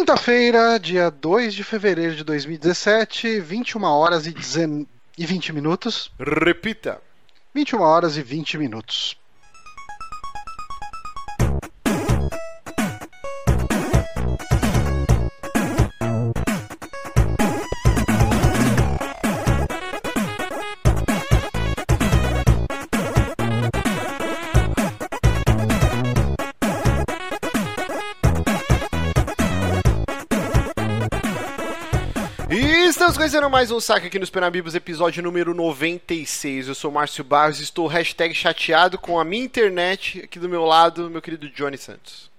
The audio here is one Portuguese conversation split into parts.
Quinta-feira, dia 2 de fevereiro de 2017, 21 horas e, 19... e 20 minutos. Repita. 21 horas e 20 minutos. Conhecendo mais um saque aqui nos Penabibos, episódio número 96. Eu sou Márcio Barros e estou hashtag chateado com a minha internet aqui do meu lado, meu querido Johnny Santos.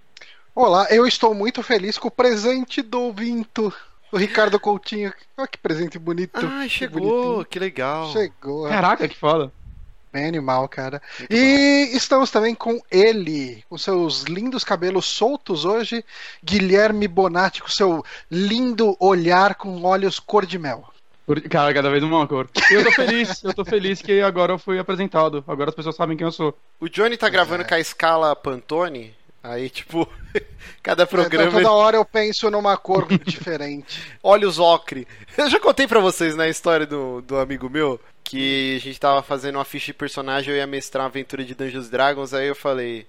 Olá, eu estou muito feliz com o presente do Vinto, o Ricardo Coutinho. Olha que presente bonito. Ah, que chegou, bonitinho. que legal. Chegou. Caraca, que foda. Bem animal, cara. Muito e estamos também com ele, com seus lindos cabelos soltos hoje, Guilherme Bonatti, com seu lindo olhar com olhos cor de mel. Cara, cada vez uma cor. E eu tô feliz, eu tô feliz que agora eu fui apresentado. Agora as pessoas sabem quem eu sou. O Johnny tá gravando é. com a escala Pantone, aí tipo, cada Então, programa toda hora eu penso numa cor diferente. Olhos ocre. Eu já contei pra vocês na história do, do amigo meu que a gente tava fazendo uma ficha de personagem, eu ia mestrar uma aventura de Dungeons Dragons, aí eu falei,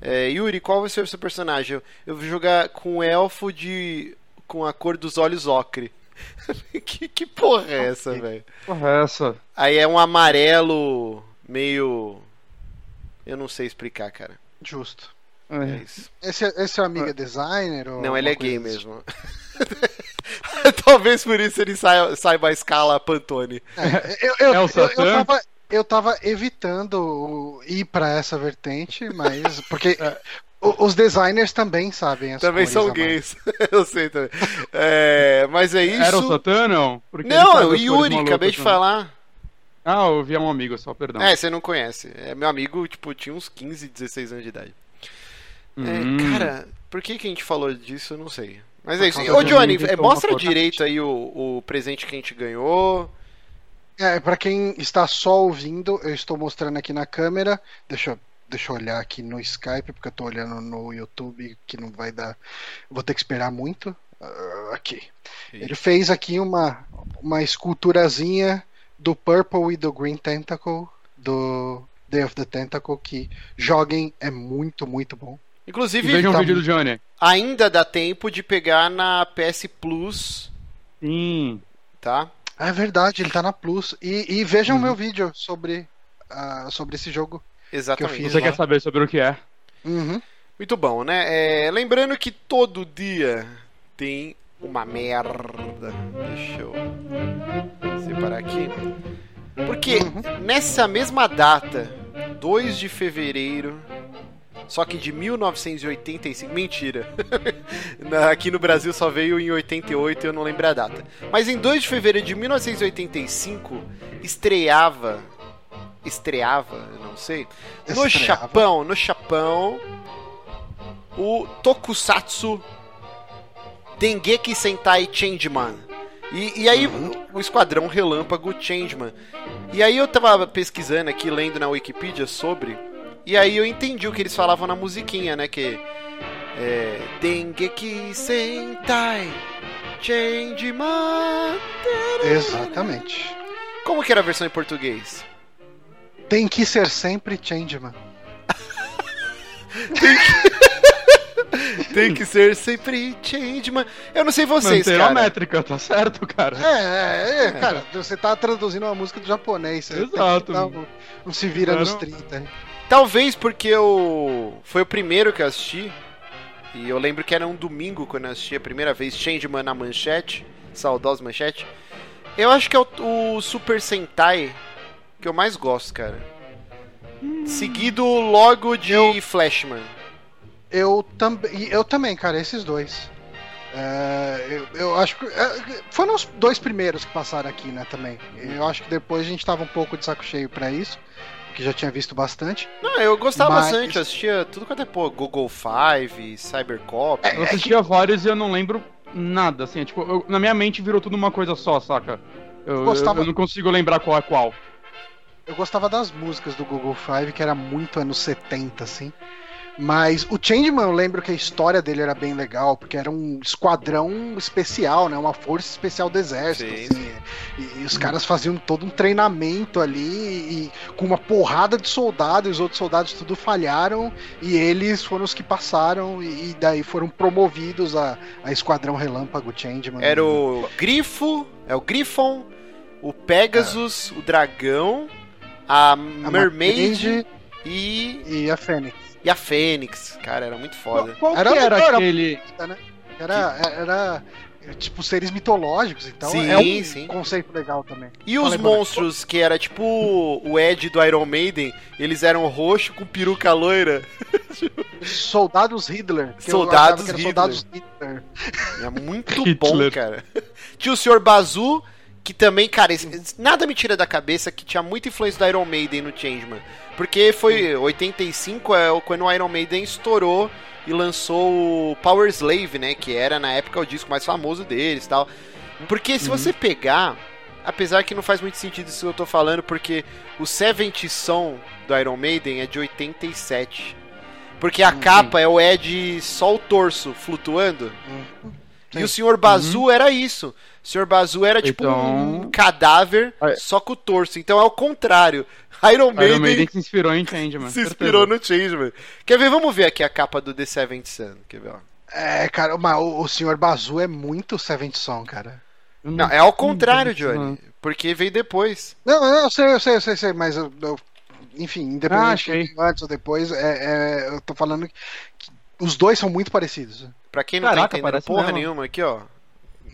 é, Yuri, qual vai ser o seu personagem? Eu, eu vou jogar com um elfo de. com a cor dos olhos ocre. que, que porra é essa, velho? Porra, é essa. Aí é um amarelo meio. Eu não sei explicar, cara. Justo. É É. isso. Esse, esse seu amigo é designer? Ou Não, ele é gay assim? mesmo. Talvez por isso ele saia, saiba a escala Pantone. É, eu, eu, É o eu, eu Satã? tava, eu tava evitando ir pra essa vertente, mas. Porque os designers também sabem as Também são gays. eu sei também. É, mas é isso. Era o Satã, não? Porque Não, é o Yuri, acabei de também. falar. Ah, eu vi um amigo só, perdão. É, você não conhece. É meu amigo, tipo, tinha uns 15, 16 anos de idade. É, Hum. cara, por que, que a gente falou disso? Eu não sei. Mas é isso. Ô, Johnny, é, mostra direito aí o, o presente que a gente ganhou. É, pra quem está só ouvindo, eu estou mostrando aqui na câmera. Deixa eu, deixa eu olhar aqui no Skype, porque eu tô olhando no YouTube, que não vai dar. Vou ter que esperar muito. Ah, aqui. Ele fez aqui uma, uma esculturazinha do Purple e do Green Tentacle, do Day of the Tentacle, que joguem, é muito, muito bom. E Inclusive, vejam o tá- vídeo do Johnny. ainda dá tempo de pegar na PS Plus, Sim. tá? É verdade, ele tá na Plus. E, e vejam o Uhum. meu vídeo sobre, ah, sobre esse jogo. Exatamente. fiz Você lá. quer saber sobre o que é? Uhum. Muito bom, né? É, lembrando que todo dia tem uma merda. Deixa eu separar aqui. Porque nessa mesma data, 2 de fevereiro, só que de 1985, mentira. Aqui no Brasil só veio em 88 e eu não lembro a data. Mas em 2 de fevereiro de 1985 estreava estreava, não sei, no Estreava. Japão, no Japão, o Tokusatsu Dengeki Sentai Changeman. E, e aí, o Esquadrão Relâmpago Changeman. E aí eu tava pesquisando aqui, lendo na Wikipedia sobre, e aí eu entendi o que eles falavam na musiquinha, né, que é Dengeki Sentai Changeman. Exatamente. Como que era a versão em português? Tem que ser sempre Changeman. Tem que ser sempre Changeman. Eu não sei vocês, Manter a cara. métrica, tá certo, cara? É, é, é, cara, você tá traduzindo uma música do japonês. você tem que Exato. um- Não se vira nos 30. Talvez porque eu foi o primeiro que eu assisti. E eu lembro que era um domingo quando eu assisti a primeira vez Changeman na manchete, saudosa manchete. Eu acho que é o, o Super Sentai que eu mais gosto, cara. Seguido logo de Flashman. Eu, também, eu também, cara, esses dois. É, eu, eu acho que. é, foram os dois primeiros que passaram aqui, né, também. Eu acho que depois a gente tava um pouco de saco cheio pra isso, que já tinha visto bastante. Não, eu gostava Mas- bastante, eu assistia tudo quanto é pô, Google Five, Cybercop. Eu assistia vários e eu não lembro nada, assim, é, tipo, eu- na minha mente virou tudo uma coisa só, saca? Eu, eu- Gostava- eu não consigo lembrar qual é qual. Eu gostava das músicas do Google Five, que era muito anos 70, assim. Mas o Changeman, eu lembro que a história dele era bem legal, porque era um esquadrão especial, né? Uma força especial do exército. Sim, assim, e, e os caras faziam todo um treinamento ali, e, com uma porrada de soldados, e os outros soldados tudo falharam, e eles foram os que passaram, e, e daí foram promovidos a, a Esquadrão Relâmpago Changeman. Era o Grifo, é o Griffon, o Pegasus, o Dragão, a, a Mermaid Mermaid e, e a Fênix. E a Fênix. Cara, era muito foda. Qual Era que era era- aquele. né? Era, era, tipo seres mitológicos, então Sim, é um sim. conceito legal também. E os Boneco. monstros, que era tipo o Ed do Iron Maiden, eles eram roxo com peruca loira. Soldados Hitler. Soldados era Hitler. Soldados Hitler. É muito Hitler. bom, cara. Tinha o Sr. Bazu, que também, cara, nada me tira da cabeça que tinha muita influência do Iron Maiden no Changeman. Porque foi 85 é quando o Iron Maiden estourou e lançou o Power Slave, né? Que era na época o disco mais famoso deles e tal. Porque se você pegar, apesar que não faz muito sentido isso que eu tô falando, porque o 70 Song do Iron Maiden é de 87. Porque a capa é o Ed só o torso flutuando. E o Sr. Bazu era isso. O Sr. Bazu era tipo Então- um cadáver, só com o torso. Então é o contrário. Iron Maiden, Iron Maiden se inspirou em Changeman. se inspirou no Changeman. Quer ver? Vamos ver aqui a capa do The Seventh Sun. Quer ver? ó. É, cara, mas o, o Sr. Bazu é muito Seventh Son, cara. Não, é ao contrário, Johnny. Porque veio depois. Não, não, eu sei, eu sei, eu sei, eu sei mas eu, eu- enfim, Ah, independente achei. de antes ou depois, é, é, eu tô falando que os dois são muito parecidos. Pra quem não Caraca, tá entendendo parece porra mesmo. nenhuma aqui, ó.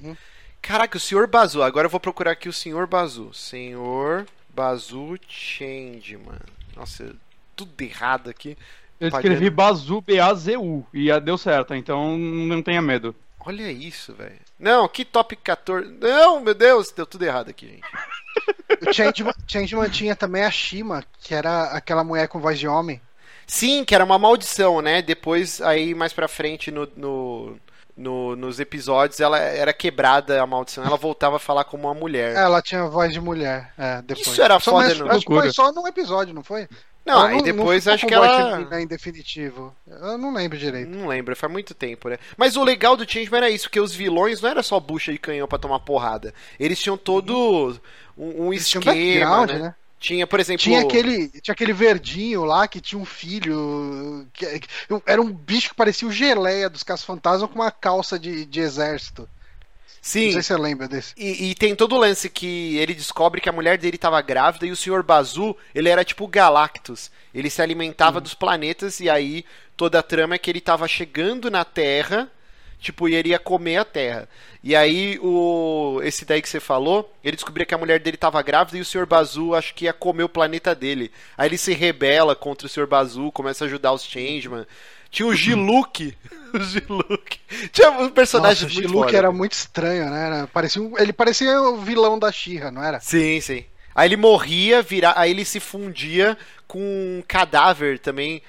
Uhum. Caraca, o Sr. Bazu. Agora eu vou procurar aqui o Sr. Bazu. Sr. Bazu Changeman. Nossa, tudo errado aqui. Eu Pagando. escrevi Bazu, B-A-Z-U, e deu certo, então não tenha medo. Olha isso, velho. Não, que top 14. Não, meu Deus, deu tudo errado aqui, gente. O Changeman, Changeman tinha também a Shima, que era aquela mulher com voz de homem. Sim, que era uma maldição, né? Depois, aí mais pra frente no, no, no- nos episódios, ela era quebrada a maldição. Ela voltava a falar como uma mulher. Ela tinha voz de mulher, é, depois. Isso era Só- foda, mas não? Acho que foi só num episódio, não foi? não, aí depois ficou acho que ela. em definitivo. Eu não lembro direito. Não lembro, faz muito tempo, né? Mas o legal do Changeman era isso, que os vilões não era só bucha e canhão pra tomar porrada. Eles tinham todo um, um Eles tinham esquema, background, né? né? Tinha, por exemplo, Tinha aquele, tinha aquele verdinho lá que tinha um filho. que- que- era um bicho que parecia o geleia dos caça-fantasma com uma calça de, de exército. Não Sim, sei se você lembra desse. E, e tem todo o lance que ele descobre que a mulher dele estava grávida e o Sr. Bazu, ele era tipo Galactus. Ele se alimentava dos planetas e aí toda a trama é que ele estava chegando na Terra, tipo, e ele ia comer a Terra. E aí o esse daí que você falou, ele descobria que a mulher dele estava grávida e o Sr. Bazu acho que ia comer o planeta dele. Aí ele se rebela contra o Sr. Bazu, começa a ajudar os Changeman. Tinha o Giluk. o Giluk. Tinha um personagem Nossa, o muito Shiluk foda. era muito estranho, né? Era- parecia um- ele parecia o vilão da Shira, não era? Sim, sim. Aí ele morria, vira... aí ele se fundia com um cadáver também.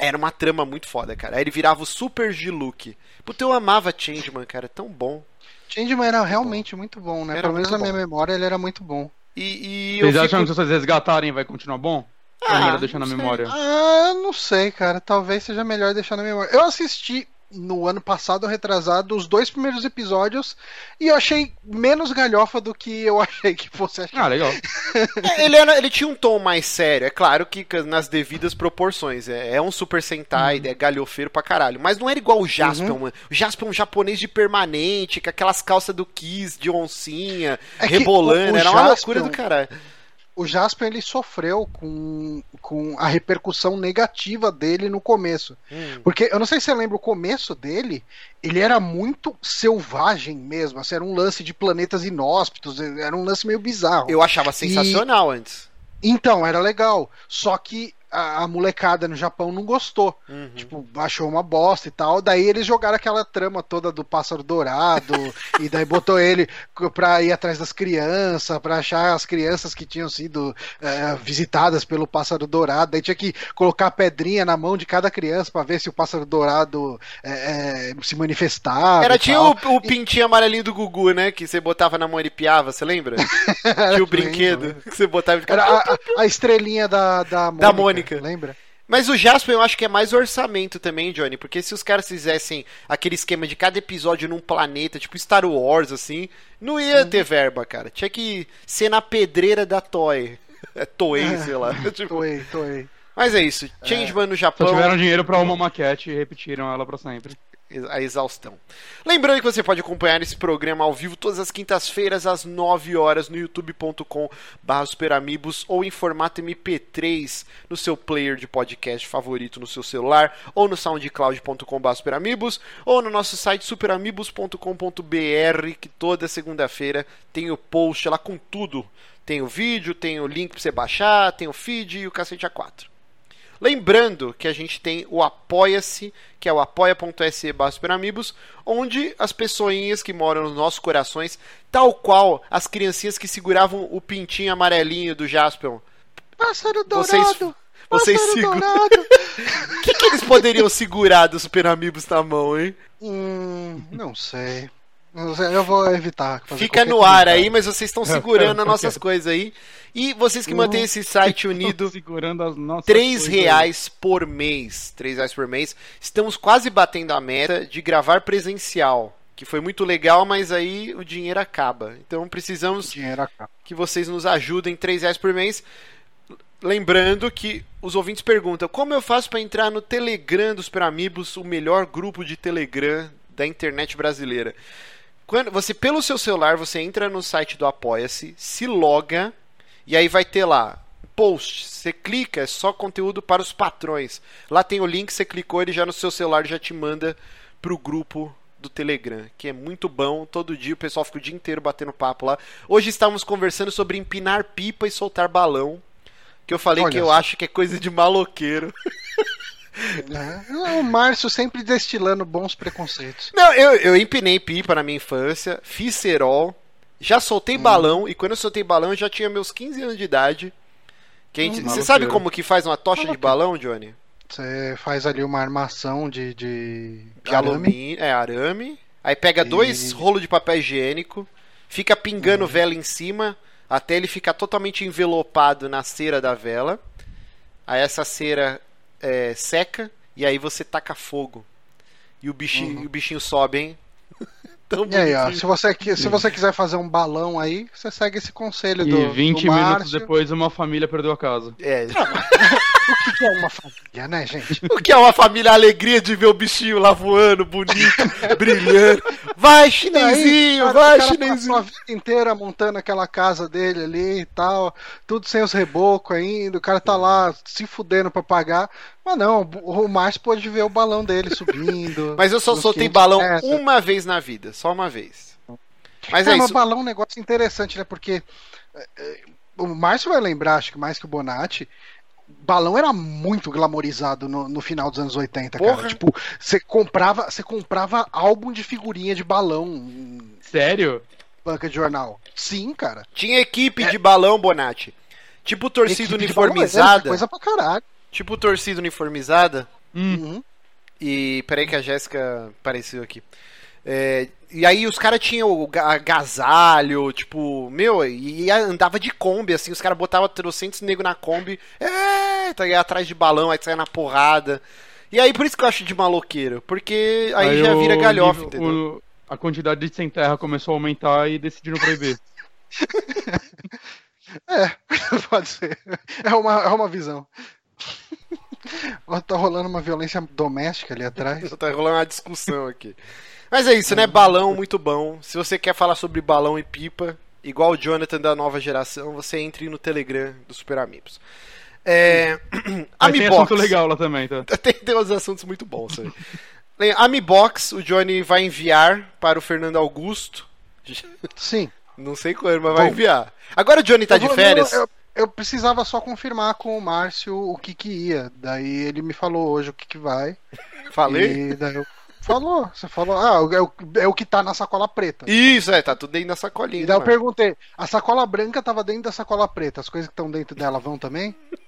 Era uma trama muito foda, cara. Aí ele virava o Super Giluk. Puta, eu amava Changeman, cara. Tão bom. Changeman era realmente muito bom, né? Era Pelo menos na minha bom. memória ele era muito bom. E, e eu Vocês fico... acham que se vocês resgatarem vai continuar bom? Ou Ah, melhor deixar na não sei. memória? Ah, eu não sei, cara. Talvez seja melhor deixar na memória. Eu assisti no ano passado, retrasado, os dois primeiros episódios e eu achei menos galhofa do que eu achei que fosse achar. Ah, legal. É, ele, era, ele tinha um tom mais sério. É claro que nas devidas proporções. É, é um Super Sentai, Uhum. é galhofeiro pra caralho. Mas não era igual o Jaspion, mano. O Jaspion é um japonês de permanente, com aquelas calças do Kiss de oncinha, É rebolando. o- o era uma Jaspion- loucura do caralho. O Jasper ele sofreu com, com a repercussão negativa dele no começo. Hum. Porque eu não sei se você lembra o começo dele, ele era muito selvagem mesmo. Assim, era um lance de planetas inóspitos, era um lance meio bizarro. Eu achava sensacional antes. Então, era legal. Só que a, a molecada no Japão não gostou. Uhum. Tipo, achou uma bosta e tal. Daí eles jogaram aquela trama toda do pássaro dourado. e daí botou ele pra ir atrás das crianças, pra achar as crianças que tinham sido eh, visitadas pelo pássaro dourado. Daí tinha que colocar a pedrinha na mão de cada criança pra ver se o pássaro dourado eh, eh, se manifestava. Era e tinha o, o pintinho amarelinho do Gugu, né? Que você botava na mão e piava, você lembra? Tinha o brinquedo que você botava de Era a, a- estrelinha da, da Mônica. Mônica. Lembra? Mas o Jasper eu acho que é mais orçamento também, Johnny, porque se os caras fizessem aquele esquema de cada episódio num planeta, tipo Star Wars, assim, não ia ter verba, cara. Tinha que ser na pedreira da Toy. É Toei, sei lá. Tipo, Toei, toei. Mas é isso. Changeman no Só Japão. tiveram dinheiro pra uma maquete e repetiram ela pra sempre. A exaustão. Lembrando que você pode acompanhar esse programa ao vivo todas as quintas-feiras às 9 horas no youtube.com superamigos ou em formato MP3 no seu player de podcast favorito no seu celular ou no soundcloud.com superamigos ou no nosso site superamigos.com.br que toda segunda-feira tem o post lá com tudo. Tem o vídeo, tem o link para você baixar, tem o feed e o cacete A4. Lembrando que a gente tem o Apoia-se, que é o apoia.se superamigos, onde as pessoinhas que moram nos nossos corações, tal qual as criancinhas que seguravam o pintinho amarelinho do Jaspion, Pássaro dourado! Vocês- vocês seguram. dourado! o que, que eles poderiam segurar dos Super Amigos na mão, hein? hum, não sei. Eu vou evitar. fazer Fica no ar aí, mas vocês estão segurando as nossas coisas aí. E vocês que mantêm esse site unido, Segurando as nossas três coisas aí. reais por mês. três reais por mês. Estamos quase batendo a meta de gravar presencial. Que foi muito legal, mas aí o dinheiro acaba. Então precisamos Dinheiro acaba. que vocês nos ajudem, três reais por mês. Lembrando que os ouvintes perguntam: como eu faço para entrar no Telegram dos Peramibos, o melhor grupo de Telegram da internet brasileira? Quando você pelo seu celular você entra no site do Apoia-se, se loga e aí vai ter lá post. Você clica, é só conteúdo para os patrões. Lá tem o link, você clicou, ele já no seu celular já te manda pro grupo do Telegram, que é muito bom. Todo dia o pessoal fica o dia inteiro batendo papo lá. Hoje estávamos conversando sobre empinar pipa e soltar balão. Que eu falei Olha que eu acho que é coisa de maloqueiro. É, O Márcio sempre destilando bons preconceitos. Não, eu, eu empinei pipa na minha infância, fiz cerol, já soltei balão, e quando eu soltei balão eu já tinha meus 15 anos de idade. Gente- Hum, você sabe como que faz uma tocha de Maloqueiro. balão, Johnny? Você faz ali uma armação de, de, De arame. alumínio, é arame. Aí pega dois E- rolos de papel higiênico, fica pingando vela em cima até ele ficar totalmente envelopado na cera da vela. Aí essa cera é, seca e aí você taca fogo. E o bichinho, e o bichinho sobe, hein? Tão E aí, ó, se você, se você quiser fazer um balão aí, você segue esse conselho do, E 20 do minutos depois uma família perdeu a casa. É. O que é uma família, né, gente? O que é uma família a alegria de ver o bichinho lá voando, bonito, brilhando. Vai, chinesinho, Aí, vai, o cara chinesinho. passou a vida inteira montando aquela casa dele ali e tal, tudo sem os rebocos ainda, o cara tá lá se fudendo pra pagar. Mas não, o Márcio pode ver o balão dele subindo. Mas eu só soltei 500 balão metros. uma vez na vida, só uma vez. Mas é, é mas isso. balão é um negócio interessante, né? Porque é, é, o Márcio vai lembrar, acho que mais que o Bonatti. Balão era muito glamorizado no, no final dos anos 80, Porra. cara. Tipo, você comprava, você comprava álbum de figurinha de balão Sério? banca de jornal. Sim, cara. Tinha equipe de balão, Bonatti. Tipo torcida É. Equipe de balão, é, uniformizada. Coisa pra caralho. Tipo torcida uniformizada. Hum. Uhum. E peraí que a Jéssica apareceu aqui. É, e aí os caras tinham agasalho, tipo, meu, e, e andava de Kombi, assim, os caras botavam trocentos negros na Kombi, é, tá aí atrás de balão, aí saia na porrada. E aí por isso que eu acho de maloqueiro, porque aí, já o vira galhofa, nível- entendeu? o- a quantidade de sem terra começou a aumentar e decidiram proibir. É, pode ser. É uma, é uma visão. Ó, Tá rolando uma violência doméstica ali atrás. Tá rolando uma discussão aqui. Mas é isso, né? Balão, muito bom. Se você quer falar sobre balão e pipa, igual o Jonathan da nova geração, você entre no Telegram do Super Amigos. É... Tem Amibox. assunto legal lá também, tá? Tem, tem uns assuntos muito bons Amibox, o Johnny vai enviar para o Fernando Augusto. Sim. Não sei quando, mas vai Bom. enviar. Agora o Johnny tá de férias. Eu, eu precisava só confirmar com o Márcio o que que ia. Daí ele me falou hoje o que que vai. Falei? E daí eu... Falou, você falou, ah, é o, é o que tá na sacola preta. Isso, é, tá tudo dentro da sacolinha. E daí eu mano. perguntei, a sacola branca tava dentro da sacola preta, as coisas que estão dentro dela vão também?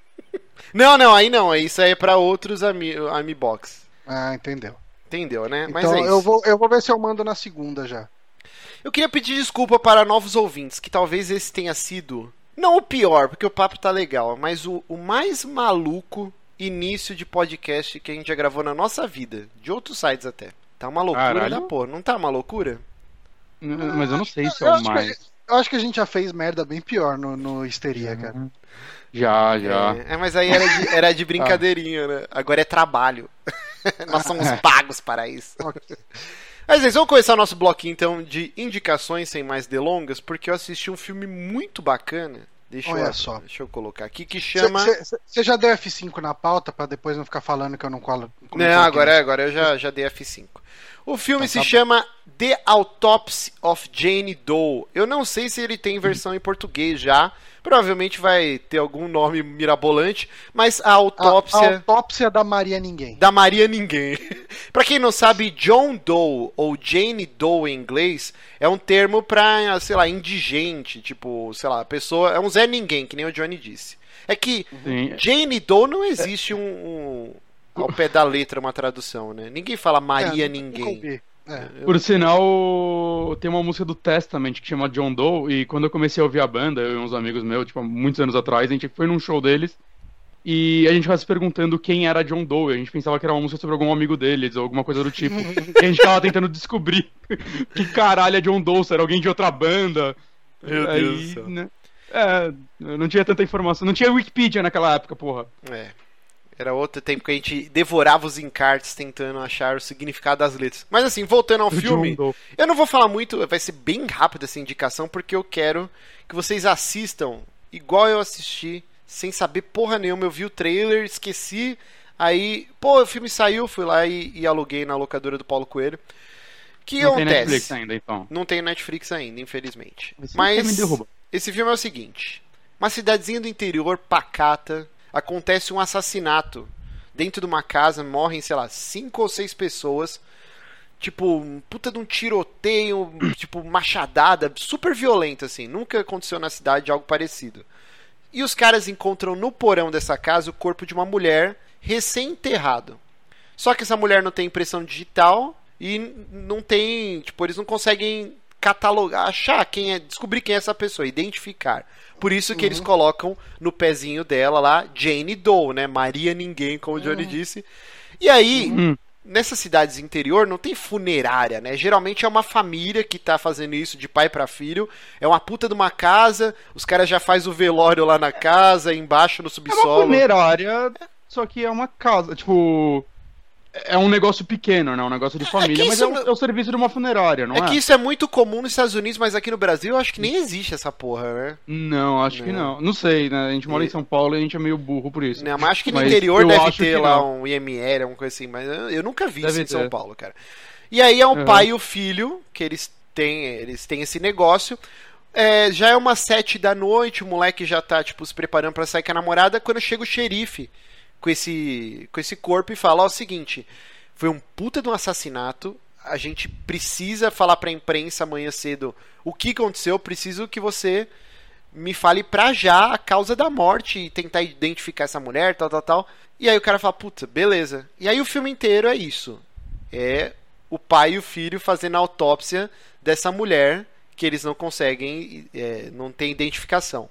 Não, não, aí não. Isso aí é pra outros ami Amibox. Ah, entendeu. Entendeu, né? Mas Então é isso. eu, vou, eu vou ver se eu mando na segunda já. Eu queria pedir desculpa para novos ouvintes, que talvez esse tenha sido, não o pior, porque o papo tá legal, mas o, o mais maluco início de podcast que a gente já gravou na nossa vida, de outros sites até. Tá uma loucura Caralho. da porra, não tá uma loucura? Mas eu não sei se é o mais. eu acho que a gente já fez merda bem pior no, no Histeria, cara. Já, já. É, é, mas aí era de, era de brincadeirinha, né? Agora é trabalho. Nós somos pagos para isso. Ok. Mas é isso, vamos começar o nosso bloquinho então de indicações sem mais delongas, porque eu assisti um filme muito bacana. Deixa, Olha eu, só. deixa eu colocar aqui, que chama. Você já deu F5 na pauta pra depois não ficar falando que eu não colo. Não, agora, é, agora eu já, já dei F5. O filme Então se tá chama The Autopsy of Jane Doe. Eu não sei se ele tem versão em português já. Provavelmente vai ter algum nome mirabolante, mas a A, autópsia a autópsia da Maria Ninguém. da Maria Ninguém. pra quem não sabe, John Doe ou Jane Doe em inglês é um termo pra, sei lá, indigente, tipo, sei lá, a pessoa é um Zé Ninguém, que nem o Johnny disse. É que Sim. Jane Doe não existe um, um- ao pé da letra uma tradução, né? Ninguém fala Maria É, Ninguém. É. Por sinal, tem uma música do Testament que chama John Doe, e quando eu comecei a ouvir a banda, eu e uns amigos meus, tipo, muitos anos atrás, a gente foi num show deles, e a gente ficava se perguntando quem era John Doe, a gente pensava que era uma música sobre algum amigo deles, ou alguma coisa do tipo, e a gente ficava tentando descobrir que caralho é John Doe, se era alguém de outra banda. Meu Aí, Deus né, É, eu não tinha tanta informação, não tinha Wikipedia naquela época, porra. É. Era outro tempo que a gente devorava os encartes tentando achar o significado das letras. Mas assim, voltando ao filme. Eu não vou falar muito, vai ser bem rápido essa indicação, porque eu quero que vocês assistam igual eu assisti, sem saber porra nenhuma. Eu vi o trailer, esqueci. Aí, pô, o filme saiu, fui lá e, e aluguei na locadora do Paulo Coelho. que Não tem acontece? Netflix ainda, então. Não tem Netflix ainda, infelizmente. Esse Mas filme me derruba. esse filme é o seguinte: uma cidadezinha do interior pacata, acontece um assassinato dentro de uma casa, morrem, sei lá, cinco ou seis pessoas. Tipo, puta de um tiroteio, tipo, machadada, super violento, assim. Nunca aconteceu na cidade algo parecido. E os caras encontram no porão dessa casa o corpo de uma mulher recém-enterrado. Só que essa mulher não tem impressão digital e não tem, tipo, eles não conseguem catalogar, achar quem é, descobrir quem é essa pessoa, identificar. Por isso que eles colocam no pezinho dela lá Jane Doe, né? Maria ninguém, como o Johnny disse. E aí, Hum. nessas cidades interior não tem funerária, né? Geralmente é uma família que tá fazendo isso de pai pra filho. É uma puta de uma casa, os caras já faz o velório lá na casa, embaixo no É uma subsolo. funerária, só que é uma casa, tipo. É um negócio pequeno, né? Um negócio de família, que mas é, um- não- é o serviço de uma funerária, não é é? que isso é muito comum nos Estados Unidos, mas aqui no Brasil eu acho que nem existe essa porra, né? Não, acho que Não. não. Não sei, né? A gente mora em São Paulo e a gente é meio burro por isso. Não, mas acho que no Mas interior deve ter lá não. um IML, alguma coisa assim, mas eu, nunca vi Deve isso em São. Paulo, cara. E aí é o Uhum. pai e o filho, que eles têm, eles têm esse negócio. É, já é umas sete da noite, o moleque já tá, tipo, se preparando pra sair com a namorada, quando chega o xerife com esse, com esse corpo e fala, ó, o seguinte, foi um puta de um assassinato, a gente precisa falar pra imprensa amanhã cedo o que aconteceu, preciso que você me fale pra já a causa da morte e tentar identificar essa mulher, tal, tal, tal. E aí o cara fala, puta, beleza. E aí o filme inteiro é isso. É o pai e o filho fazendo a autópsia dessa mulher que eles não conseguem, é, não tem identificação.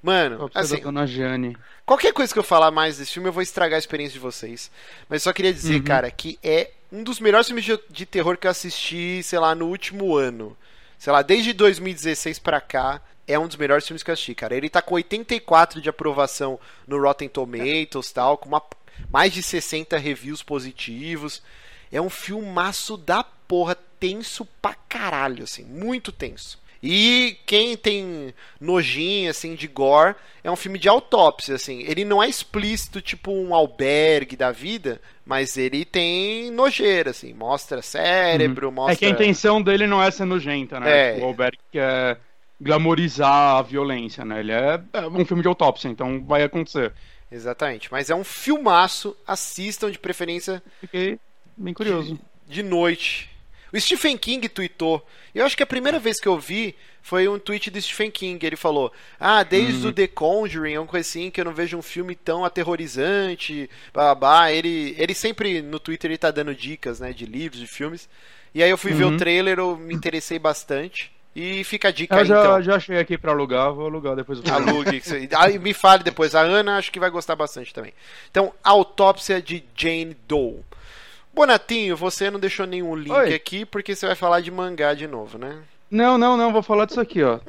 Mano, assim, da Dona Jane. Qualquer coisa que eu falar mais desse filme, eu vou estragar a experiência de vocês. Mas só queria dizer, Uhum. cara, que é um dos melhores filmes de, de terror que eu assisti, sei lá, no último ano. Sei lá, desde 2016 pra cá, é um dos melhores filmes que eu assisti, cara. Ele tá com 84 de aprovação no Rotten Tomatoes tal, com uma- mais de 60 reviews positivos. É um filmaço da porra, tenso pra caralho, assim, muito tenso. E quem tem nojinho, assim, de gore, é um filme de autópsia, assim. Ele não é explícito, tipo um albergue da vida, mas ele tem nojeira, assim. Mostra cérebro, mostra... É que a intenção dele não é ser nojenta, né? É. Tipo, o Alberg quer glamorizar a violência, né? Ele é, é um filme de autópsia, então vai acontecer. Exatamente. Mas é um filmaço, assistam de preferência Fiquei bem curioso. de noite. O Stephen King tweetou. Eu acho que a primeira vez que eu vi foi um tweet do Stephen King. Ele falou: Ah, desde o The Conjuring, uma coisa assim, que eu não vejo um filme tão aterrorizante. Babá. Ele, ele sempre no Twitter ele tá dando dicas, né, de livros, de filmes. E aí eu fui ver Uhum. o trailer, eu me interessei bastante. E fica a dica Eu aí, já, então. já achei aqui pra alugar, vou alugar depois. Eu Alugue. Aí me fale depois. A Ana acho que vai gostar bastante também. Então, Autópsia de Jane Doe. Bonatinho, você não deixou nenhum link Oi. aqui porque você vai falar de mangá de novo, né? Não, não, não, vou falar disso aqui, ó.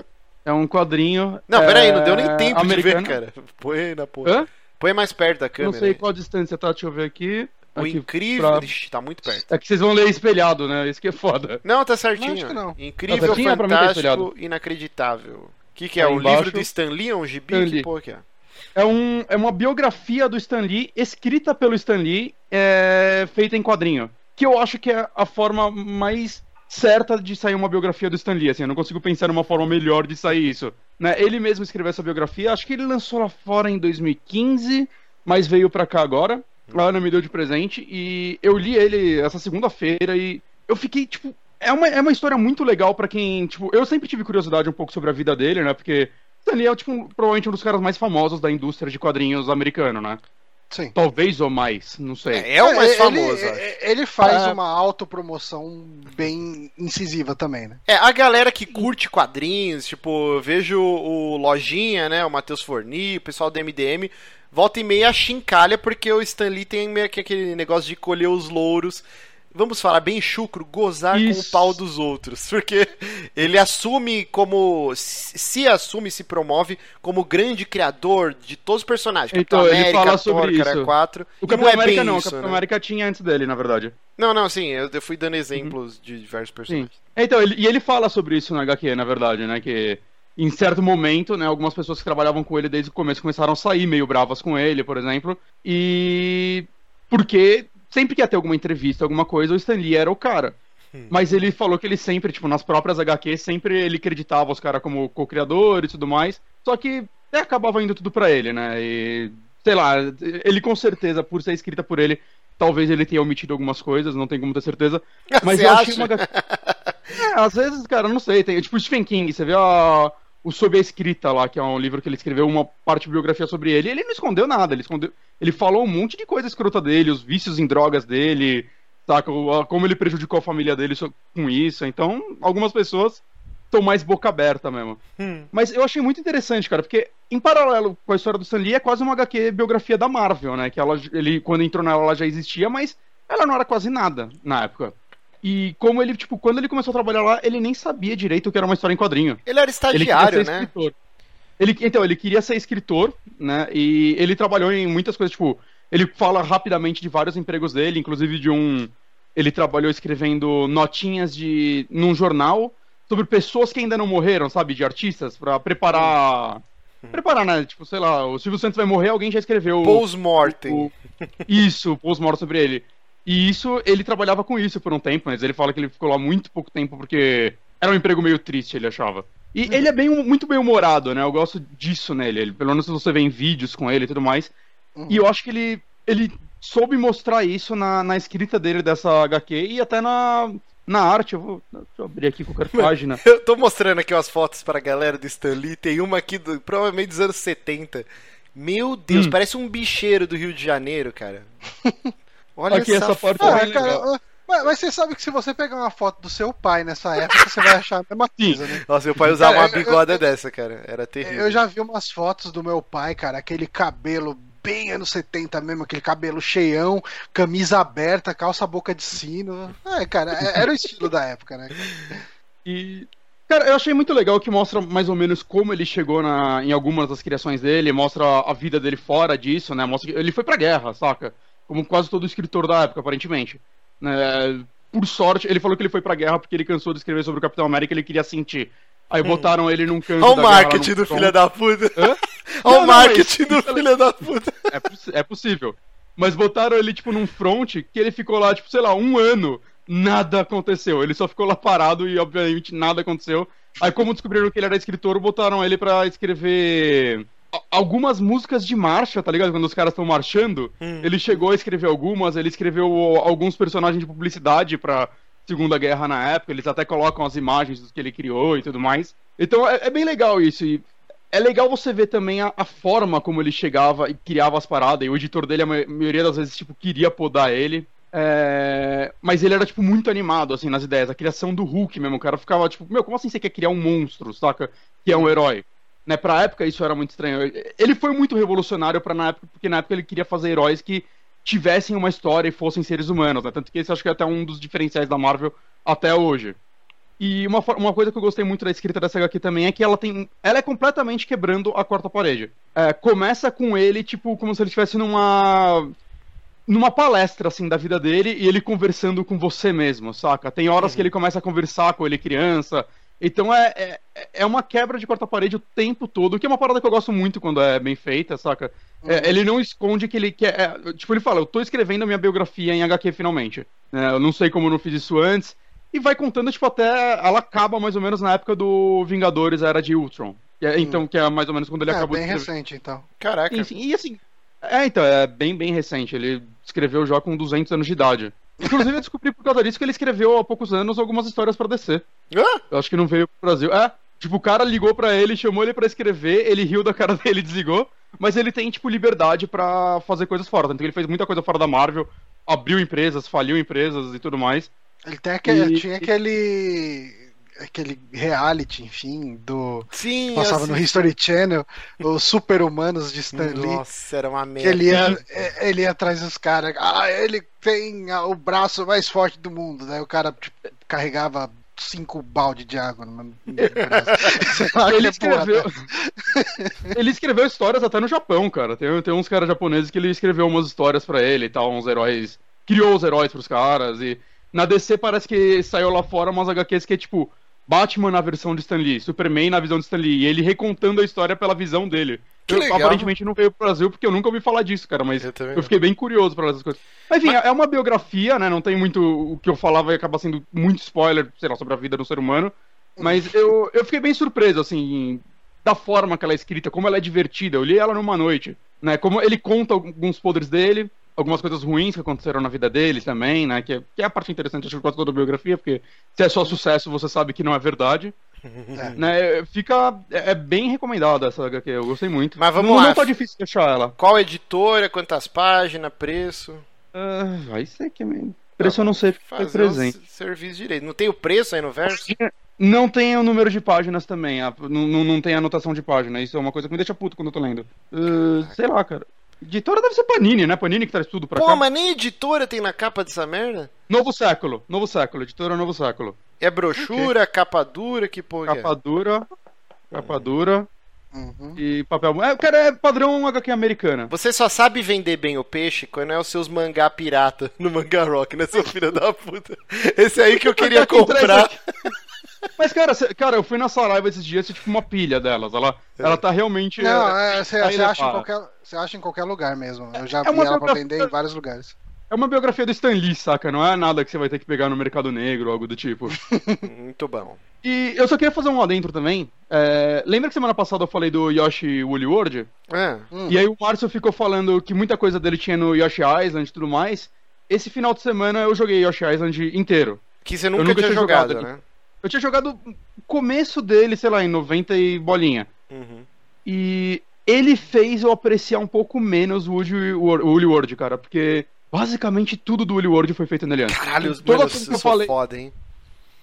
É um quadrinho. Não, é, peraí, não deu nem tempo americano. de ver, cara. Põe na porra. Hã? Põe mais perto da Não câmera. sei aí. qual distância tá, deixa eu ver aqui. O Aqui incrível. pra- Ixi, tá muito perto. É que vocês vão ler espelhado, né? Isso que é foda. Não, tá Não, certinho. acho que não. Incrível, Tá certinho? Tá fantástico, espelhado. inacreditável. O que, que é? Aí o embaixo- livro do Stan Lee? É um gibi? Stan Que porra que é? É, um, é uma biografia do Stan Lee, escrita pelo Stan Lee, é, feita em quadrinho. Que eu acho que é a forma mais certa de sair uma biografia do Stan Lee. Assim, eu não consigo pensar numa forma melhor de sair isso. Né? Ele mesmo escreveu essa biografia, acho que ele lançou lá fora em 2015, mas veio pra cá agora. A Ana me deu de presente e eu li ele essa segunda-feira e eu fiquei, tipo. É uma, é uma história muito legal pra quem. Tipo, eu sempre tive curiosidade um pouco sobre a vida dele, né? Porque Stan Lee é, tipo, um- provavelmente um dos caras mais famosos da indústria de quadrinhos americano, né? Sim. Talvez ou mais, não sei. É, é o mais ele, famoso, acho. Ele, ele faz É. uma autopromoção bem incisiva também, né? É, a galera que curte quadrinhos, tipo, eu vejo o Lojinha, né, o Matheus Forni, o pessoal do MDM, volta e meia chincalha porque o Stan Lee tem meio que aquele negócio de colher os louros. Vamos falar bem chucro, gozar com o Isso. pau dos outros. Porque ele assume como. Se assume e se promove como grande criador de todos os personagens. Então, Capitão ele América, fala sobre Thor, isso. 4. O Capitão não é América não, o isso, Capitão né? América tinha antes dele, na verdade. Não, não, sim, eu, eu fui dando exemplos de diversos Sim. personagens. Então, ele, e ele fala sobre isso na HQ, na verdade, né? Que em certo momento, né, algumas pessoas que trabalhavam com ele desde o começo começaram a sair meio bravas com ele, por exemplo. E. Porque sempre que ia ter alguma entrevista, alguma coisa, o Stan Lee era o cara. Mas ele falou que ele sempre, tipo, nas próprias HQs, sempre ele acreditava os caras como co-criadores e tudo mais. Só que é, acabava indo tudo pra ele, né? E. Sei lá, ele com certeza, por ser escrita por ele, talvez ele tenha omitido algumas coisas, não tenho como ter certeza. Mas Você eu achei acha? uma HQ. É, às vezes, cara, não sei. Tem, tipo, Stephen King, você vê a, o Sob a Escrita lá, que é um livro que ele escreveu, uma parte de biografia sobre ele. Ele não escondeu nada, ele escondeu. Ele falou um monte de coisa escrota dele, os vícios em drogas dele, saca? Como ele prejudicou a família dele com isso. Então, algumas pessoas estão mais boca aberta mesmo. Hum. Mas eu achei muito interessante, cara, porque em paralelo com a história do Stan Lee, é quase uma HQ biografia da Marvel, né? Que ela, ele, quando entrou nela, ela já existia, mas ela não era quase nada na época. E como ele, tipo, quando ele começou a trabalhar lá, ele nem sabia direito o que era uma história em quadrinho. Ele era Ele estagiário, né? escritor. Ele, então, ele queria ser escritor, né? E ele trabalhou em muitas coisas, tipo, ele fala rapidamente de vários empregos dele, inclusive de um. Ele trabalhou escrevendo notinhas de. num jornal sobre pessoas que ainda não morreram, sabe? De artistas, pra preparar. Preparar, né? Tipo, sei lá, o Silvio Santos vai morrer, alguém já escreveu. Post-mortem. o- Isso, pós-morte sobre ele. E isso, ele trabalhava com isso por um tempo, mas ele fala que ele ficou lá muito pouco tempo porque era um emprego meio triste, ele achava. E ele é bem, muito bem humorado, né? Eu gosto disso nele. Ele, pelo menos se você vê em vídeos com ele e tudo mais. Uhum. E eu acho que ele, ele soube mostrar isso na, na escrita dele dessa HQ e até na, na arte. Eu vou deixa eu abrir aqui qualquer página. Eu tô mostrando aqui umas fotos pra galera do Stan Lee. Tem uma aqui, do, provavelmente dos anos 70. Meu Deus, Hum. parece um bicheiro do Rio de Janeiro, cara. Olha Aqui, essa parte foto. é Ah, cara, legal. ah, mas, mas você sabe que se você pegar uma foto do seu pai nessa época, você vai achar a mesma coisa, né? Nossa, meu pai usava Cara, uma eu- bigoda dessa, cara. Era terrível. Eu já vi umas fotos do meu pai, cara, aquele cabelo bem anos 70 mesmo, aquele cabelo cheião, camisa aberta, calça boca de sino. É, cara, era o estilo da época, né? E. Cara, eu achei muito legal que mostra mais ou menos como ele chegou na, em algumas das criações dele, mostra a vida dele fora disso, né? Mostra que ele foi pra guerra, saca? Como quase todo escritor da época, aparentemente. Né? Por sorte, ele falou que ele foi pra guerra porque ele cansou de escrever sobre o Capitão América e ele queria sentir. Aí botaram ele num canto. Olha o marketing do filho da puta. Hã? Olha o não, marketing mas- do filho da puta. É, é possível. Mas botaram ele, tipo, num front que ele ficou lá, tipo, sei lá, um ano. Nada aconteceu. Ele só ficou lá parado e, obviamente, nada aconteceu. Aí, como descobriram que ele era escritor, botaram ele pra escrever algumas músicas de marcha, tá ligado? Quando os caras estão marchando. Hum. Ele chegou a escrever algumas, ele escreveu alguns personagens de publicidade pra Segunda Guerra na época. Eles até colocam as imagens dos que ele criou e tudo mais. Então é, é bem legal isso. E é legal você ver também a, a forma como ele chegava e criava as paradas. E o editor dele, a ma- maioria das vezes, tipo, queria podar ele. É, Mas ele era, tipo, muito animado, assim, nas ideias. A criação do Hulk mesmo. O cara ficava, tipo, meu, como assim você quer criar um monstro, saca? Que é um herói. Né, pra época isso era muito estranho. Ele foi muito revolucionário para na época, porque na época ele queria fazer heróis que tivessem uma história e fossem seres humanos, né? Tanto que esse acho que é até um dos diferenciais da Marvel até hoje. E uma, uma coisa que eu gostei muito da escrita dessa HQ também é que ela tem. Ela é completamente quebrando a quarta parede. É, começa com ele, tipo, como se ele estivesse numa. numa palestra, assim, da vida dele e ele conversando com você mesmo, saca? Tem horas uhum. que ele começa a conversar com ele criança. Então é, é, é uma quebra de quarta parede o tempo todo, que é uma parada que eu gosto muito quando é bem feita, saca? É, uhum. ele não esconde que ele quer. É, tipo, ele fala, eu tô escrevendo a minha biografia em HQ finalmente. É, eu não sei como eu não fiz isso antes e vai contando, tipo, até. Ela acaba mais ou menos na época do Vingadores, a era de Ultron. É. Então, que é mais ou menos quando ele é, acabou bem de escrever. recente, então. Caraca. Enfim, e assim. É, então, é bem, bem recente. Ele escreveu já com 200 anos de idade. Inclusive, eu descobri por causa disso que ele escreveu há poucos anos algumas histórias pra DC. Ah? Eu acho que não veio pro Brasil. É, tipo, o cara ligou pra ele, chamou ele pra escrever, ele riu da cara dele e desligou. Mas ele tem, tipo, liberdade pra fazer coisas fora. Tanto que ele fez muita coisa fora da Marvel, abriu empresas, faliu empresas e tudo mais. Ele tem aquele, e... tinha aquele aquele reality, enfim, do Sim, passava no History Channel, os Super-Humanos de Stan Lee. Nossa, era uma merda. Ele ia, é, ele ia atrás dos caras. Ah, ele tem o braço mais forte do mundo. Daí o cara tipo, carregava cinco balde de água no meu braço. ele, escreveu... ele escreveu histórias até no Japão, cara. Tem, tem uns caras japoneses que ele escreveu umas histórias para ele e tal, uns heróis. Criou os heróis pros caras e na DC parece que saiu lá fora umas HQs que é tipo Batman na versão de Stan Lee, Superman na visão de Stan Lee, e ele recontando a história pela visão dele. Que eu, legal. Aparentemente não veio pro Brasil porque eu nunca ouvi falar disso, cara, mas eu, eu fiquei bem curioso para essas coisas. Mas enfim, mas... é uma biografia, né? Não tem muito. O que eu falava e acaba sendo muito spoiler, sei lá, sobre a vida do ser humano. Mas eu, eu fiquei bem surpreso, assim, da forma que ela é escrita, como ela é divertida. Eu li ela numa noite, né? Como ele conta alguns podres dele, algumas coisas ruins que aconteceram na vida deles também, né? Que é, que é a parte interessante, acho que quase toda a biografia, porque se é só sucesso, você sabe que não é verdade. É. Né, fica. É, é bem recomendada essa HQ, eu gostei muito. Mas vamos não, lá. Não tá difícil de achar ela. Qual editora, quantas páginas, preço? Uh, aí sei que. Preço eu não sei porque foi presente. Um serviço direito. Não tem o preço aí no verso? Não tem o número de páginas também. não, não, não tem anotação de página. Isso é uma coisa que me deixa puto quando eu tô lendo. Uh, sei lá, cara. Editora deve ser Panini, né? Panini que traz tudo pra Pô, cá. Pô, mas nem editora tem na capa dessa merda? Novo século, novo século, editora Novo Século. É brochura, okay. capa dura, que porra. É? Capa dura, capa dura. Uhum. E papel. É, o cara é padrão HQ americana. Você só sabe vender bem o peixe quando é os seus mangá pirata no Manga Rock, né, seu filho da puta? Esse aí que eu queria comprar. Mas, cara, cê, cara, eu fui na Saraiva esses dias, tipo uma pilha delas. Ela, é. ela tá realmente. Não, é, você, acha em qualquer, você acha em qualquer lugar mesmo. Eu já é vi ela pra vender em vários lugares. É uma biografia do Stan Lee, saca? Não é nada que você vai ter que pegar no mercado negro ou algo do tipo. Muito bom. E eu só queria fazer um adentro também. É... Lembra que semana passada eu falei do Yoshi Woolly World? É. Hum. E aí o Márcio ficou falando que muita coisa dele tinha no Yoshi Island e tudo mais. Esse final de semana eu joguei Yoshi Island inteiro. Que você nunca, nunca tinha, tinha, jogado, jogado né? Eu tinha jogado o começo dele, sei lá, em 90 e bolinha. Uhum. E ele fez eu apreciar um pouco menos o Woolly World, cara, porque basicamente tudo do Woolly World foi feito nele antes. Caralho, as coisas que eu falei. Foda, hein?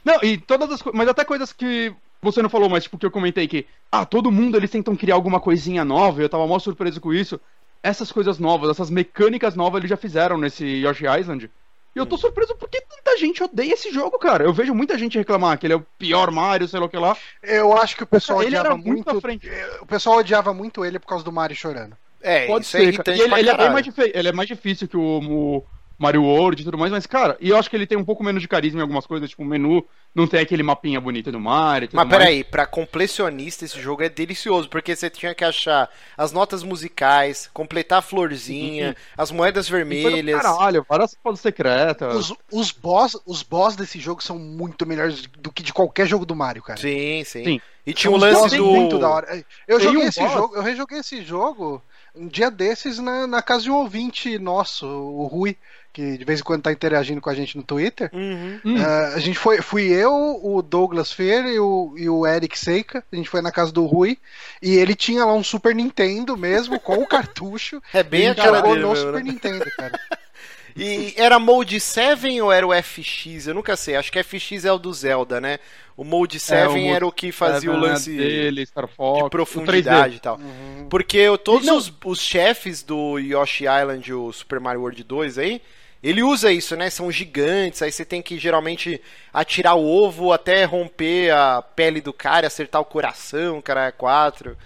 Não, e todas as mas até coisas que você não falou, mas tipo que eu comentei que ah, todo mundo eles tentam criar alguma coisinha nova, e eu tava mó surpreso com isso. Essas coisas novas, essas mecânicas novas eles já fizeram nesse Yoshi Island. E eu tô surpreso porque tanta gente odeia esse jogo, cara. Eu vejo muita gente reclamar que ele é o pior Mario, sei lá o que lá. Eu acho que o pessoal ele odiava muito. muito frente. O pessoal odiava muito ele por causa do Mario chorando. É, Pode isso é ser, é irritante ele, ele, é mais ele é mais difícil que o, o Mario World e tudo mais, mas, cara, e eu acho que ele tem um pouco menos de carisma em algumas coisas, tipo, o menu não tem aquele mapinha bonito do Mario. mas peraí, pra completionista esse jogo é delicioso, porque você tinha que achar as notas musicais, completar a florzinha, uhum. as moedas vermelhas. Caralho, várias fotos secretas. Os, os, boss, os boss desse jogo são muito melhores do que de qualquer jogo do Mario, cara. Sim, sim. sim. E tinha um lance do. Muito da hora. Eu joguei um esse boss? jogo, eu rejoguei esse jogo um dia desses na, na casa de um ouvinte nosso, o Rui que de vez em quando tá interagindo com a gente no Twitter. Uhum. Uh, a gente foi, fui eu, o Douglas Fer e o, e o Eric Seika. A gente foi na casa do Rui e ele tinha lá um Super Nintendo mesmo com o cartucho. É bem aquela dele no Super né? Nintendo, cara. E era Mode 7 ou era o FX? Eu nunca sei. Acho que FX é o do Zelda, né? O Mode 7 É, o Mode era o que fazia o é lance dele, Star Fox, de profundidade 3D. e tal. Uhum. Porque eu- todos os, os chefes do Yoshi Island, o Super Mario World 2 aí, ele usa isso, né? São gigantes, aí você tem que geralmente atirar o ovo até romper a pele do cara, acertar o coração, cara, é 4.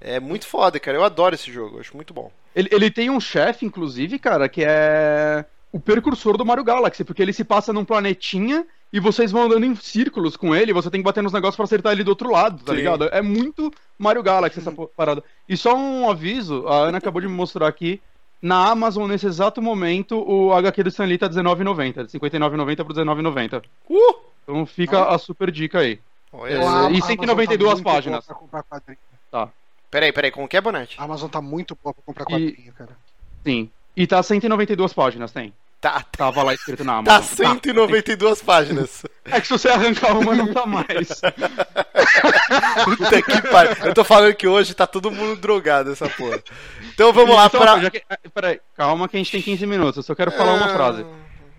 É muito foda, cara. Eu adoro esse jogo, acho muito bom. Ele, ele tem um chefe, inclusive, cara, que é o precursor do Mario Galaxy, porque ele se passa num planetinha e vocês vão andando em círculos com ele, você tem que bater nos negócios pra acertar ele do outro lado, tá Sim. ligado? É muito Mario Galaxy essa po- parada. E só um aviso, a Ana acabou de me mostrar aqui, na Amazon, nesse exato momento, o HQ do Stan Lee tá R$19,90, de R$59,90 por R$19,90. Uh! Então fica a super dica aí. Olha É. A- e Amazon 192 tá páginas. pra comprar quadrinho. Peraí, peraí, como que é, Bonete? A Amazon tá muito boa pra comprar E- quadrinho, cara. Sim. E tá 192 páginas, tem. Tá, tá, Tava lá escrito na tá Amazon. 192 páginas. É que se você arrancar uma, não tá mais. Puta que pariu. Eu tô falando que hoje tá todo mundo drogado essa porra. Então vamos lá Então, pra. que- ah, Peraí, calma que a gente tem 15 minutos. Eu só quero falar uma Ah, frase.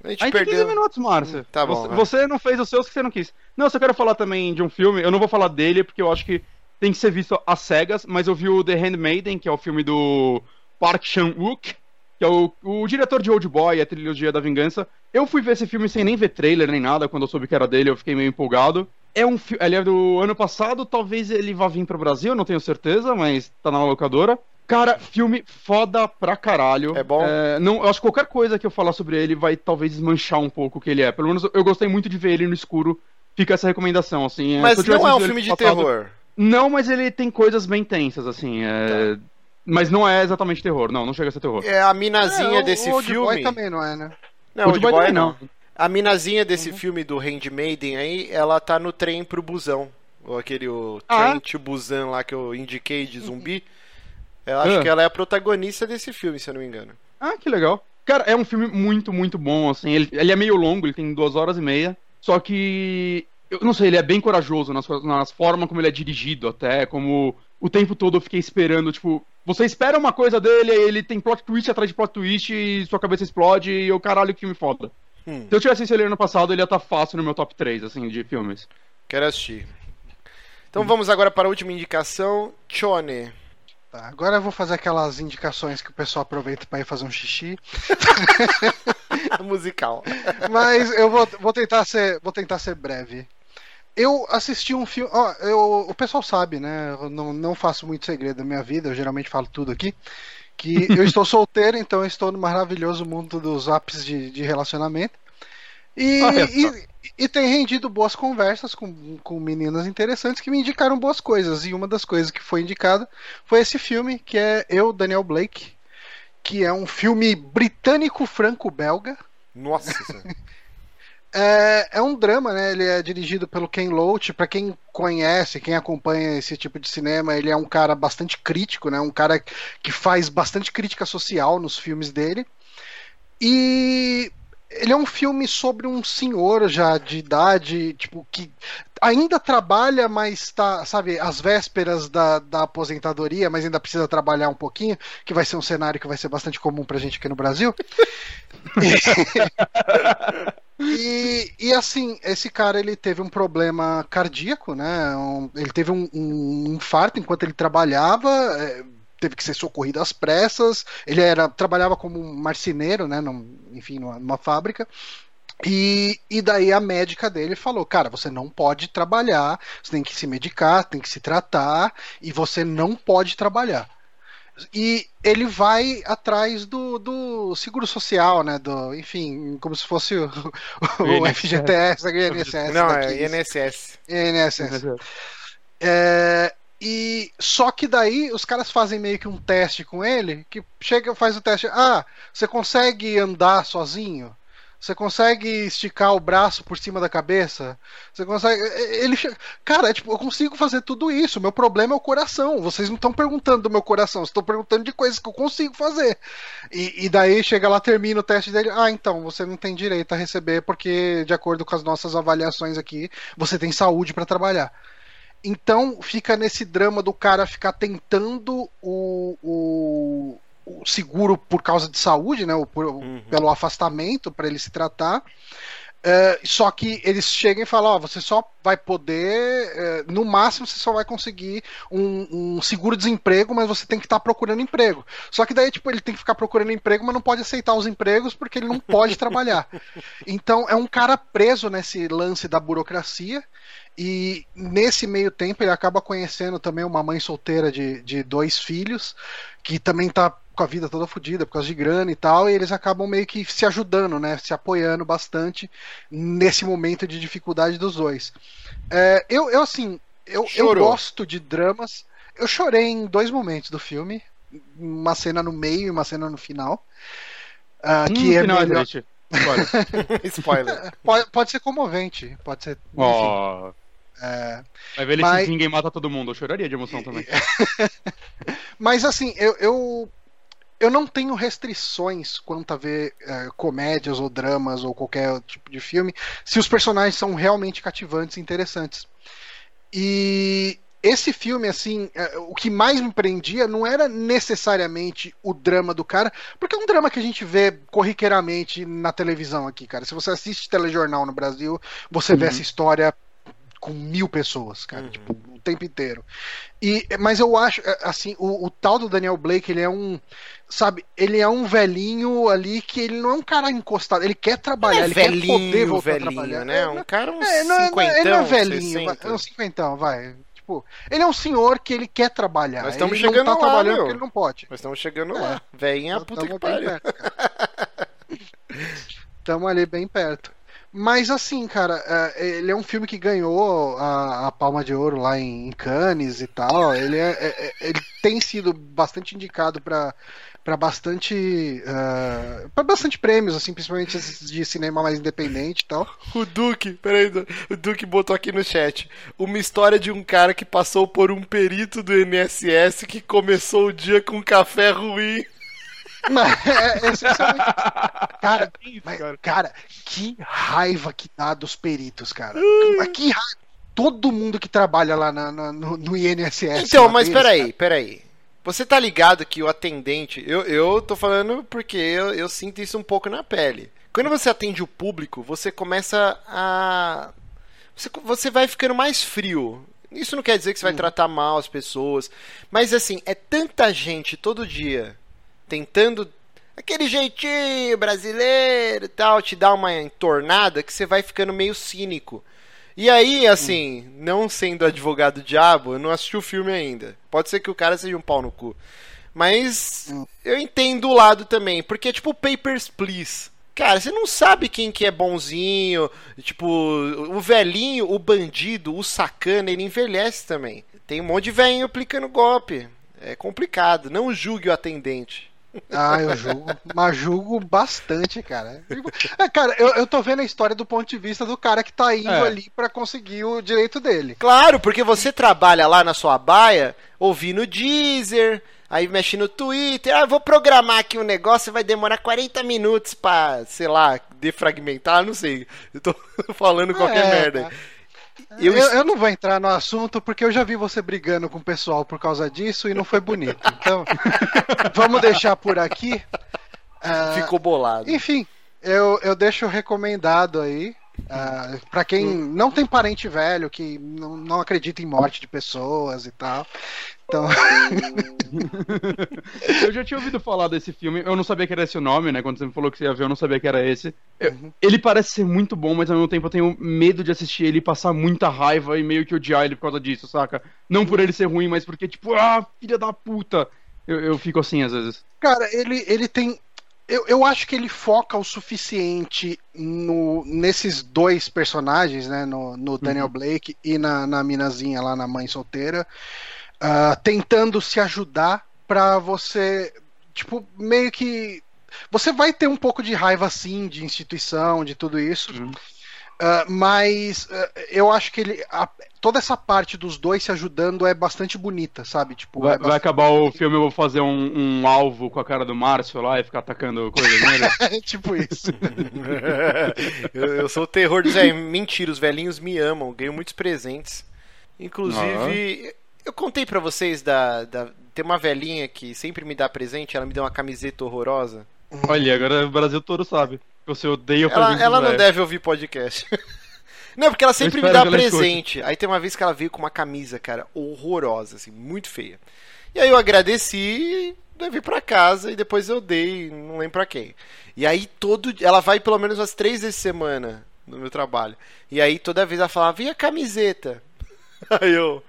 A gente A gente tem 15 perdeu. minutos, Márcia. Tá bom, Você, você não fez os seus que você não quis. Não, eu só quero falar também de um filme. Eu não vou falar dele porque eu acho que tem que ser visto às cegas, mas eu vi o The Handmaiden, que é o filme do Park Chan-wook, que é o, o diretor de Old Boy, a trilogia da vingança. Eu fui ver esse filme sem nem ver trailer nem nada, quando eu soube que era dele, eu fiquei meio empolgado. É um filme, ele é do ano passado, talvez ele vá vir pro Brasil, não tenho certeza, mas tá na locadora. Cara, filme foda pra caralho. É bom? não, eu acho que qualquer coisa que eu falar sobre ele vai talvez desmanchar um pouco o que ele é. Pelo menos eu gostei muito de ver ele no escuro. Fica essa recomendação, assim. é, Mas não é um filme de passado- terror. Não, mas ele tem coisas bem tensas, assim. é, Mas não é exatamente terror, não, não chega a ser terror. É a minazinha É, o- desse o Old filme. Boy também não é, né? Não, Old Boy Boy não. não. A minazinha Uhum. desse filme do Handmaiden aí, ela tá no trem pro busão. Ou aquele o Ah. Train to Busan lá que eu indiquei de zumbi. Eu acho Ah. que ela é a protagonista desse filme, se eu não me engano. Ah, que legal. Cara, é um filme muito, muito bom, assim. Ele, ele é meio longo, ele tem duas horas e meia. Só que. Eu não sei, ele é bem corajoso nas, nas formas como ele é dirigido, até. Como o tempo todo eu fiquei esperando, tipo. Você espera uma coisa dele, aí ele tem plot twist atrás de plot twist e sua cabeça explode e eu, caralho, que filme foda. Hum, Se eu tivesse esse ele ano passado, ele ia estar fácil no meu top 3, assim, de filmes. quero assistir. Então vamos agora para a última indicação. Chone. Tá, agora eu vou fazer aquelas indicações que o pessoal aproveita pra ir fazer um xixi. musical. Mas eu vou, vou tentar ser, vou tentar ser breve. Eu assisti um filme. Ó, eu, o pessoal sabe, né? Eu não, não faço muito segredo da minha vida, eu geralmente falo tudo aqui. Que eu estou solteiro, então eu estou no maravilhoso mundo dos apps de, de relacionamento. E, e, e tem rendido boas conversas com, com meninas interessantes que me indicaram boas coisas. E uma das coisas que foi indicada foi esse filme, que é Eu, Daniel Blake, que é um filme britânico-franco-belga. Nossa. É, é um drama, né? Ele é dirigido pelo Ken Loach. Pra quem conhece, quem acompanha esse tipo de cinema, ele é um cara bastante crítico, né? Um cara que faz bastante crítica social nos filmes dele. E ele é um filme sobre um senhor já de idade, tipo, que ainda trabalha, mas tá, sabe, às vésperas da, da aposentadoria, mas ainda precisa trabalhar um pouquinho, que vai ser um cenário que vai ser bastante comum pra gente aqui no Brasil. E, e assim, esse cara ele teve um problema cardíaco, né? Um- ele teve um, um infarto enquanto ele trabalhava, é, teve que ser socorrido às pressas. Ele era trabalhava como um marceneiro, né? Num, enfim, numa, numa fábrica. E, e daí a médica dele falou: Cara, você não pode trabalhar, você tem que se medicar, tem que se tratar, e você não pode trabalhar. E ele vai atrás do, do seguro social, né? Do, enfim, como se fosse o, o INSS. FGTS, o INSS. Não, daqui. é INSS. INSS. É, e só que daí os caras fazem meio que um teste com ele, que chega faz o teste. Ah, você consegue andar sozinho? Você consegue esticar o braço por cima da cabeça? Você consegue. Ele Cara, é tipo, eu consigo fazer tudo isso. Meu problema é o coração. Vocês não estão perguntando do meu coração, estão perguntando de coisas que eu consigo fazer. E, e daí chega lá, termina o teste dele. Ah, então, você não tem direito a receber, porque, de acordo com as nossas avaliações aqui, você tem saúde para trabalhar. Então fica nesse drama do cara ficar tentando o, o, o seguro por causa de saúde, né? Por, uhum. Pelo afastamento para ele se tratar. Uh, só que eles chegam e falam: Ó, você só vai poder, uh, no máximo, você só vai conseguir um, um seguro-desemprego, mas você tem que estar tá procurando emprego. Só que daí, tipo, ele tem que ficar procurando emprego, mas não pode aceitar os empregos porque ele não pode trabalhar. Então, é um cara preso nesse lance da burocracia. E nesse meio tempo ele acaba conhecendo também uma mãe solteira de, de dois filhos, que também está com a vida toda fodida por causa de grana e tal, e eles acabam meio que se ajudando, né? Se apoiando bastante nesse momento de dificuldade dos dois. É, eu, eu, assim, eu, eu gosto de dramas. Eu chorei em dois momentos do filme. Uma cena no meio e uma cena no final. Uh, que hum, é final, melhor... Spoiler. Spoiler. Pode, pode ser comovente. Pode ser. Oh. É, Vai ver ele mas... se ninguém mata todo mundo. Eu choraria de emoção também. mas assim, eu, eu, eu, não tenho restrições quanto a ver é, comédias ou dramas ou qualquer tipo de filme se os personagens são realmente cativantes e interessantes. E esse filme, assim, é, o que mais me prendia não era necessariamente o drama do cara, porque é um drama que a gente vê corriqueiramente na televisão aqui, cara. Se você assiste telejornal no Brasil, você uhum. vê essa história com mil pessoas, cara, uhum. tipo, o tempo inteiro. E, mas eu acho, é, assim, o, o, tal do Daniel Blake, ele é um, sabe, ele é um velhinho ali que ele não é um cara encostado, ele quer trabalhar, ele, é velhinho, quer poder voltar velhinho, a trabalhar. né? Um cara um é, não, cinquentão, Ele não é velhinho, 60. é um cinquentão, vai. Tipo, ele é um senhor que ele quer trabalhar. Nós estamos ele chegando não tá lá, trabalhando meu. porque ele não pode. Nós estamos chegando é. lá. Velhinha, é puta que pariu. Estamos ali bem perto. Mas assim, cara, é, ele é um filme que ganhou a, a Palma de Ouro lá em Cannes e tal. Ele, é, é, é ele tem sido bastante indicado para para bastante uh, para bastante prêmios assim principalmente de cinema mais independente e tal. O Duque peraí o Duque botou aqui no chat. Uma história de um cara que passou por um perito do INSS que começou o dia com café ruim mas, é, é cara, mas, cara, que raiva que dá dos peritos, cara. que raiva. Todo mundo que trabalha lá na, na, no, no, INSS. Então, mas deles, peraí, cara. peraí. Você tá ligado que o atendente. Eu, eu tô falando porque eu, eu sinto isso um pouco na pele. Quando você atende o público, você começa a. Você, você vai ficando mais frio. Isso não quer dizer que você vai hum. tratar mal as pessoas. Mas assim, é tanta gente todo dia tentando aquele jeitinho brasileiro e tal, te dá uma entornada que você vai ficando meio cínico. E aí, assim, hum. não sendo advogado diabo, eu não assisti o filme ainda. Pode ser que o cara seja um pau no cu. Mas hum. eu entendo o lado também, porque é tipo Papers, Please. Cara, você não sabe quem que é bonzinho, tipo, o velhinho, o bandido, o sacana, ele envelhece também. Tem um monte de velhinho aplicando golpe. É complicado, não julgue o atendente. Ah, eu julgo, mas julgo bastante, cara. É, cara, eu, eu tô vendo a história do ponto de vista do cara que tá indo é. ali para conseguir o direito dele. Claro, porque você trabalha lá na sua baia, ouvindo Deezer, aí mexe no Twitter, ah, vou programar aqui um negócio, vai demorar 40 minutos pra, sei lá, defragmentar, não sei. Eu tô falando qualquer é, merda. Tá. Eu, eu, eu, não vou entrar no assunto porque eu já vi você brigando com o pessoal por causa disso e não foi bonito. Então, vamos deixar por aqui. Uh, Ficou bolado. Enfim, eu, eu deixo recomendado aí. Uh, para quem não tem parente velho, que não, não acredita em morte de pessoas e tal. Então. eu já tinha ouvido falar desse filme, eu não sabia que era esse o nome, né? Quando você me falou que você ia ver, eu não sabia que era esse. Eu, uhum. Ele parece ser muito bom, mas ao mesmo tempo eu tenho medo de assistir ele e passar muita raiva e meio que odiar ele por causa disso, saca? Não por ele ser ruim, mas porque, tipo, ah, filha da puta. Eu, eu fico assim às vezes. Cara, ele, ele tem eu, eu acho que ele foca o suficiente no, nesses dois personagens, né? No, no Daniel uhum. Blake e na, na minazinha lá, na mãe solteira, uh, tentando se ajudar para você, tipo, meio que. Você vai ter um pouco de raiva, sim, de instituição, de tudo isso. Uhum. Uh, mas uh, eu acho que ele. A, toda essa parte dos dois se ajudando é bastante bonita, sabe? Tipo, vai, é vai acabar o filme, eu vou fazer um, um, alvo com a cara do Márcio lá e ficar atacando coisas nele. tipo isso. eu, eu, sou o terror dos velhos. Mentira, os velhinhos me amam, ganho muitos presentes. Inclusive, eu contei para vocês da, da tem uma velhinha que sempre me dá presente, ela me deu uma camiseta horrorosa. Olha, agora o Brasil todo sabe. Você odeia o Ela, ela não deve ouvir podcast. Não, porque ela sempre me dá presente. Aí tem uma vez que ela veio com uma camisa, cara, horrorosa, assim, muito feia. E aí eu agradeci, levei pra casa e depois eu dei, não lembro pra quem. E aí todo ela vai pelo menos umas três vezes por semana no meu trabalho. E aí toda vez ela falava, e a camiseta? Aí eu.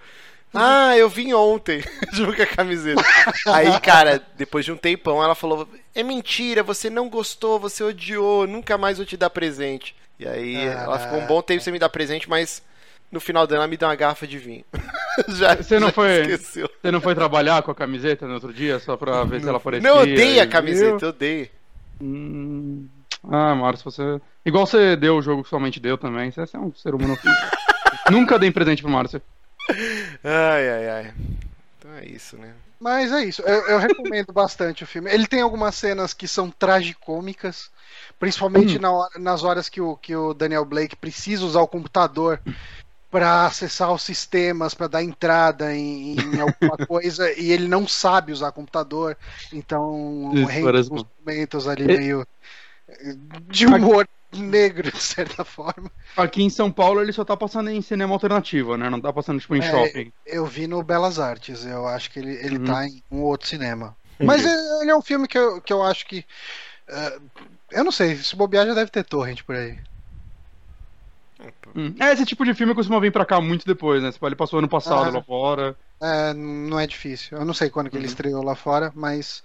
Ah, eu vim ontem. Com a camiseta. Aí, cara, depois de um tempão, ela falou: É mentira, você não gostou, você odiou, nunca mais vou te dar presente. E aí, ela ficou um bom tempo sem me dar presente, mas no final dela ela me deu uma garrafa de vinho. já, Você não já foi- esqueceu. Você não foi trabalhar com a camiseta no outro dia só pra ver se ela aparecia? Não, eu odeio a camiseta, eu odeio. Hum... Ah, Márcio, você. Igual você deu o jogo que sua deu também. Você é um ser humano. Nunca dei presente pro Márcio. Ai, ai, ai. Então é isso, né? Mas é isso, eu, eu recomendo bastante o filme. Ele tem algumas cenas que são tragicômicas, principalmente Hum. na hora- nas horas que o, que o Daniel Blake precisa usar o computador para acessar os sistemas, para dar entrada em, em alguma coisa, e ele não sabe usar computador, então rende uns momentos ali meio de humor negro, de certa forma. Aqui em São Paulo ele só tá passando em cinema alternativo, né? Não tá passando tipo em É, shopping. Eu vi no Belas Artes, eu acho que ele, ele Uhum. tá em um outro cinema. Mas é- ele é um filme que eu, que eu acho que. eh, eu não sei, se bobear já deve ter torrent por aí. Hum. É, esse tipo de filme costuma vir pra cá muito depois, né? Tipo, Ele passou ano passado Ah. lá fora. É, não é difícil. Eu não sei quando que ele Uhum. estreou lá fora, mas.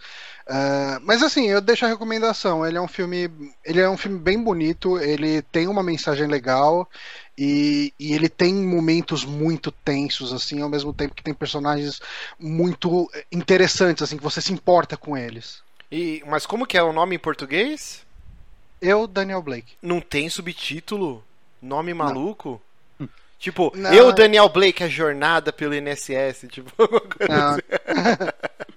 Eh, mas assim, eu deixo a recomendação. Ele é um filme. Ele é um filme bem bonito, ele tem uma mensagem legal. E, e ele tem momentos muito tensos, assim, ao mesmo tempo que tem personagens muito interessantes, assim, que você se importa com eles. E, mas como que é o nome em português? Eu, Daniel Blake. Não tem subtítulo? Nome maluco? Tipo, Não. eu, Daniel Blake, a jornada pelo INSS, tipo, alguma coisa Não. assim.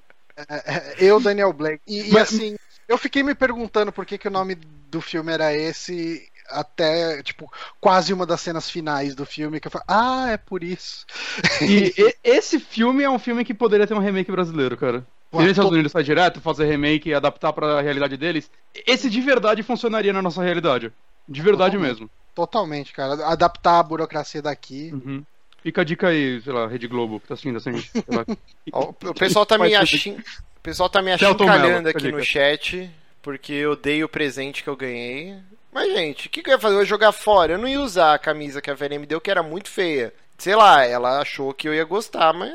É, é, eu, Daniel Blake. E, e Mas- assim, eu fiquei me perguntando por que, que o nome do filme era esse até, tipo, quase uma das cenas finais do filme, que eu falei, ah, é por isso. E, e- esse filme é um filme que poderia ter um remake brasileiro, cara. Se os Estados Unidos sai direto, fazer remake e adaptar pra realidade deles, esse de verdade funcionaria na nossa realidade. De verdade Totalmente. mesmo. Totalmente, cara. Adaptar a burocracia daqui. Uhum. Fica a dica aí, sei lá, Rede Globo, que tá assistindo assim. lá. Ó, o pessoal tá me achin... O pessoal tá me Celton Mello, achincalhando fica a aqui no chat, porque eu dei o presente que eu ganhei. Mas, gente, o que, que eu ia fazer? Eu ia jogar fora. Eu não ia usar a camisa que a me deu, que era muito feia. Sei lá, ela achou que eu ia gostar, mas,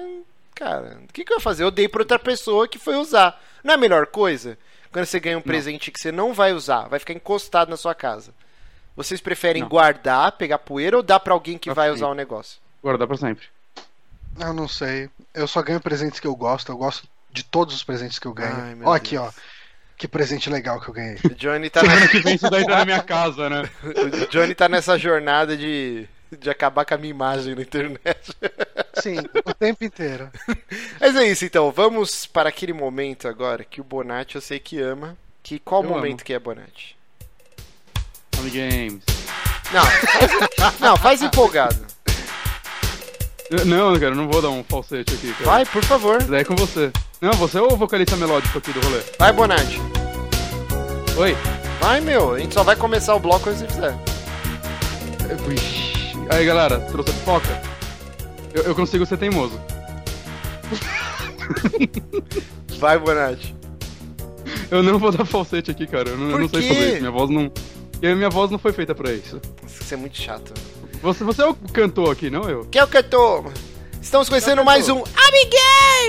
cara, o que, que eu ia fazer? Eu dei pra outra pessoa que foi usar. Não é a melhor coisa? Quando você ganha um presente que você não vai usar, vai ficar encostado na sua casa. Vocês preferem Não. guardar, pegar poeira ou dar pra alguém que Pra vai usar o negócio? Guardar pra sempre. Eu não sei. Eu só ganho presentes que eu gosto. Eu gosto de todos os presentes que eu ganho. Ai, ó, aqui, Deus. ó. Que presente legal que eu ganhei. O Johnny tá na Semana que vem isso daí tá na minha casa, né? O Johnny tá nessa jornada de, de acabar com a minha imagem na internet. Sim, o tempo inteiro. Mas é isso então, vamos para aquele momento agora que o Bonatti eu sei que ama. Que qual Eu momento amo. que é Bonatti? Games. Não, faz, não, faz empolgado. Não, cara, eu não vou dar um falsete aqui, cara. Vai, por favor. Daí é com você. Não, você é o vocalista melódico aqui do rolê. Vai, Bonatti. Oi. Vai, meu. A gente só vai começar o bloco você fizer. Ixi. Aí, galera, trouxe a pipoca? Eu, eu consigo ser teimoso. Vai, Bonatti. Eu não vou dar falsete aqui, cara. Eu não, eu não sei fazer isso. Minha voz não. E minha voz não foi feita pra isso. Isso é muito chato. Você, você é o cantor aqui, não eu? Que é o tô? Estamos conhecendo mais um Ami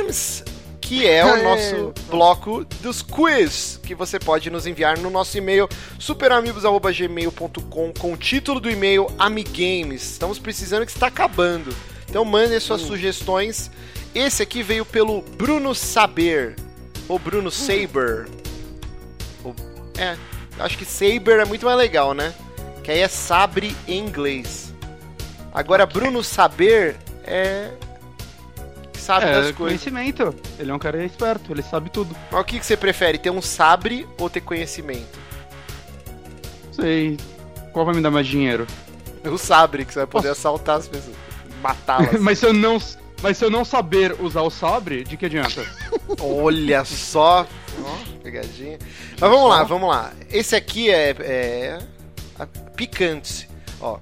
Games! Que é o nosso bloco dos quiz, que você pode nos enviar no nosso e-mail superamigos.gmail.com com o título do e-mail Amigames. Estamos precisando que está acabando. Então mandem suas sugestões. Esse aqui veio pelo Bruno Saber. Ou Bruno Saber. Ou- É, acho que Saber é muito mais legal, né? Que aí é sabre em inglês. Agora, Bruno Saber é. Sabe é, das coisas. conhecimento. Ele é um cara esperto, ele sabe tudo. Mas o que, que você prefere? Ter um sabre ou ter conhecimento? Sei. Qual vai me dar mais dinheiro? O sabre, que você vai poder assaltar as pessoas. Matá-las. mas se eu não. Mas se eu não saber usar o sabre, de que adianta? Olha só. Ó, pegadinha. Mas vamos lá, vamos lá. Esse aqui é, é picante. Ó.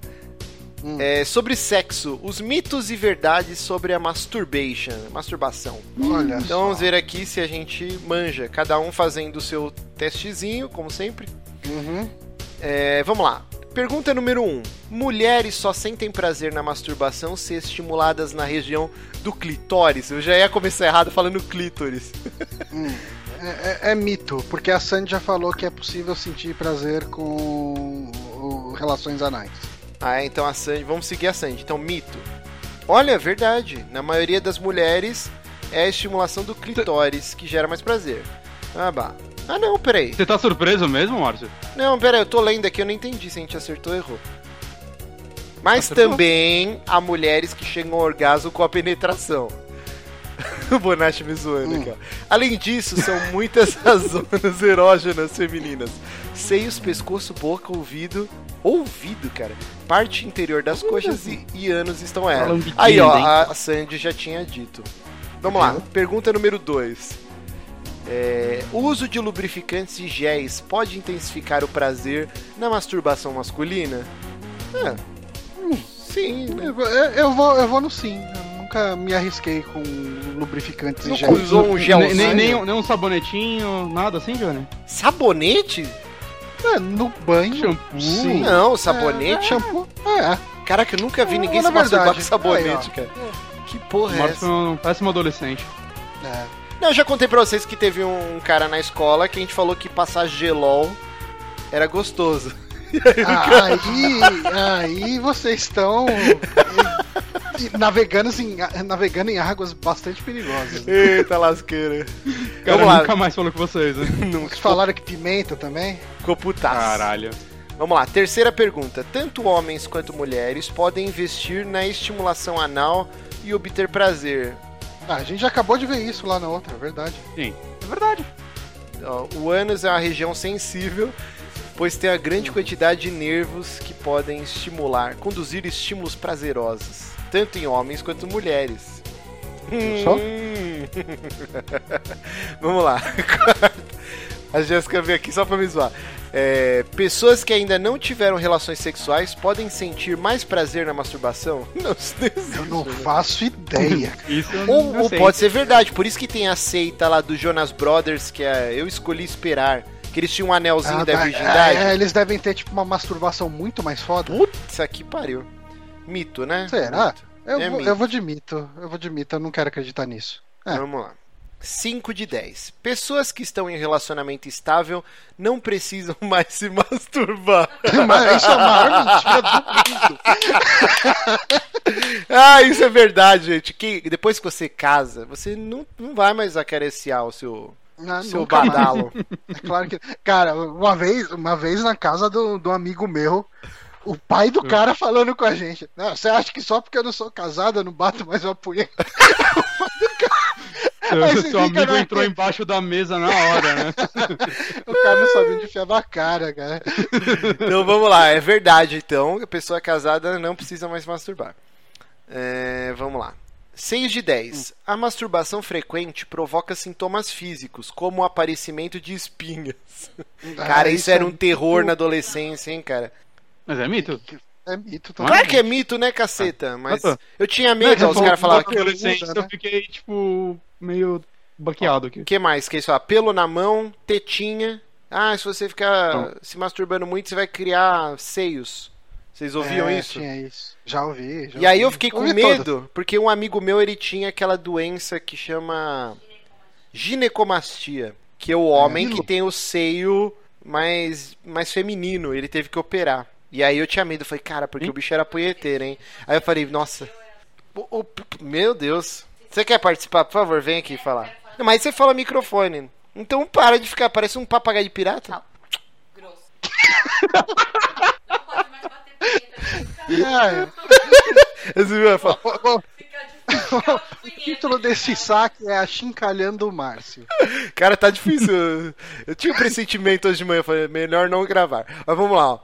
Hum. É sobre sexo, os mitos e verdades sobre a masturbation, masturbação. Olha Então só. vamos ver aqui se a gente manja, cada um fazendo o seu testezinho, como sempre. Uhum. É, vamos lá. Pergunta número 1. Um. Mulheres só sentem prazer na masturbação se estimuladas na região do clitóris? Eu já ia começar errado falando clítoris. Hum. É, é- é mito, porque a Sandy já falou que é possível sentir prazer com relações anais. Ah, então a Sandy, vamos seguir a Sandy. Então, mito. Olha, verdade. Na maioria das mulheres é a estimulação do clitóris que gera mais prazer. Ah, bah. Ah, não, peraí. Você tá surpreso mesmo, Márcio? Não, peraí, eu tô lendo aqui, eu não entendi se a gente acertou ou errou. Mas Acertou. também há mulheres que chegam ao orgasmo com a penetração. o Bonatti me zoando aqui, ó. Além disso, são muitas as zonas erógenas femininas. Seios, pescoço, boca, ouvido. Ouvido, cara. Parte interior das coxas e, e ânus estão. Falando Aí, ó, a Sandy já tinha dito. Vamos lá, pergunta número 2. o uso de lubrificantes e géis pode intensificar o prazer na masturbação masculina? É. Sim, né? Eu, vou- eu vou, eu vou no sim. Eu nunca me arrisquei com lubrificantes e Nunca gel. usou um gelzinho? nem, nem nem um sabonetinho, nada assim, Johnny? Sabonete? É, no banho. Shampoo? Sim. Não, É, sabonete? shampoo. É. Caraca, eu nunca vi ninguém Na se masturbar verdade. com sabonete, Aí, cara. Que porra é essa? um péssimo adolescente. é. Não, eu já contei pra vocês que teve um cara na escola que a gente falou que passar gelol era gostoso. Ah, aí, aí vocês estão navegando em, navegando em águas bastante perigosas. Eita lasqueira. Cara, Vamos lá. nunca mais falou com vocês, né? Nunca Falaram que pimenta também? Ficou putaço. Caralho. Vamos lá, terceira pergunta. Tanto homens quanto mulheres podem investir na estimulação anal e obter prazer. Ah, a gente já acabou de ver isso lá na outra, é verdade. Sim, é verdade. O ânus é uma região sensível, pois tem a grande quantidade de nervos que podem estimular, conduzir estímulos prazerosos, tanto em homens quanto mulheres. Só? Hum. Vamos lá. A Jéssica veio aqui só pra me zoar. É, pessoas que ainda não tiveram relações sexuais podem sentir mais prazer na masturbação? Não, não existe, Eu não né? faço ideia. Isso eu Ou, não ou sei. pode ser verdade, por isso que tem a seita lá do Jonas Brothers, que é Eu Escolhi Esperar, que eles tinham um anelzinho Ah, da tá. virgindade. É, eles devem ter tipo uma masturbação muito mais foda. Putz, aqui pariu. Mito, né? Será? Mito. Eu, É vou, mito. eu vou de mito. Eu vou de mito, eu não quero acreditar nisso. É. Vamos lá. 5 de 10. Pessoas que estão em relacionamento estável não precisam mais se masturbar. Mas isso é a maior mentira do mundo. ah, isso é verdade, gente. Que depois que você casa, você não, não vai mais acariciar o seu, Ah, seu badalo. É claro que. Cara, uma vez, uma vez na casa do, do amigo meu, o pai do cara falando com a gente. Você acha que só porque eu não sou casado eu não bato mais uma punheta? Seu, Aí seu amigo na- entrou embaixo da mesa na hora, né? O cara não sabia onde enfiar na cara, cara. Então vamos lá, é verdade então. A pessoa casada não precisa mais masturbar. É, vamos lá. 6 de 10. A masturbação frequente provoca sintomas físicos, como o aparecimento de espinhas. Cara, Ah, isso era é um terror na adolescência, hein, cara? Mas é mito. É mito Claro Claro totalmente. que é mito, né, caceta? Mas Ah, tá. eu tinha medo, os caras falavam. que- muda, né? eu fiquei, tipo, meio baqueado aqui. O que mais? Que é isso? ó, Pelo na mão, tetinha. Ah, se você ficar Não. se masturbando muito, você vai criar seios. Vocês ouviam É, isso? Tinha isso. Já ouvi. já E aí ouvi. eu fiquei com Ouvi medo, todas. porque um amigo meu ele tinha aquela doença que chama ginecomastia, que é o homem que Ilo. tem o seio mais, mais feminino, ele teve que operar. E aí eu tinha medo, eu falei, cara, porque Hum? o bicho era punheteiro, hein? Aí eu falei, nossa, o- o- meu Deus. Você quer participar? Por favor, vem aqui falar. Não, Mas você fala microfone. Então para de ficar, parece um papagaio de pirata. Grosso. Não pode mais bater punheta. É, o, título desse saque é Achincalhando o Márcio. Cara, tá difícil. Eu- Eu tinha um pressentimento hoje de manhã, eu falei, melhor não gravar. Mas vamos lá, ó.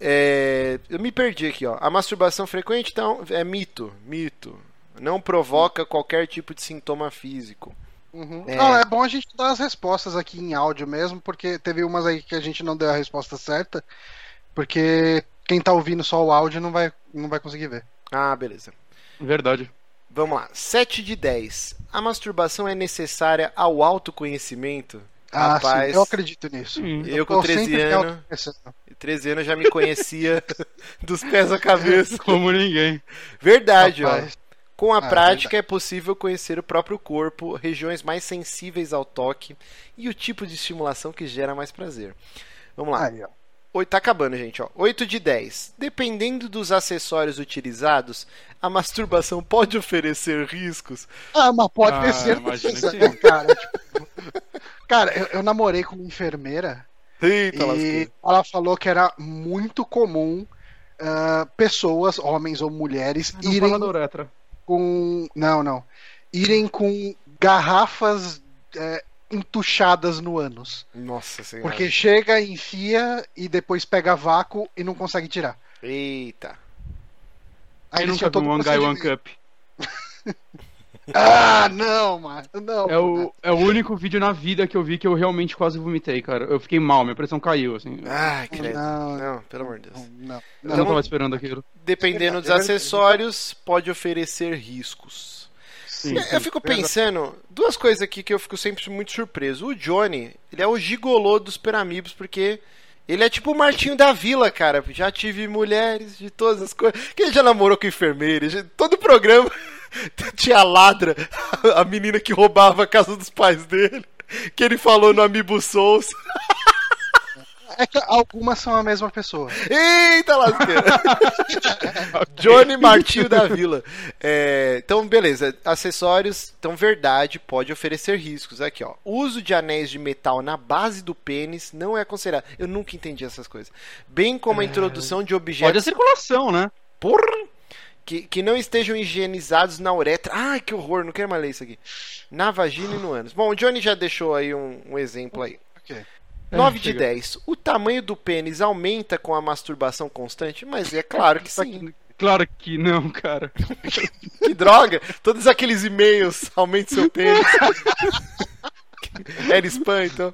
É, eu me perdi aqui, ó. A masturbação frequente, então, é mito. Mito. Não provoca qualquer tipo de sintoma físico. Uhum. É. Não, é bom a gente dar as respostas aqui em áudio mesmo, porque teve umas aí que a gente não deu a resposta certa, porque quem tá ouvindo só o áudio não vai, não vai conseguir ver. Ah, beleza. Verdade. Vamos lá. 7 de 10. A masturbação é necessária ao autoconhecimento? Ah, Rapaz, sim, eu acredito nisso. Sim. eu com Tô 13 sempre me anos, autoconhecendo. 13 anos já me conhecia dos pés à cabeça. Como ninguém. Verdade, ó. Rapaz, Com a Ah, prática é possível conhecer o próprio corpo, regiões mais sensíveis ao toque e o tipo de estimulação que gera mais prazer. Vamos lá. aí, ó. Oi, tá acabando, gente. Ó. 8 de 10. Dependendo dos acessórios utilizados, a masturbação pode oferecer riscos. Ah, mas pode Ah, ter certeza, né, sim. cara. Tipo, cara, eu, eu namorei com uma enfermeira Eita, e lasqueira. ela falou que era muito comum ah, pessoas, homens ou mulheres, Não irem com. Não, não. Irem com garrafas é, entuchadas no ânus. Nossa senhora. Porque chega, enfia e depois pega vácuo e não consegue tirar. Eita. Aí nunca todo um One Guy One. Cup? Ah, não, mano. Não. É o, é o único vídeo na vida que eu vi que eu realmente quase vomitei, cara. Eu fiquei mal, minha pressão caiu, assim. Ai, credo. Não, Não, pelo amor de Deus. não, não. Eu Então- não tava esperando aquilo. Dependendo dos É acessórios, pode oferecer riscos. Sim, Eu- Eu fico pensando, duas coisas aqui que eu fico sempre muito surpreso. O Johnny, ele é o gigolô dos Peramibos, porque ele é tipo o Martinho da Vila, cara. Já tive mulheres de todas as coisas. Que ele já namorou com enfermeira. já- Todo programa tinha a ladra, a menina que roubava a casa dos pais dele. Que ele falou no Amiibo Souls. É que algumas são a mesma pessoa. Eita lasqueira! Johnny Martinho da Vila. É, então, beleza. Acessórios, então, verdade, pode oferecer riscos. Aqui, ó. Uso de anéis de metal na base do pênis não é considerado. Eu nunca entendi essas coisas. Bem como a introdução de Pode a objetos. circulação, né? Porra! Que, que não estejam higienizados na uretra. Ai, que horror, não quero mais ler isso aqui. Na vagina e no ânus. Bom, o Johnny já deixou aí um, um exemplo aí. Ok. 9 de chega. 10. O tamanho do pênis aumenta com a masturbação constante? Mas é claro que sim. Claro que não, cara. Que droga! Todos aqueles e-mails, aumente seu pênis. Era spam, então.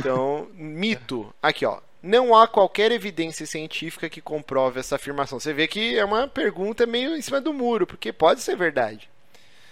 Então, mito. Aqui, ó. Não há qualquer evidência científica que comprove essa afirmação. Você vê que é uma pergunta meio em cima do muro, porque pode ser verdade.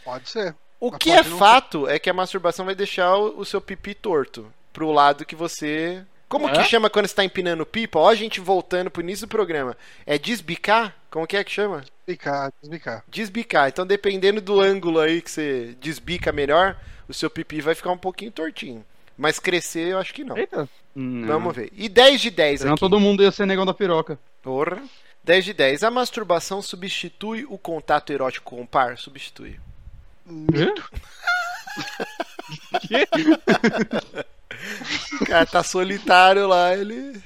Pode ser. O Mas que é não fato é que a masturbação vai deixar o, o seu pipi torto pro lado que você. Como que É? chama quando você tá empinando pipa? Ó, a gente voltando pro início do programa. É desbicar? Como que é que chama? Desbicar, desbicar. Desbicar. Então, dependendo do ângulo aí que você desbica melhor, o seu pipi vai ficar um pouquinho tortinho. Mas crescer, eu acho que não. Eita. Não. Vamos ver. E 10 de 10 Senão aqui. todo mundo ia ser negão da piroca. Porra. 10 de 10. A masturbação substitui o contato erótico com o par? Substitui. Mito. Quê? O cara tá solitário lá, ele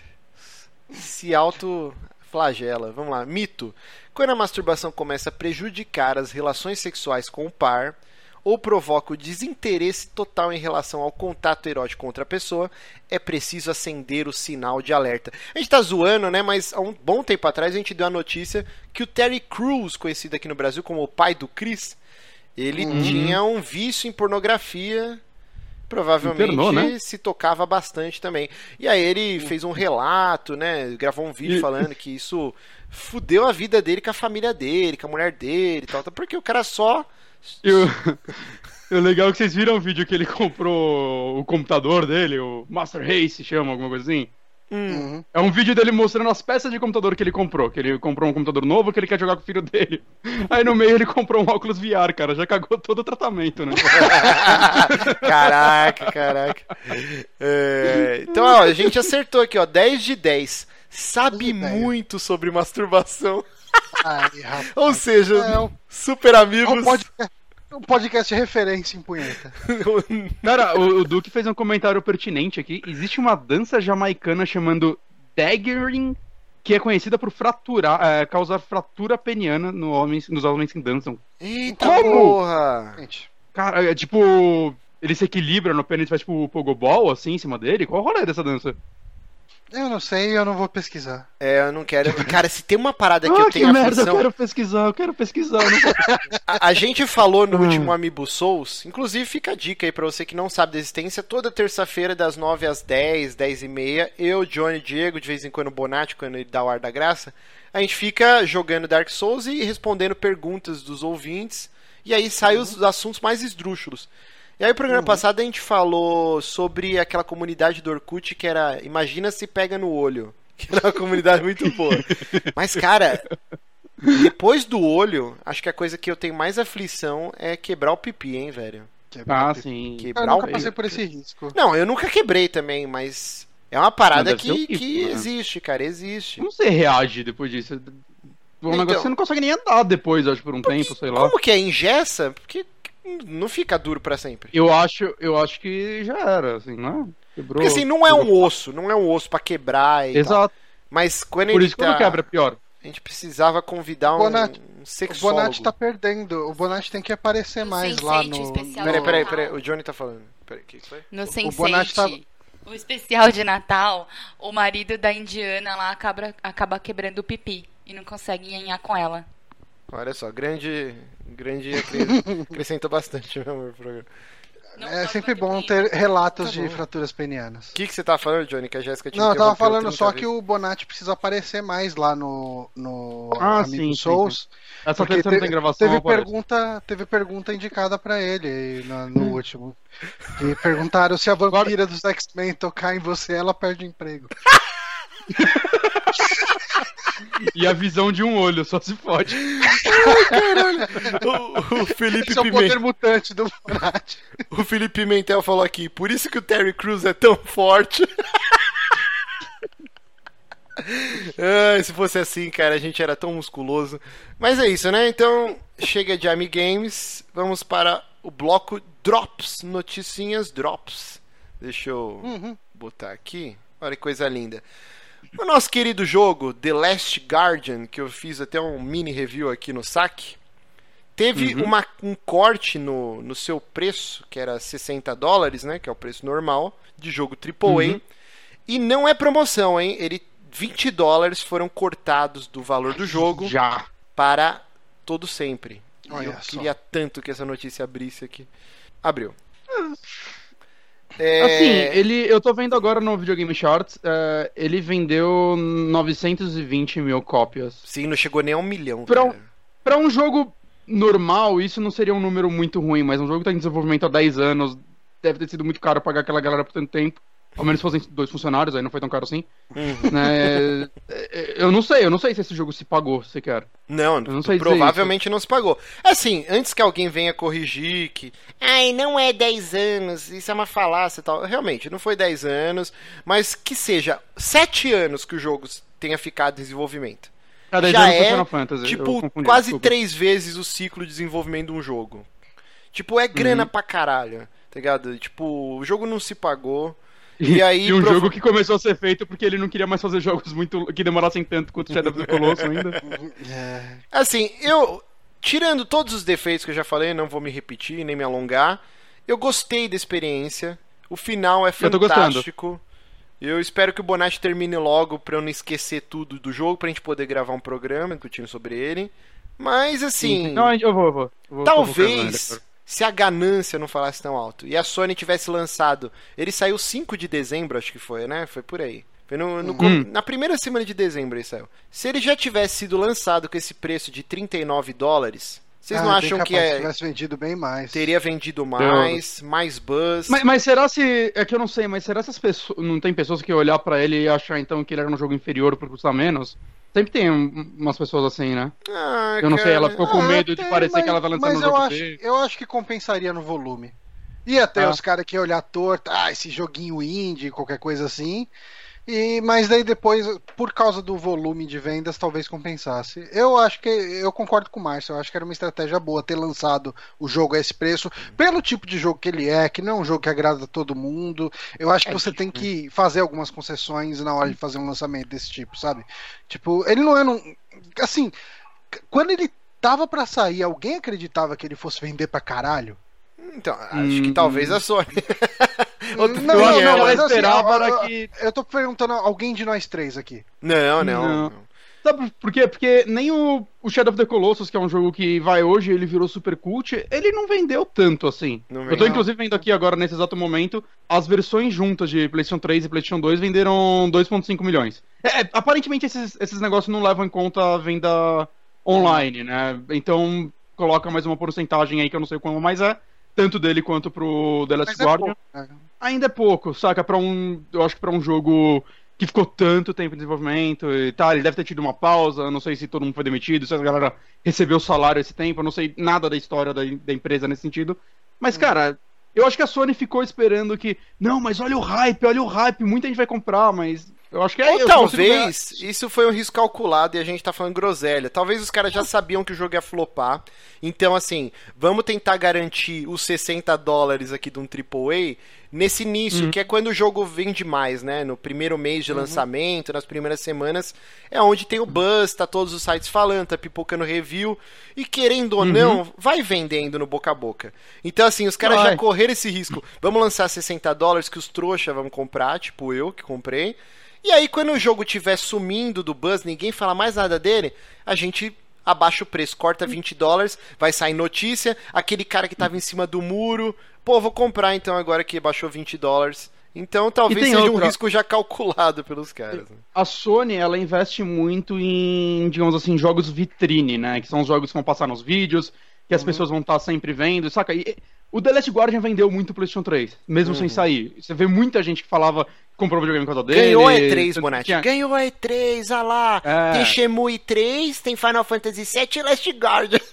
se auto-flagela. Vamos lá. Mito. Quando a masturbação começa a prejudicar as relações sexuais com o par ou provoca o desinteresse total em relação ao contato erótico com outra pessoa, é preciso acender o sinal de alerta. A gente tá zoando, né? Mas há um bom tempo atrás a gente deu a notícia que o Terry Crews, conhecido aqui no Brasil como o pai do Chris, ele tinha um vício em pornografia provavelmente Internou, né? se tocava bastante também. E aí ele fez um relato, né? Gravou um vídeo E- falando que isso fudeu a vida dele com a família dele, com a mulher dele e tal, tal, porque o cara só. E o... o legal é que vocês viram o vídeo que ele comprou o computador dele, o Master Race chama, alguma coisa assim. Hum, Uhum. É um vídeo dele mostrando as peças de computador que ele comprou. Que ele comprou um computador novo que ele quer jogar com o filho dele. Aí no meio ele comprou um óculos VR, cara. Já cagou todo o tratamento, né? caraca, caraca. É, então, ó, a gente acertou aqui, ó, 10 de 10. Sabe 10 de 10. muito sobre masturbação. Ai. Ou seja, É, um- super é um amigos. podcast, um podcast de referência em punheta. Cara, o, o Duque fez um comentário pertinente aqui. Existe uma dança jamaicana chamando daggering, que é conhecida por fraturar, é, causar fratura peniana no homens, nos homens que dançam. Eita Como? porra! Gente, Cara, é tipo. Ele se equilibra no pênis, faz tipo o pogobol assim em cima dele. Qual o rolê dessa dança? Eu não sei, eu não vou pesquisar. É, eu não quero. Cara, se tem uma parada que ah, eu que tenho merda, aflição. eu quero pesquisar, eu quero pesquisar. eu vou- A, a gente falou no Hum. último Amiibo Souls, inclusive fica a dica aí pra você que não sabe da existência, toda terça-feira das 9 às 10, 10 e meia, eu, Johnny e Diego, de vez em quando o Bonatti, quando ele dá o ar da graça, a gente fica jogando Dark Souls e respondendo perguntas dos ouvintes, e aí saem os assuntos mais esdrúxulos. E aí, no programa passado, a gente falou sobre aquela comunidade do Orkut que era Imagina se pega no olho. Que era uma comunidade muito boa. Mas, cara, depois do olho, acho que a coisa que eu tenho mais aflição é quebrar o pipi, hein, velho? Ah, sim. Eu Quebrar nunca o passei pipi. por esse risco. Não, eu nunca quebrei também, mas é uma parada que, horrível, que né? existe, cara, existe. Como você reage depois disso? Um Então- negócio que você não consegue nem andar depois, acho, por um tempo, sei lá. Como que é? Engessa? Porque não fica duro pra sempre. Eu acho, eu acho que já era, assim, né? Quebrou. Porque assim, não é um osso, não é um osso pra quebrar e tal. Exato. Mas quando Por ele isso que tá... quando quebra pior. A gente precisava convidar um, Bonatti, um O sexólogo. Bonatti tá perdendo. O Bonatti tem que aparecer O mais lá Sense8 no. especial. Peraí, peraí, peraí, o Johnny tá falando. Peraí, o que foi? No O Bonatti Sense8, tava- o especial de Natal, o marido da indiana lá acaba, acaba quebrando o pipi e não consegue nhanhar com ela. Olha só, grande. Grande acre- acrescenta bastante, meu amor. pro programa. Não É sempre bom bem. ter relatos Tá de bom. fraturas penianas. O que, que você tá falando, Johnny? Que a Jéssica te Não, eu tava falando 30 só que o Bonatti precisa aparecer mais lá no, no Ah, Amigo sim, sim, Souls. Essa Porque terça não te- tem gravação, Teve pergunta, teve pergunta indicada pra ele no, no último. E perguntaram se a vampira dos X-Men tocar em você, ela perde o emprego. E a visão de um olho, só se fode. O, o Felipe Esse é o Pimentel. poder mutante do Bonatti. O Felipe Pimentel falou aqui, por isso que o Terry Crews é tão forte. Ai, se fosse assim, cara, a gente era tão musculoso. Mas é isso, né? Então, chega de Ami Games, vamos para o bloco Drops, noticinhas Drops. Deixa eu Uhum. botar aqui. Olha que coisa linda. O nosso querido jogo, The Last Guardian, que eu fiz até um mini review aqui no saque, teve uma- um corte no, no seu preço, que era 60 dólares, né? Que é o preço normal de jogo AAA. E não é promoção, hein? Ele 20 dólares foram cortados do valor do jogo Já. para todo sempre. Olha eu só. queria tanto que essa notícia abrisse aqui. Abriu. É, Assim, ele, eu tô vendo agora no Videogame Charts, é, ele vendeu 920 mil cópias. Sim, não chegou nem a um milhão. Pra um-. Pra um jogo normal, isso não seria um número muito ruim, mas um jogo que tá em desenvolvimento há 10 anos, deve ter sido muito caro pagar aquela galera por tanto tempo. Ao menos fossem dois funcionários, aí não foi tão caro assim. Uhum. né? Eu não sei, eu não sei se esse jogo se pagou sequer. Não, não sei provavelmente não se pagou. Assim, antes que alguém venha corrigir que. Ai, não é 10 anos, isso é uma falácia e tal. Realmente, não foi 10 anos, mas que seja 7 anos que o jogo tenha ficado em desenvolvimento. Ah, 10 Já é, Fantasy, eu Tipo, quase desculpa. três vezes o ciclo de desenvolvimento de um jogo. Tipo, é grana pra caralho, tá ligado? Tipo, o jogo não se pagou. E aí, E um jogo que começou a ser feito porque ele não queria mais fazer jogos muito que demorassem tanto quanto Shadow of the Colossus ainda. É, Assim, eu. Tirando todos os defeitos que eu já falei, não vou me repetir nem me alongar. Eu gostei da experiência. O final é fantástico. Eu espero que o Bonatti termine logo pra eu não esquecer tudo do jogo, pra gente poder gravar um programa discutindo sobre ele. Mas assim. Não, eu vou, eu vou. eu vou Talvez se a ganância não falasse tão alto e a Sony tivesse lançado. Ele saiu 5 de dezembro, acho que foi, né? Foi por aí. Foi no, no Hum. Na primeira semana de dezembro ele saiu. Se ele já tivesse sido lançado com esse preço de 39 dólares, vocês ah, não acham que é, tivesse vendido bem mais. teria vendido mais, mais buzz? Mas, mas será se. É que eu não sei, mas será se as pessoas. Não tem pessoas que olhar pra ele e achar então que ele era um jogo inferior por custar menos? Sempre tem um- umas pessoas assim, né? Ah, Eu não sei, cara, ela ficou com Ah, medo de tem, parecer mas- que ela vai lançar Mas no eu acho, eu acho que compensaria no volume. E até Ah. os caras que iam olhar torto, ah, esse joguinho indie, qualquer coisa assim. E, mas daí depois, por causa do volume de vendas, talvez compensasse. Eu acho que eu concordo com o Márcio, eu acho que era uma estratégia boa ter lançado o jogo a esse preço, pelo tipo de jogo que ele é, que não é um jogo que agrada a todo mundo. Eu acho que É você tem que fazer algumas concessões na hora de fazer um lançamento desse tipo, sabe? Tipo, ele não é um. Assim, quando ele tava pra sair, alguém acreditava que ele fosse vender pra caralho? Então, acho que Hum. talvez a Sony. Outro Não, eu que ela mas assim, esperava era ó, que. Eu tô perguntando a alguém de nós três aqui. Não, não. Não. Sabe por quê? Porque nem o, o Shadow of the Colossus, que é um jogo que vai hoje, ele virou super cult, ele não vendeu tanto assim. Não Eu tô inclusive vendo aqui agora, nesse exato momento, as versões juntas de PlayStation 3 e PlayStation 2 venderam 2,5 milhões. É, é, aparentemente esses, esses negócios não levam em conta a venda online, né? Então coloca mais uma porcentagem aí que eu não sei como mais é, tanto dele quanto pro The Last Mas é Guardian. né? Ainda é pouco, saca? Pra um. Eu acho que pra um jogo que ficou tanto tempo em desenvolvimento e tal, ele deve ter tido uma pausa, não sei se todo mundo foi demitido, se a galera recebeu salário esse tempo, eu não sei nada da história da, da empresa nesse sentido. Mas, cara, eu acho que a Sony ficou esperando que. Não, mas olha o hype, olha o hype, muita gente vai comprar, mas. Eu acho que é Ou eu talvez isso foi um risco calculado e a gente tá falando groselha. Talvez os caras já sabiam que o jogo ia flopar. Então, assim, vamos tentar garantir os 60 dólares aqui de um AAA nesse início, Uhum. que é quando o jogo vende mais, né? No primeiro mês de lançamento, nas primeiras semanas, é onde tem o buzz, tá todos os sites falando, tá pipocando review. E querendo ou Uhum. não, vai vendendo no boca a boca. Então, assim, os caras já Vai. correram esse risco. Vamos lançar 60 dólares que os trouxa vão comprar, tipo eu que comprei. E aí, quando o jogo estiver sumindo do buzz, ninguém fala mais nada dele, a gente abaixa o preço, corta 20 dólares, vai sair notícia, aquele cara que tava em cima do muro, pô, vou comprar então agora que baixou 20 dólares. Então talvez seja um outra- risco já calculado pelos caras. né? a Sony, ela investe muito em, digamos assim, jogos vitrine, né? Que são os jogos que vão passar nos vídeos, que as pessoas vão estar sempre vendo, saca? E, o The Last Guardian vendeu muito o PlayStation 3, mesmo sem sair. Você vê muita gente que falava que comprou videogame por causa dele. Ganhou a E3, tanto Bonatti. tinha- Ganhou a E3, olha lá. É. Tem Shenmue 3, tem Final Fantasy VII e Last Guardian.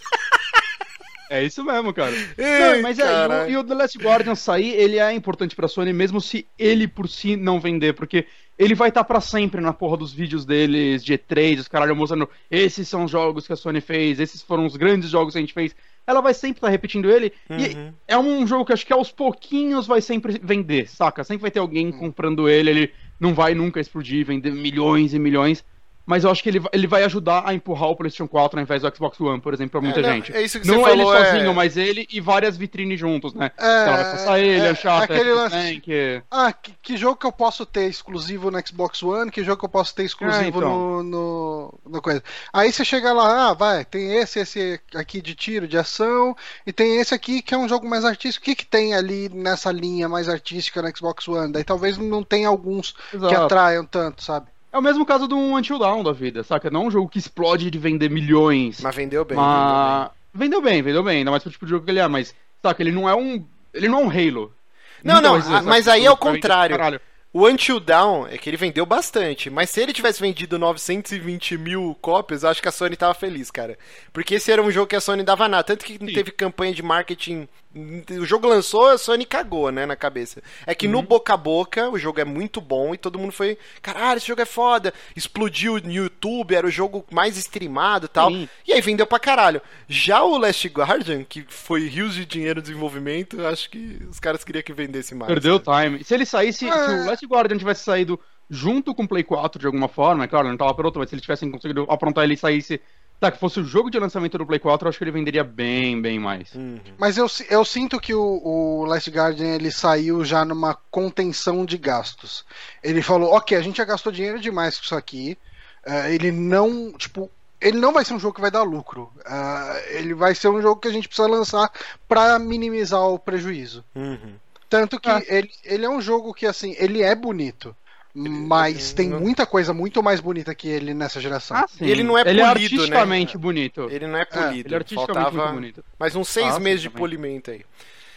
É isso mesmo, cara. Ei, Não, mas é, e o, e o The Last Guardian sair, ele é importante pra Sony, mesmo se ele por si não vender, porque ele vai estar pra sempre na porra dos vídeos deles, de E3, os caralho mostrando, esses são os jogos que a Sony fez, esses foram os grandes jogos que a gente fez. Ela vai sempre estar repetindo ele, Uhum. e é um jogo que acho que aos pouquinhos vai sempre vender, saca? Sempre vai ter alguém comprando ele, ele não vai nunca explodir, vender milhões e milhões. Mas eu acho que ele, vai- ele vai ajudar a empurrar o PlayStation 4 ao invés do Xbox One, por exemplo, pra muita É, não, gente. é isso que não você ele falou, é- sozinho, mas ele e várias vitrines juntos, né? É, ela vai passar ele, é, Uncharted, aquele lance- Clank. Ah, que, que jogo que eu posso ter exclusivo no Xbox One? Que jogo que eu posso ter exclusivo Ah, então. no, no, no coisa? Aí você chega lá, ah, vai, tem esse, esse aqui de tiro, de ação, e tem esse aqui que é um jogo mais artístico. O que, que tem ali nessa linha mais artística no Xbox One? Daí talvez não tenha alguns que Exato. atraiam tanto, sabe? É o mesmo caso de um Until Dawn da vida, saca? Não é um jogo que explode de vender milhões. Mas vendeu bem, vendeu mas... Vendeu bem, vendeu bem, ainda mais pro tipo de jogo que ele é, mas, saca, ele não é um. Ele não é um Halo. Não, não, vai ser, a- saca? mas aí é o contrário. caralho. O Until Down é que ele vendeu bastante, mas se ele tivesse vendido 920 mil cópias, eu acho que a Sony tava feliz, cara. Porque esse era um jogo que a Sony dava nada, tanto que não teve campanha de marketing. O jogo lançou, a Sony cagou, né, na cabeça. É que Uhum. no boca a boca, o jogo é muito bom e todo mundo foi, caralho, esse jogo é foda. Explodiu no YouTube, era o jogo mais streamado e tal. Sim. E aí vendeu pra caralho. Já o Last Guardian, que foi rios de dinheiro no desenvolvimento, acho que os caras queriam que vendesse mais. Perdeu o cara. time. Se ele saísse, se Ah. o Last Guardian tivesse saído junto com o Play 4 de alguma forma, é claro, não tava pronto, mas se eles tivessem conseguido aprontar ele e saísse. Tá, que fosse o jogo de lançamento do Play 4, eu acho que ele venderia bem, bem mais. Uhum. Mas eu, eu sinto que o, o Last Guardian ele saiu já numa contenção de gastos. Ele falou, ok, a gente já gastou dinheiro demais com isso aqui. eh, ele não, tipo, ele não vai ser um jogo que vai dar lucro. Ah, ele vai ser um jogo que a gente precisa lançar para minimizar o prejuízo. Uhum. Tanto que Ah. ele, ele é um jogo que, assim, ele é bonito. Mas tem muita coisa muito mais bonita que ele nessa geração. Ah, sim. E ele não é Ele é polido, né? artisticamente bonito. Ele não é polido. Ele é artisticamente Faltava muito bonito. mais uns seis Ah, sim, meses de polimento aí.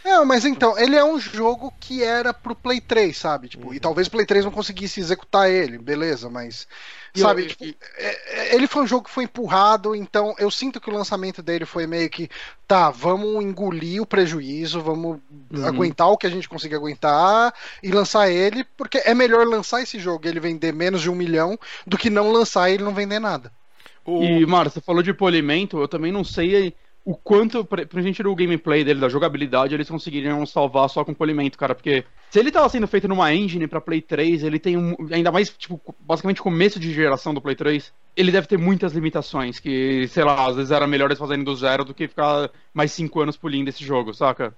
Não, mas então, ele é um jogo que era pro Play 3, sabe? Tipo, Uhum. E talvez o Play 3 não conseguisse executar ele, beleza, mas. E sabe, eu- tipo, e- é- é- ele foi um jogo que foi empurrado, então eu sinto que o lançamento dele foi meio que, tá, vamos engolir o prejuízo, vamos Uhum. aguentar o que a gente conseguir aguentar e lançar ele, porque é melhor lançar esse jogo e ele vender menos de um milhão do que não lançar e ele não vender nada. O... E, Mara, você falou de polimento, eu também não sei o quanto, pra, pra gente do gameplay dele, da jogabilidade, eles conseguiriam salvar só com polimento, cara, porque se ele tava sendo feito numa engine pra Play 3, ele tem um, ainda mais, tipo, basicamente começo de geração do Play 3, ele deve ter muitas limitações, que, sei lá, às vezes era melhor eles fazerem do zero do que ficar mais cinco anos polindo esse jogo, saca?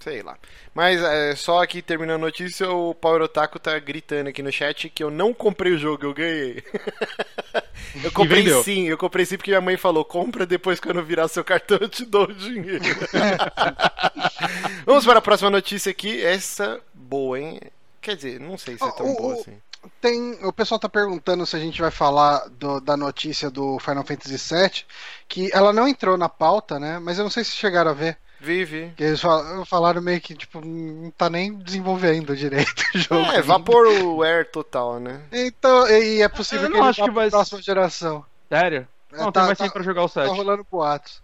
Sei lá. Mas é, só aqui terminando a notícia, o Power Otaku tá gritando aqui no chat que eu não comprei o jogo, eu ganhei. eu comprei sim, eu comprei sim porque minha mãe falou, compra depois quando eu virar seu cartão eu te dou o dinheiro. Vamos para a próxima notícia aqui, essa boa, hein? Quer dizer, não sei se é tão Ah, o- boa assim. Tem, o pessoal tá perguntando se a gente vai falar do- da notícia do Final Fantasy VII, que ela não entrou na pauta, né? Mas eu não sei se chegaram a ver. Vive. Que eles fal- falaram meio que, tipo, não tá nem desenvolvendo direito o jogo. É, Vaporware total, né? Então, e é possível Eu que não ele acho vá que pra vai- próxima geração. Sério? Não, É, tem tá- mais tá- tempo pra jogar o Tá 7. rolando boatos.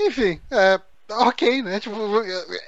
Enfim, é. Ok, né? Tipo,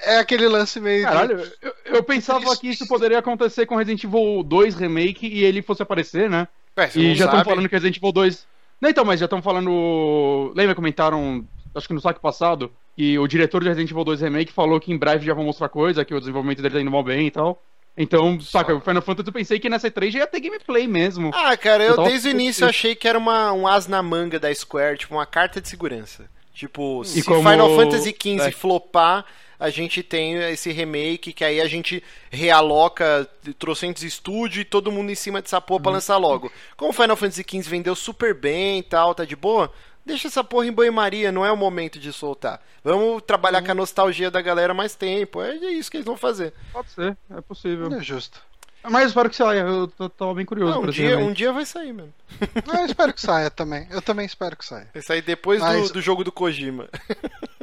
é aquele lance meio. de- Caralho, eu, eu pensava Isso. que isso poderia acontecer com Resident Evil 2 Remake e ele fosse aparecer, né? Ué, E já estão falando que Resident Evil 2. Não, então, mas já estão falando. Lembra, comentaram, acho que no saque passado, que o diretor de Resident Evil 2 Remake falou que em breve já vão mostrar coisa, que o desenvolvimento dele tá indo mal bem e tal. Então, saca, o Final Fantasy eu pensei que nessa E3 já ia ter gameplay mesmo. Ah, cara, eu Eu desde o início puto. achei que era uma, um as na manga da Square, tipo uma carta de segurança. Tipo, se como- Final Fantasy XV é. flopar, a gente tem esse remake que aí a gente realoca trocentos estúdio e todo mundo em cima dessa porra Uhum. pra lançar logo. Como Final Fantasy XV vendeu super bem e tal, tá de boa, deixa essa porra em banho-maria, não é o momento de soltar. Vamos trabalhar Uhum. com a nostalgia da galera mais tempo, é isso que eles vão fazer. Pode ser, é possível. É justo. Mas eu espero que saia, eu tô, tava bem curioso Não, um, dia, um dia vai sair mesmo. Ah, Eu espero que saia também. Eu também espero que saia. Vai sair depois Mas- do, do jogo do Kojima.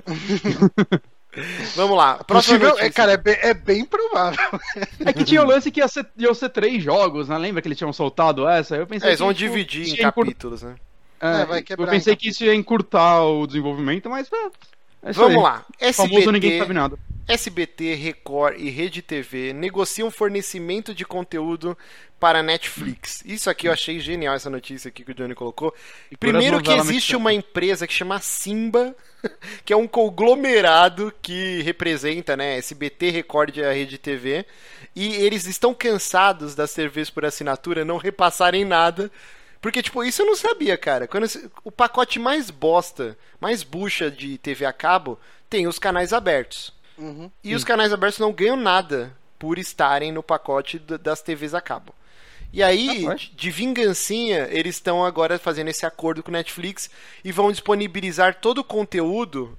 Vamos lá. Próxima Possível, notícia. é, cara, é bem, é bem provável. É que tinha o lance que ia ser, iam ser três jogos, né? Lembra que eles tinham soltado essa? Eu pensei É, eles vão que, tipo, dividir em ia capítulos, né? É, É, vai quebrar eu pensei em que isso ia encurtar o desenvolvimento, mas é, é Vamos aí. lá. Famoso ninguém SBT, sabe nada. SBT, Record e Rede TV negociam fornecimento de conteúdo para Netflix. Isso aqui eu achei genial essa notícia aqui que o Johnny colocou. Primeiro que existe uma empresa que chama Simba, que é um conglomerado que representa, né, SBT, Record e a Rede TV, e eles estão cansados das TVs por assinatura não repassarem nada. Porque, tipo, isso eu não sabia, cara. Quando esse- o pacote mais bosta, mais bucha de TV a cabo, tem os canais abertos. Uhum. E os canais abertos não ganham nada por estarem no pacote das TVs a cabo. E aí, de- de vingancinha, eles estão agora fazendo esse acordo com o Netflix e vão disponibilizar todo o conteúdo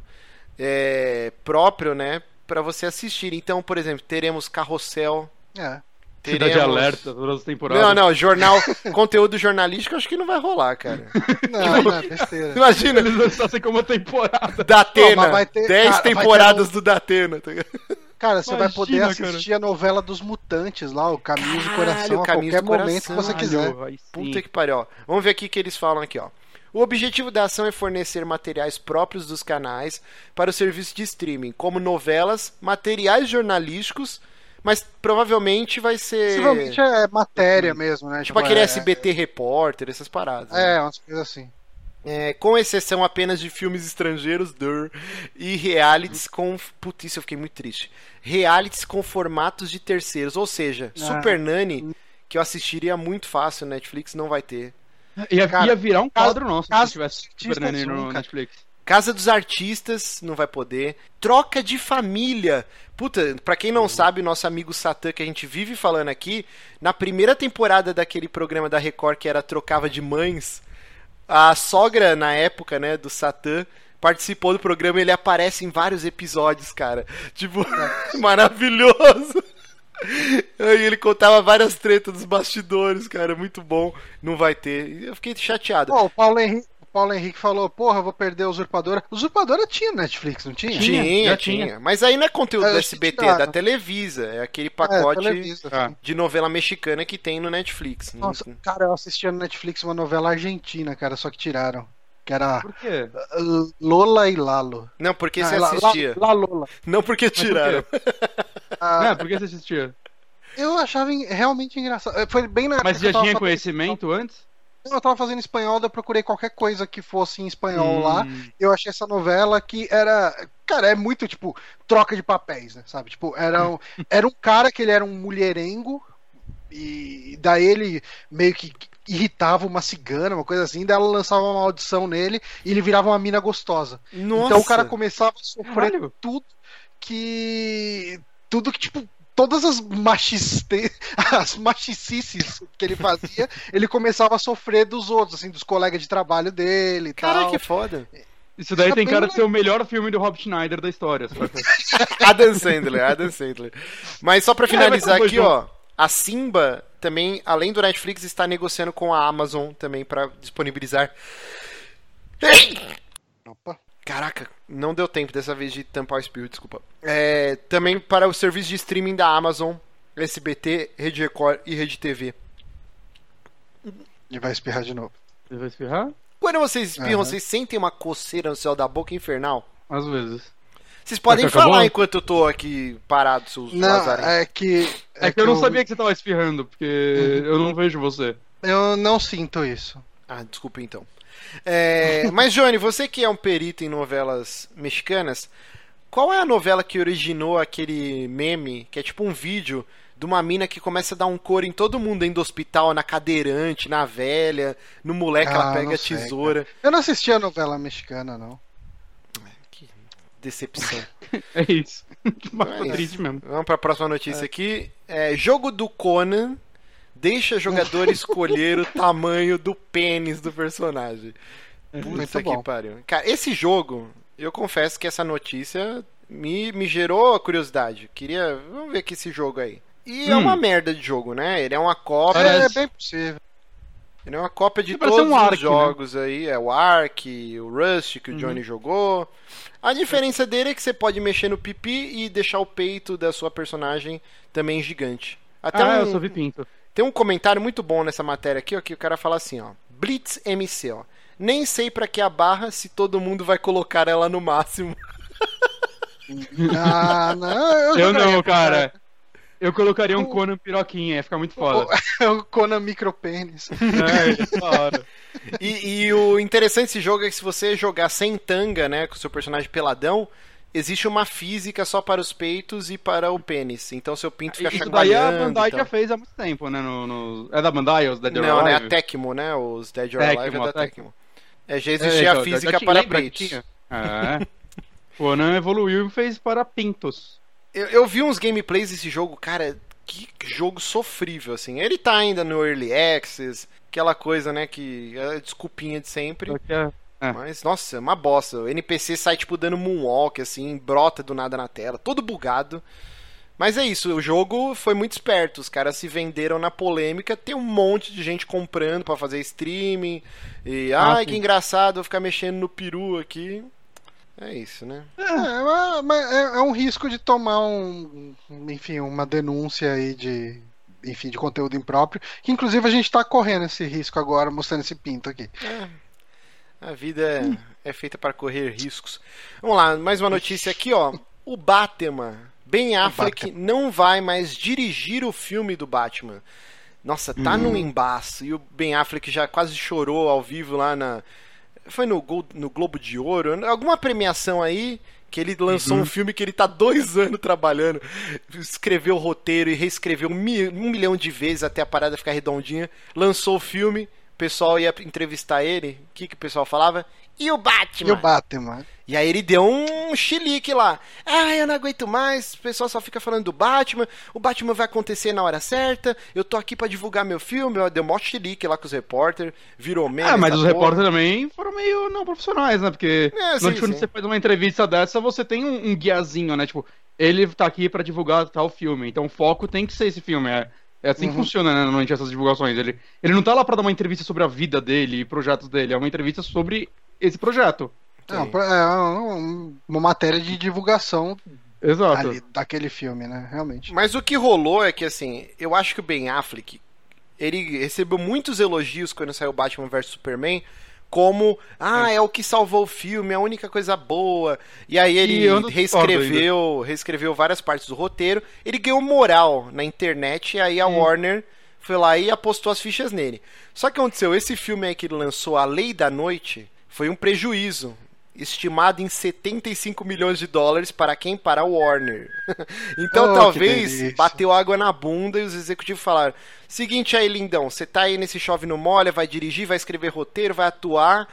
é, próprio, né, para você assistir. Então, por exemplo, teremos Carrossel, É. Cidade teremos... Alerta, todas as temporadas. Não, não, jornal, conteúdo jornalístico, acho que não vai rolar, cara. Não, não, é besteira. Imagina, Eles lançassem como uma temporada. Datena, Não, vai ter- 10 cara, vai ter temporadas um- do Datena. tá? Cara, você vai Imagina, poder cara. assistir a novela dos mutantes lá, o Caminhos do Coração, a qualquer do momento que Coração. você quiser. Puta que pariu. ó. Vamos ver aqui o que eles falam aqui, ó. O objetivo da ação é fornecer materiais próprios dos canais para o serviço de streaming, como novelas, materiais jornalísticos, mas provavelmente vai ser Possivelmente é matéria mesmo, né? tipo aquele é, SBT Repórter, essas paradas. né? É, umas coisas assim. É, com exceção apenas de filmes estrangeiros, dur, e realities com. Putz, isso eu fiquei muito triste. Realities com formatos de terceiros, ou seja, Ah. Super Nani, que eu assistiria muito fácil, Netflix não vai ter. Ia, Cara, ia virar um quadro nosso caso se tivesse Super Nanny no nunca. Netflix. Casa dos Artistas não vai poder. Troca de família. Puta, pra quem não sabe, nosso amigo Satã, que a gente vive falando aqui, na primeira temporada daquele programa da Record que era Trocava de Mães, a sogra, na época, né, do Satã, participou do programa e ele aparece em vários episódios, cara. Tipo, maravilhoso. Aí ele contava várias tretas dos bastidores, cara, muito bom. Não vai ter. Eu fiquei chateado. Pô, o Paulo Henrique, Paulo Henrique falou, porra, eu vou perder a Usurpadora. Usurpadora tinha Netflix, não tinha? Tinha, Tinha, já tinha. Mas aí não é conteúdo É, da que SBT, é da né? Televisa. É aquele É, pacote. Ah. de novela mexicana que tem no Netflix. Nossa, cara, eu assistia no Netflix uma novela argentina, cara, só que tiraram. Que era Por quê? Lola e Lalo. Não, porque Não, você é La- assistia. La, La Lola. Não porque por tiraram. Ah, É, por que você assistia? Eu achava en- realmente engraçado. Foi bem na Mas já tinha conhecimento antes? Eu tava fazendo espanhol, eu procurei qualquer coisa que fosse em espanhol lá. Hum. Eu achei essa novela que era. Cara, é muito, tipo, troca de papéis, né? Sabe? Tipo, era um, era um cara que ele era um mulherengo. E daí ele meio que irritava uma cigana, uma coisa assim, daí ela lançava uma maldição nele e ele virava uma mina gostosa. Nossa. Então o cara começava a sofrer Caralho. tudo que tudo que, tipo, todas as machiste... as machicices que ele fazia, ele começava a sofrer dos outros, assim, dos colegas de trabalho dele e Cara, tal. que foda. Isso daí Fica tem cara de ser o melhor filme do Rob Schneider da história. Adam Sandler, Adam Sandler. Mas só pra finalizar É, aqui, ó. A Simba também, além do Netflix, está negociando com a Amazon também pra disponibilizar. Opa. Caraca, não deu tempo dessa vez de tampar o espirro, desculpa. É, também para o serviço de streaming da Amazon, SBT, Rede Record e Rede TV. E vai espirrar de novo. Você vai espirrar? Quando vocês espirram, Aham. vocês sentem uma coceira no céu da boca infernal? Às vezes. Vocês podem acabou? falar enquanto eu tô aqui parado, seus Não, lazarentos. é que. É, que eu não sabia que você tava espirrando, porque eu não vejo você. Eu não sinto isso. Ah, desculpa então. É, mas, Johnny, você que é um perito em novelas mexicanas, qual é a novela que originou aquele meme, que é tipo um vídeo de uma mina que começa a dar um couro em todo mundo dentro do hospital, na cadeirante, na velha, no moleque, ela Ah, pega não a sei, tesoura. Eu não assisti a novela mexicana, não. Que decepção. É isso. Mas É tá triste mesmo. Vamos para a próxima notícia aqui. É, jogo do Conan deixa jogador escolher o tamanho do pênis do personagem. Puta Muito que pariu. Cara, esse jogo, eu confesso que essa notícia me, me gerou curiosidade. Queria. Vamos ver aqui esse jogo aí. E é Hum. uma merda de jogo, né? Ele é uma cópia. É, Parece. bem possível. Ele é uma cópia de parece todos um os Ark, né? jogos aí. É o Ark, o Rust que o Uhum. Johnny jogou. A diferença dele é que você pode mexer no pipi e deixar o peito da sua personagem também gigante. Até ah, um, eu só vi pinto. Tem um comentário muito bom nessa matéria aqui, ó, que o cara fala assim, ó. Blitz MC, ó. Nem sei pra que a barra se todo mundo vai colocar ela no máximo. Ah, não. Eu jogaria não, cara. Eu colocaria um O- Conan piroquinha, ia ficar muito foda. É o Conan Micropênis. É, da hora. E, e o interessante desse jogo é que se você jogar sem tanga, né, com o seu personagem peladão, existe uma física só para os peitos e para o pênis. Então seu pinto fica Isso daí a chacoalhando. Bandai e tal. já fez há muito tempo, né? No, no- É da Bandai, os Dead or Não, né? A Alive? Tecmo, né? Os Dead or Tecmo, Alive é da a Tecmo. É, já É, existia então, a já- física já tinha- para peitos. tinha? É. Conan evoluiu e fez para pintos. Eu, eu vi uns gameplays desse jogo, cara, que jogo sofrível, assim. Ele tá ainda no Early Access, aquela coisa, né, que é a desculpinha de sempre. Que é- É. Mas, nossa, é uma bosta. O NPC sai, tipo, dando moonwalk, assim, brota do nada na tela, todo bugado. Mas é isso, o jogo foi muito esperto. Os caras se venderam na polêmica. Tem um monte de gente comprando pra fazer streaming. E, Ah, ai, que engraçado, vou ficar mexendo no peru aqui. É isso, né? É, mas- mas é, é um risco de tomar um, enfim, uma denúncia aí de, enfim, de conteúdo impróprio, que inclusive a gente tá correndo esse risco agora, mostrando esse pinto aqui. A vida é, é feita para correr riscos. Vamos lá, mais uma notícia aqui, ó. O Batman, Ben Affleck, não vai mais dirigir o filme do Batman. Nossa, tá num embaço. E o Ben Affleck já quase chorou ao vivo lá na. Foi no, no Globo de Ouro? Alguma premiação aí que ele lançou um filme que ele tá dois anos trabalhando. Escreveu o roteiro e reescreveu um, mi- um milhão de vezes até a parada ficar redondinha. Lançou o filme, o pessoal ia entrevistar ele. O que, que o pessoal falava? E o Batman? E o Batman? E aí ele deu um chilique lá. Ah, eu não aguento mais, o pessoal só fica falando do Batman, o Batman vai acontecer na hora certa, eu tô aqui pra divulgar meu filme, deu mó chilique lá com os repórter, virou meme. Ah, mas os repórteres também foram meio não profissionais, né? Porque É, no sim, quando você faz uma entrevista dessa, você tem um, um guiazinho, né? Tipo, ele tá aqui pra divulgar tal filme, então o foco tem que ser esse filme. É, é assim que Uhum. funciona, né, normalmente, essas divulgações. Ele, ele não tá lá pra dar uma entrevista sobre a vida dele e projetos dele, é uma entrevista sobre esse projeto. É um- uma matéria de divulgação Exato. ali, daquele filme, né? Realmente. Mas o que rolou é que, assim, eu acho que o Ben Affleck, ele recebeu muitos elogios quando saiu Batman vs Superman, como, ah, é o que salvou o filme, é a única coisa boa. E aí ele E reescreveu, reescreveu várias partes do roteiro, ele ganhou moral na internet, e aí a Warner foi lá e apostou as fichas nele. Só que aconteceu, esse filme aí que ele lançou, A Lei da Noite, foi um prejuízo. Estimado em 75 milhões de dólares para quem? Para a Warner. então Oh, talvez bateu água na bunda e os executivos falaram: seguinte aí, lindão, você tá aí nesse chove no molha, vai dirigir, vai escrever roteiro, vai atuar,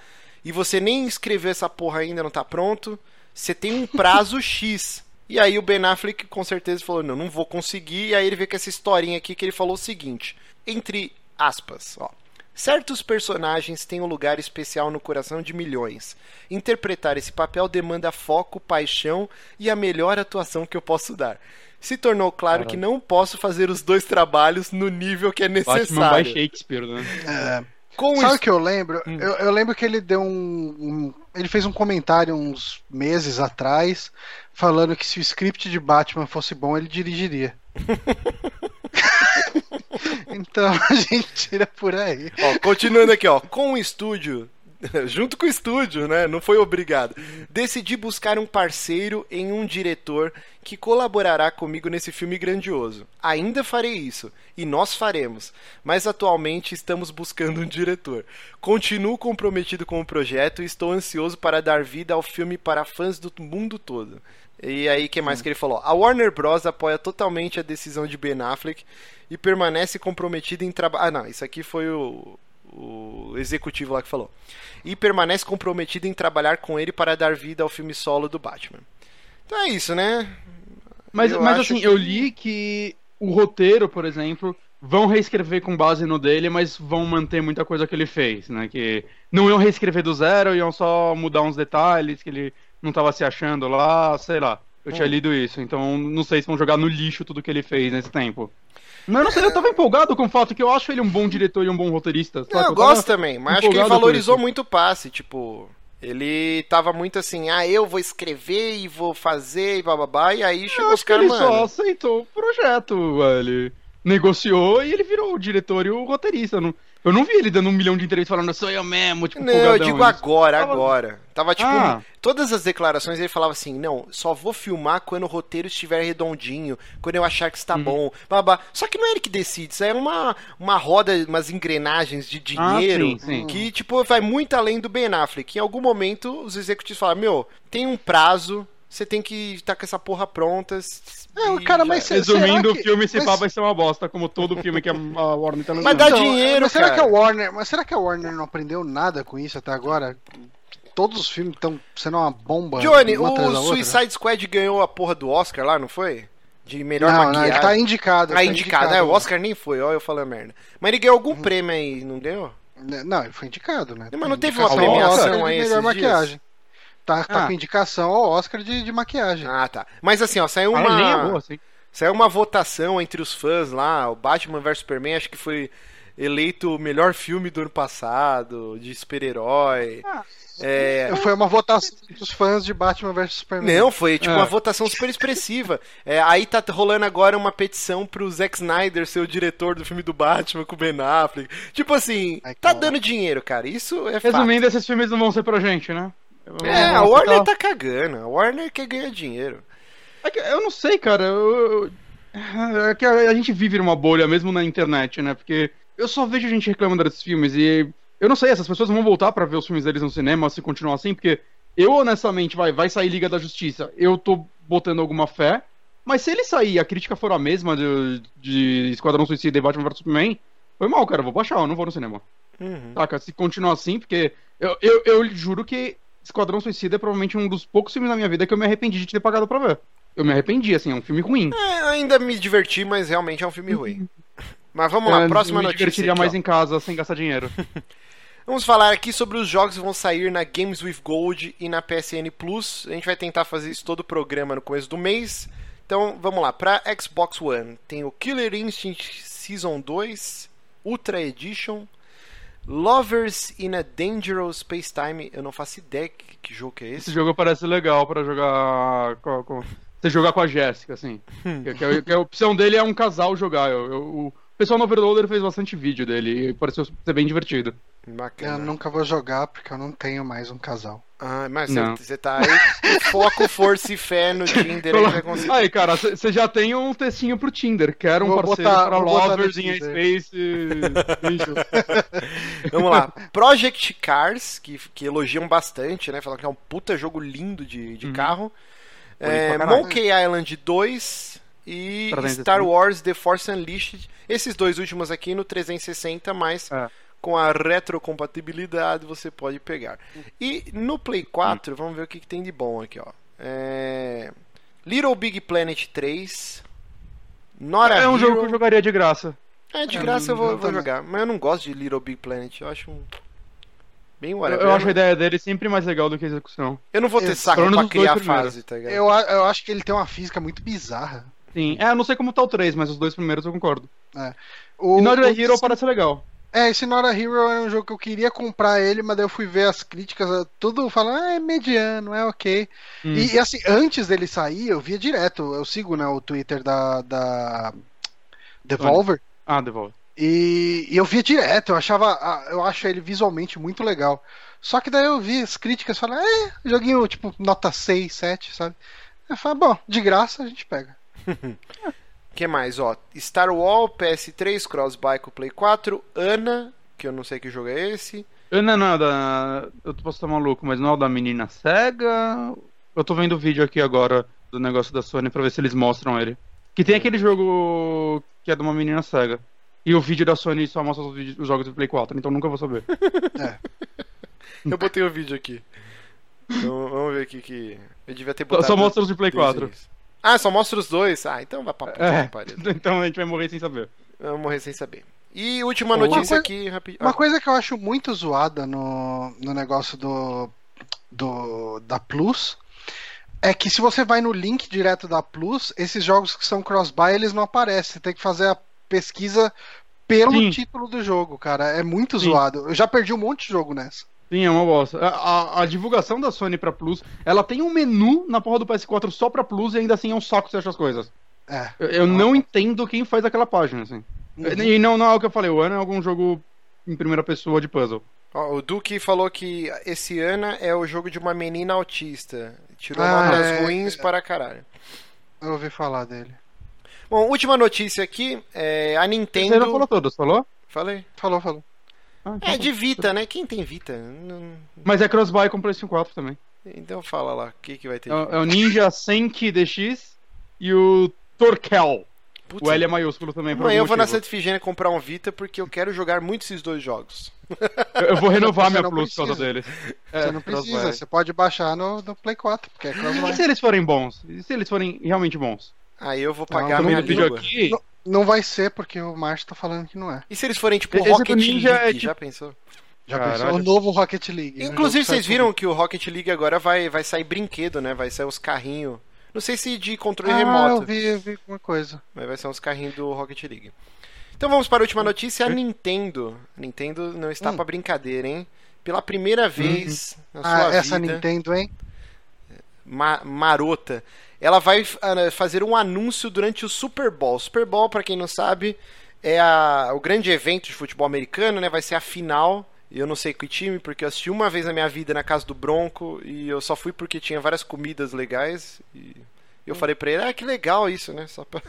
e você nem escreveu essa porra ainda, não tá pronto. Você tem um prazo X. E aí o Ben Affleck com certeza falou: não, não vou conseguir. E aí ele vê com essa historinha aqui que ele falou o seguinte: entre aspas, ó. Certos personagens têm um lugar especial no coração de milhões. Interpretar esse papel demanda foco, paixão e a melhor atuação que eu posso dar. Se tornou claro Caralho. que não posso fazer os dois trabalhos no nível que é Batman by necessário. Shakespeare, né? É, Com sabe o que eu lembro? Hum. Eu, eu lembro que ele deu um, um- Ele fez um comentário uns meses atrás falando que se o script de Batman fosse bom, ele dirigiria. então a gente tira por aí. Ó, continuando aqui, ó, com o estúdio, junto com o estúdio, né? Não foi obrigado. Decidi buscar um parceiro em um diretor que colaborará comigo nesse filme grandioso. Ainda farei isso, e nós faremos, mas atualmente estamos buscando um diretor. Continuo comprometido com o projeto e estou ansioso para dar vida ao filme para fãs do mundo todo. E aí, o que mais que ele falou? A Warner Bros. apoia totalmente a decisão de Ben Affleck e permanece comprometida em trabalhar. Ah, não, isso aqui foi o, o executivo lá que falou. E permanece comprometido em trabalhar com ele para dar vida ao filme solo do Batman. Então é isso, né? Mas, Eu mas assim, que- eu li que o roteiro, por exemplo, vão reescrever com base no dele, mas vão manter muita coisa que ele fez, né? Que não iam reescrever do zero, iam só mudar uns detalhes que ele não tava se achando lá, sei lá. Eu tinha Hum. lido isso, então não sei se vão jogar no lixo tudo que ele fez nesse tempo. Mas eu não sei, eu tava empolgado com o fato que eu acho ele um bom diretor e um bom roteirista. Não, eu tava- gosto também, mas acho que ele valorizou muito o passe. Tipo, ele tava muito assim, ah, eu vou escrever e vou fazer e bababá. E aí Eu chegou os caras, ele só mano. aceitou o projeto, ele negociou e ele virou o diretor e o roteirista. Eu não, eu não vi ele dando um milhão de entrevistas falando, sou eu mesmo, tipo, Não, eu digo isso. agora, Tava- agora. Tava tipo. Ah. Todas as declarações ele falava assim: não, só vou filmar quando o roteiro estiver redondinho, quando eu achar que está Uhum. bom. Babá. Só que não é ele que decide, isso é uma, uma roda, umas engrenagens de Ah, dinheiro sim, sim. que, tipo, vai muito além do Ben Affleck. Em algum momento, os executivos falaram: meu, tem um prazo. Você tem que estar com essa porra pronta. É, cara, já mas será Resumindo, que- o filme se mas- pá vai ser uma bosta, como todo filme que a Warner tá Mas lançando. dá Então, dinheiro, mas será cara. que a Warner, mas será que a Warner não aprendeu nada com isso até agora? Todos os filmes estão sendo uma bomba. Johnny, uma o outra? Suicide Squad ganhou a porra do Oscar lá, não foi? De melhor Não, não, maquiagem. ele tá indicado. Ah, tá indicado. É, o Oscar nem foi, ó, eu falando merda. Mas ele ganhou algum prêmio aí, não ganhou? Não, ele foi indicado, né? Mas não teve uma premiação aí melhor dias? Tá, tá Ah. com indicação ao Oscar de, de maquiagem. Ah, tá. Mas assim, ó, saiu Ah, nem é uma, boa, assim. saiu uma votação entre os fãs lá, o Batman vs Superman, acho que foi eleito o melhor filme do ano passado, de super-herói. Ah, É, Foi uma votação dos fãs de Batman vs Superman. Não, foi tipo É. uma votação super expressiva. É, aí tá rolando agora uma petição pro Zack Snyder ser o diretor do filme do Batman com o Ben Affleck. Tipo assim, Ai, tá dando dinheiro, cara. Isso é fato. Resumindo, esses filmes não vão ser pra gente, né? É, a Warner tá cagando. A Warner quer ganhar dinheiro. É que Eu não sei, cara. Eu... eu- É que a a gente vive numa bolha mesmo na internet, né? Porque eu só vejo gente reclamando desses filmes e eu não sei, essas pessoas vão voltar pra ver os filmes deles no cinema se continuar assim, porque eu honestamente vai, vai sair Liga da Justiça. Eu tô botando alguma fé, mas se ele sair e a crítica for a mesma de, de Esquadrão Suicida e Batman vs Superman, foi mal, cara. Eu vou baixar, eu não vou no cinema. Uhum. Saca? Se continuar assim, porque eu, eu, eu juro que Esquadrão Suicida é provavelmente um dos poucos filmes na minha vida que eu me arrependi de ter pagado pra ver. Eu me arrependi, assim, é um filme ruim. É, ainda me diverti, mas realmente é um filme ruim. Mas vamos lá, Eu próxima me notícia. divertiria aqui, mais ó. em casa sem gastar dinheiro. Vamos falar aqui sobre os jogos que vão sair na Games with Gold e na PSN Plus. A gente vai tentar fazer isso todo o programa no começo do mês. Então, vamos lá. Para Xbox One, tem o Killer Instinct Season 2, Ultra Edition, Lovers in a Dangerous Space Time. Eu não faço ideia que, que jogo que é Esse esse. jogo parece legal pra jogar com, com- você jogar com a Jéssica, assim. Hum. que, que- que a opção dele é um casal jogar. Eu- eu- o pessoal no Overloader fez bastante vídeo dele e pareceu ser bem divertido. Bacana. Eu nunca vou jogar porque eu não tenho mais um casal. Ah, mas Não. você tá aí, foco, força e fé no Tinder, aí vai conseguir. Aí, cara, você já tem um textinho pro Tinder. Quero um Vou parceiro botar- para vou botar no lovers in space. Vamos lá. Project Cars, que, que elogiam bastante, né? Falam que é um puta jogo lindo de, de carro. É, Uhum. pra caralho. Monkey Island 2 e 360. Star Wars The Force Unleashed. Esses dois últimos aqui no 360, mas É. com a retrocompatibilidade você pode pegar. E no Play 4, vamos ver o que, que tem de bom aqui, ó. É, Little Big Planet 3. Not a É um Hero. jogo que eu jogaria de graça. É, de É, graça eu vou, vou jogar. Mas eu não gosto de Little Big Planet. Eu acho um. Bem Eu, whatever. eu acho a ideia dele sempre mais legal do que a execução. Eu não vou ter Esse- saco pra criar primeiros. fase, tá ligado? Eu, a- eu acho que ele tem uma física muito bizarra. Sim. É, eu não sei como tá o 3, mas os dois primeiros eu concordo. O, e Not a o- Hero parece legal. É, esse Not a Hero era um jogo que eu queria comprar ele, mas daí eu fui ver as críticas, eh, tudo falando, ah, é mediano, é ok. Hum. E, e, assim, antes dele sair, eu via direto, eu sigo né, o Twitter da, da Devolver, Ah, devolve. e, e eu via direto, eu achava, eu acho ele visualmente muito legal. Só que daí eu vi as críticas falando, é, joguinho tipo nota 6, 7, sabe? Eu falei, bom, de graça a gente pega. que mais, ó? Star Wars, PS3, Crossbuy com Play 4, Ana, que eu não sei que jogo é esse. Ana não é da. Eu posso estar maluco, mas não é o da menina cega. Eu tô vendo o vídeo aqui agora do negócio da Sony pra ver se eles mostram ele. Que tem aquele jogo que é de uma menina cega. E o vídeo da Sony só mostra os, vídeos- os jogos do Play 4, então nunca vou saber. Eu botei o vídeo aqui. Então, vamos ver aqui que. Eu devia ter botado. só mostra os de Play desde o 4. início. Ah, só mostra os dois? Ah, então vai pra puta É, pariu. então a gente vai morrer sem saber. Vamos morrer sem saber. E última notícia coisa- aqui, rapidinho. Uma coisa que eu acho muito zoada no, no negócio do, do da Plus é que se você vai no link direto da Plus, esses jogos que são cross-buy eles não aparecem. Você tem que fazer a pesquisa pelo Sim. título do jogo, cara. É muito Sim. zoado. Eu já perdi um monte de jogo nessa. Sim, é uma bosta. A, a- a divulgação da Sony pra Plus, ela tem um menu na porra do PS4 só pra Plus e ainda assim é um saco você acha as coisas. É. Eu, eu não entendo quem faz aquela página, assim. Uhum. E não, não é o que eu falei, o ano é algum jogo em primeira pessoa de puzzle. Ó, o Duque falou que esse Ana é o jogo de uma menina autista. Tirou Ah, notas é. ruins para caralho. Eu ouvi falar dele. Bom, última notícia aqui. É, a Você Nintendo. já falou todas, falou? Falei. Falou, falou. Ah, então É tá. de Vita, né? Quem tem Vita? Não- Mas é cross-buy com PlayStation 4 também. Então fala lá, o que, que vai ter? É, o- é o Ninja Senki DX e o Torkel. Putz, O L é maiúsculo também. por Amanhã eu vou na. Santa comprar um Vita porque eu quero jogar muito esses dois jogos. Eu, eu vou renovar Você minha não Plus por causa deles. você não precisa, você pode baixar no, no Play 4, porque é E se eles forem bons? E se eles forem realmente bons? Aí eu vou Não, pagar todo minha língua. aqui. Não, não vai ser, porque o Márcio tá falando que não é. E se eles forem tipo Esse Rocket Ninja League? é Já pensou? Já Caralho. pensou? O novo Rocket League. né? Inclusive, vocês viram que o Rocket League agora vai, vai sair brinquedo, né? Vai sair os carrinhos. Não sei se de controle Ah, remoto, eu vi, eu vi uma coisa. mas vai ser uns carrinhos do Rocket League. Então vamos para a última notícia. A? Nintendo. A Nintendo não está Hum. pra brincadeira, hein? Pela primeira vez na sua Ah, essa vida, Nintendo, hein? ma- marota, ela vai ah, fazer um anúncio durante o Super Bowl. Super Bowl, para quem não sabe, é a- o grande evento de futebol americano, né? Vai ser a final. E Eu não sei que time, porque eu assisti uma vez na minha vida na casa do Bronco e eu só fui porque tinha várias comidas legais. E eu falei pra ele, ah, que legal isso, né? Só pra...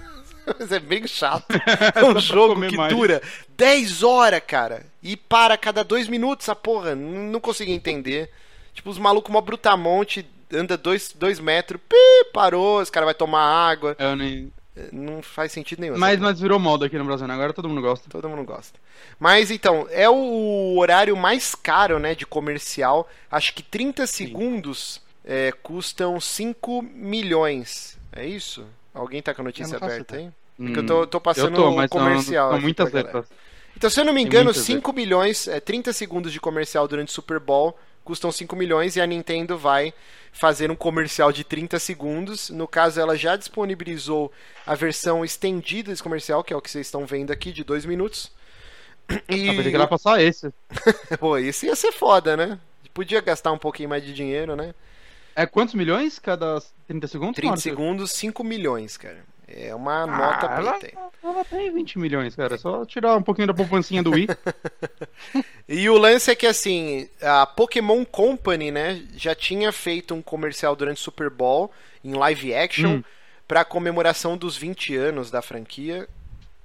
Mas é bem chato. É um pra jogo que mais. dura 10 horas, cara. E para cada dois minutos, a porra. Não consegui entender. Tipo, os malucos mó brutamonte, anda dois, dois metros, pi, parou, os caras vão tomar água. Eu nem... Não faz sentido nenhum. mas, mas virou moda aqui no Brasil, né? Agora todo mundo gosta. Todo mundo gosta. Mas então, é o horário mais caro, né, de comercial. Acho que 30 segundos é, custam 5 milhões. É isso? Alguém tá com a notícia não aberta aí? Hum, Porque eu tô, tô passando eu tô, o mas comercial. São aqui muitas letras. Então, se eu não me engano, muitas 5 milhões, é, 30 segundos de comercial durante o Super Bowl custam 5 milhões e a Nintendo vai fazer um comercial de 30 segundos. No caso, ela já disponibilizou a versão estendida desse comercial, que é o que vocês estão vendo aqui, de 2 minutos. E... Ah, pensei que ela ia passar esse. Pô, isso ia ser foda, né? Podia gastar um pouquinho mais de dinheiro, né? É quantos milhões cada 30 segundos? 30 Márcio? segundos, 5 milhões, cara. É uma nota Ah, ela, preta. aí. ela tem 20 milhões, cara. É só tirar um pouquinho da poupancinha do Wii. E o lance é que, assim, a Pokémon Company, né, já tinha feito um comercial durante o Super Bowl, em live action, Hum. pra comemoração dos 20 anos da franquia.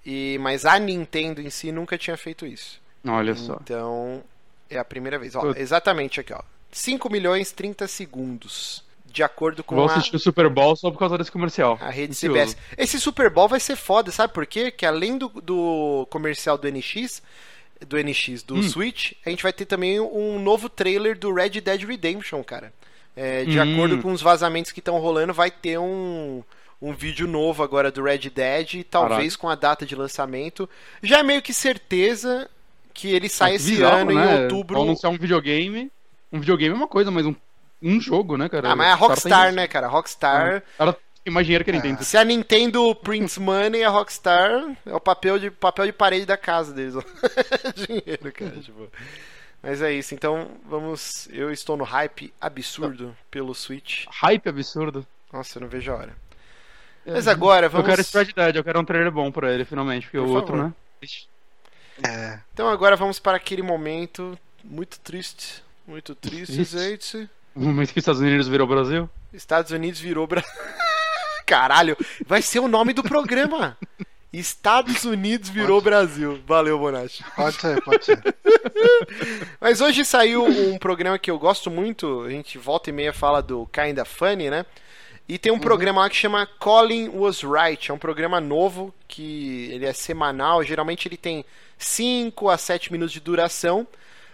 E, mas a Nintendo em si nunca tinha feito isso. Olha só. Então, é a primeira vez. Ó, exatamente aqui, ó. 5 milhões 30 segundos. De acordo com Vou a, assistir o Super Bowl só por causa desse comercial. a rede Ansioso. CBS. Esse Super Bowl vai ser foda, sabe por quê? Que além do, do comercial do NX, do NX, do Hum. Switch, a gente vai ter também um novo trailer do Red Dead Redemption, cara. É, de Hum. acordo com os vazamentos que estão rolando, vai ter um, um vídeo novo agora do Red Dead, talvez com a data de lançamento. Já é meio que certeza que ele sai esse Bizarro, ano, né? em outubro. Ao anunciar um videogame. Um videogame é uma coisa, mas um, um jogo, né, cara? Ah, mas é a Rockstar, né, cara? Rockstar. O cara tem mais dinheiro que a Nintendo. Se a Nintendo prints money, a Rockstar é o papel de, papel de parede da casa deles. Dinheiro, cara. Tipo. Mas é isso, então vamos. Eu estou no hype absurdo pelo Switch. Hype absurdo. Nossa, eu não vejo a hora. Mas agora Eu vamos. quero esse Red Dead, eu quero um trailer bom pra ele, finalmente, porque Por o outro, favor. né? Ixi. É. Então agora vamos para aquele momento muito triste. Muito triste, Triste. gente. O momento que os Estados Unidos virou Brasil. Estados Unidos virou Brasil. Caralho, vai ser o nome do programa. Estados Unidos virou Brasil. Valeu, Bonatti. Pode ser, pode ser. Mas hoje saiu um programa que eu gosto muito. A gente volta e meia fala do Kinda Funny, né? E tem um programa lá que chama Colin Was Right. É um programa novo que ele é semanal. Geralmente ele tem 5 a 7 minutos de duração.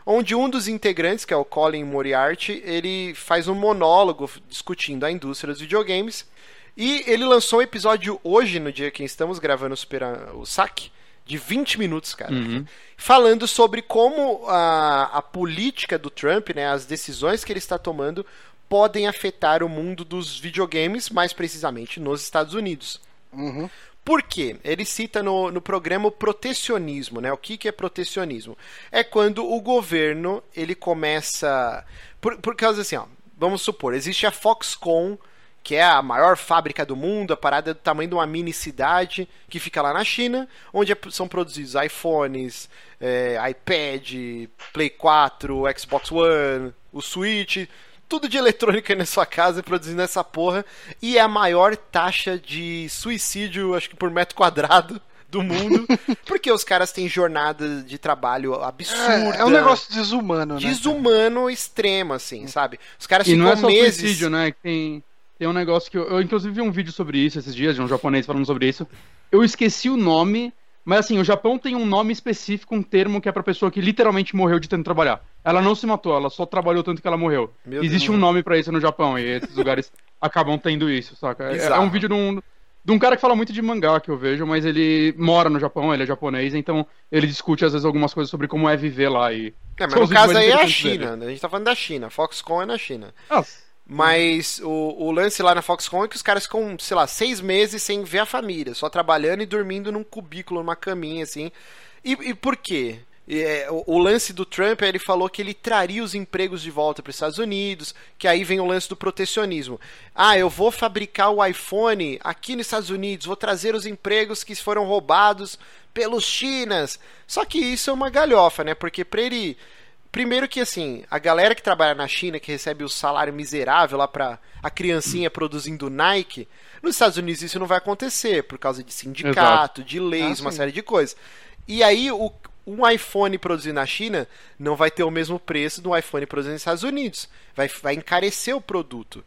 Onde um dos integrantes, que é o Colin Moriarty, ele faz um monólogo discutindo a indústria dos videogames. E ele lançou um episódio hoje, no dia que estamos gravando o, Super, o SAC, de 20 minutos, cara Uhum. falando sobre como a, a política do Trump, né, as decisões que ele está tomando, podem afetar o mundo dos videogames, mais precisamente nos Estados Unidos. Uhum. Por quê? Ele cita no, no programa o protecionismo, né? O que, que é protecionismo? É quando o governo ele começa. Por, por causa assim, ó, vamos supor, existe a Foxconn, que é a maior fábrica do mundo, a parada é do tamanho de uma mini cidade que fica lá na China, onde é- são produzidos iPhones, é, iPad, Play 4, Xbox One, o Switch, tudo de eletrônica na sua casa produzindo essa porra. E é a maior taxa de suicídio, acho que por metro quadrado do mundo. porque os caras têm jornada de trabalho absurda. É, é um negócio desumano, né? desumano extremo, assim, sabe? Os caras E ficam não é só meses. suicídio, né? que Tem, tem um negócio que eu, eu, inclusive, vi um vídeo sobre isso esses dias, de um japonês falando sobre isso. Eu esqueci o nome, mas assim, o Japão tem um nome específico, um termo que é pra pessoa que literalmente morreu de tanto trabalhar. Ela não se matou, ela só trabalhou tanto que ela morreu. Meu Existe Deus. um nome pra isso no Japão, e esses lugares acabam tendo isso, saca? É, é um vídeo de um, de um cara que fala muito de mangá que eu vejo, mas ele mora no Japão, ele é japonês, então ele discute às vezes algumas coisas sobre como é viver lá e. É, mas São no caso aí é a China, né? A gente tá falando da China. Foxconn é na China. Ah, Mas o, o lance lá na Foxconn é que os caras ficam, sei lá, seis meses sem ver a família, só trabalhando e dormindo num cubículo, numa caminha, assim. E, e por quê? E, é, o, o lance do Trump, ele falou que ele traria os empregos de volta para os Estados Unidos, que aí vem o lance do protecionismo. Ah, eu vou fabricar o iPhone aqui nos Estados Unidos, vou trazer os empregos que foram roubados pelos chinas. Só que isso é uma galhofa, né? Porque para ele Primeiro que assim, a galera que trabalha na China, que recebe o salário miserável lá pra a criancinha produzindo Nike, nos Estados Unidos isso não vai acontecer, por causa de sindicato, de leis, Ah, uma sim. série de coisas. E aí o um iPhone produzido na China não vai ter o mesmo preço do iPhone produzido nos Estados Unidos. Vai, vai encarecer o produto.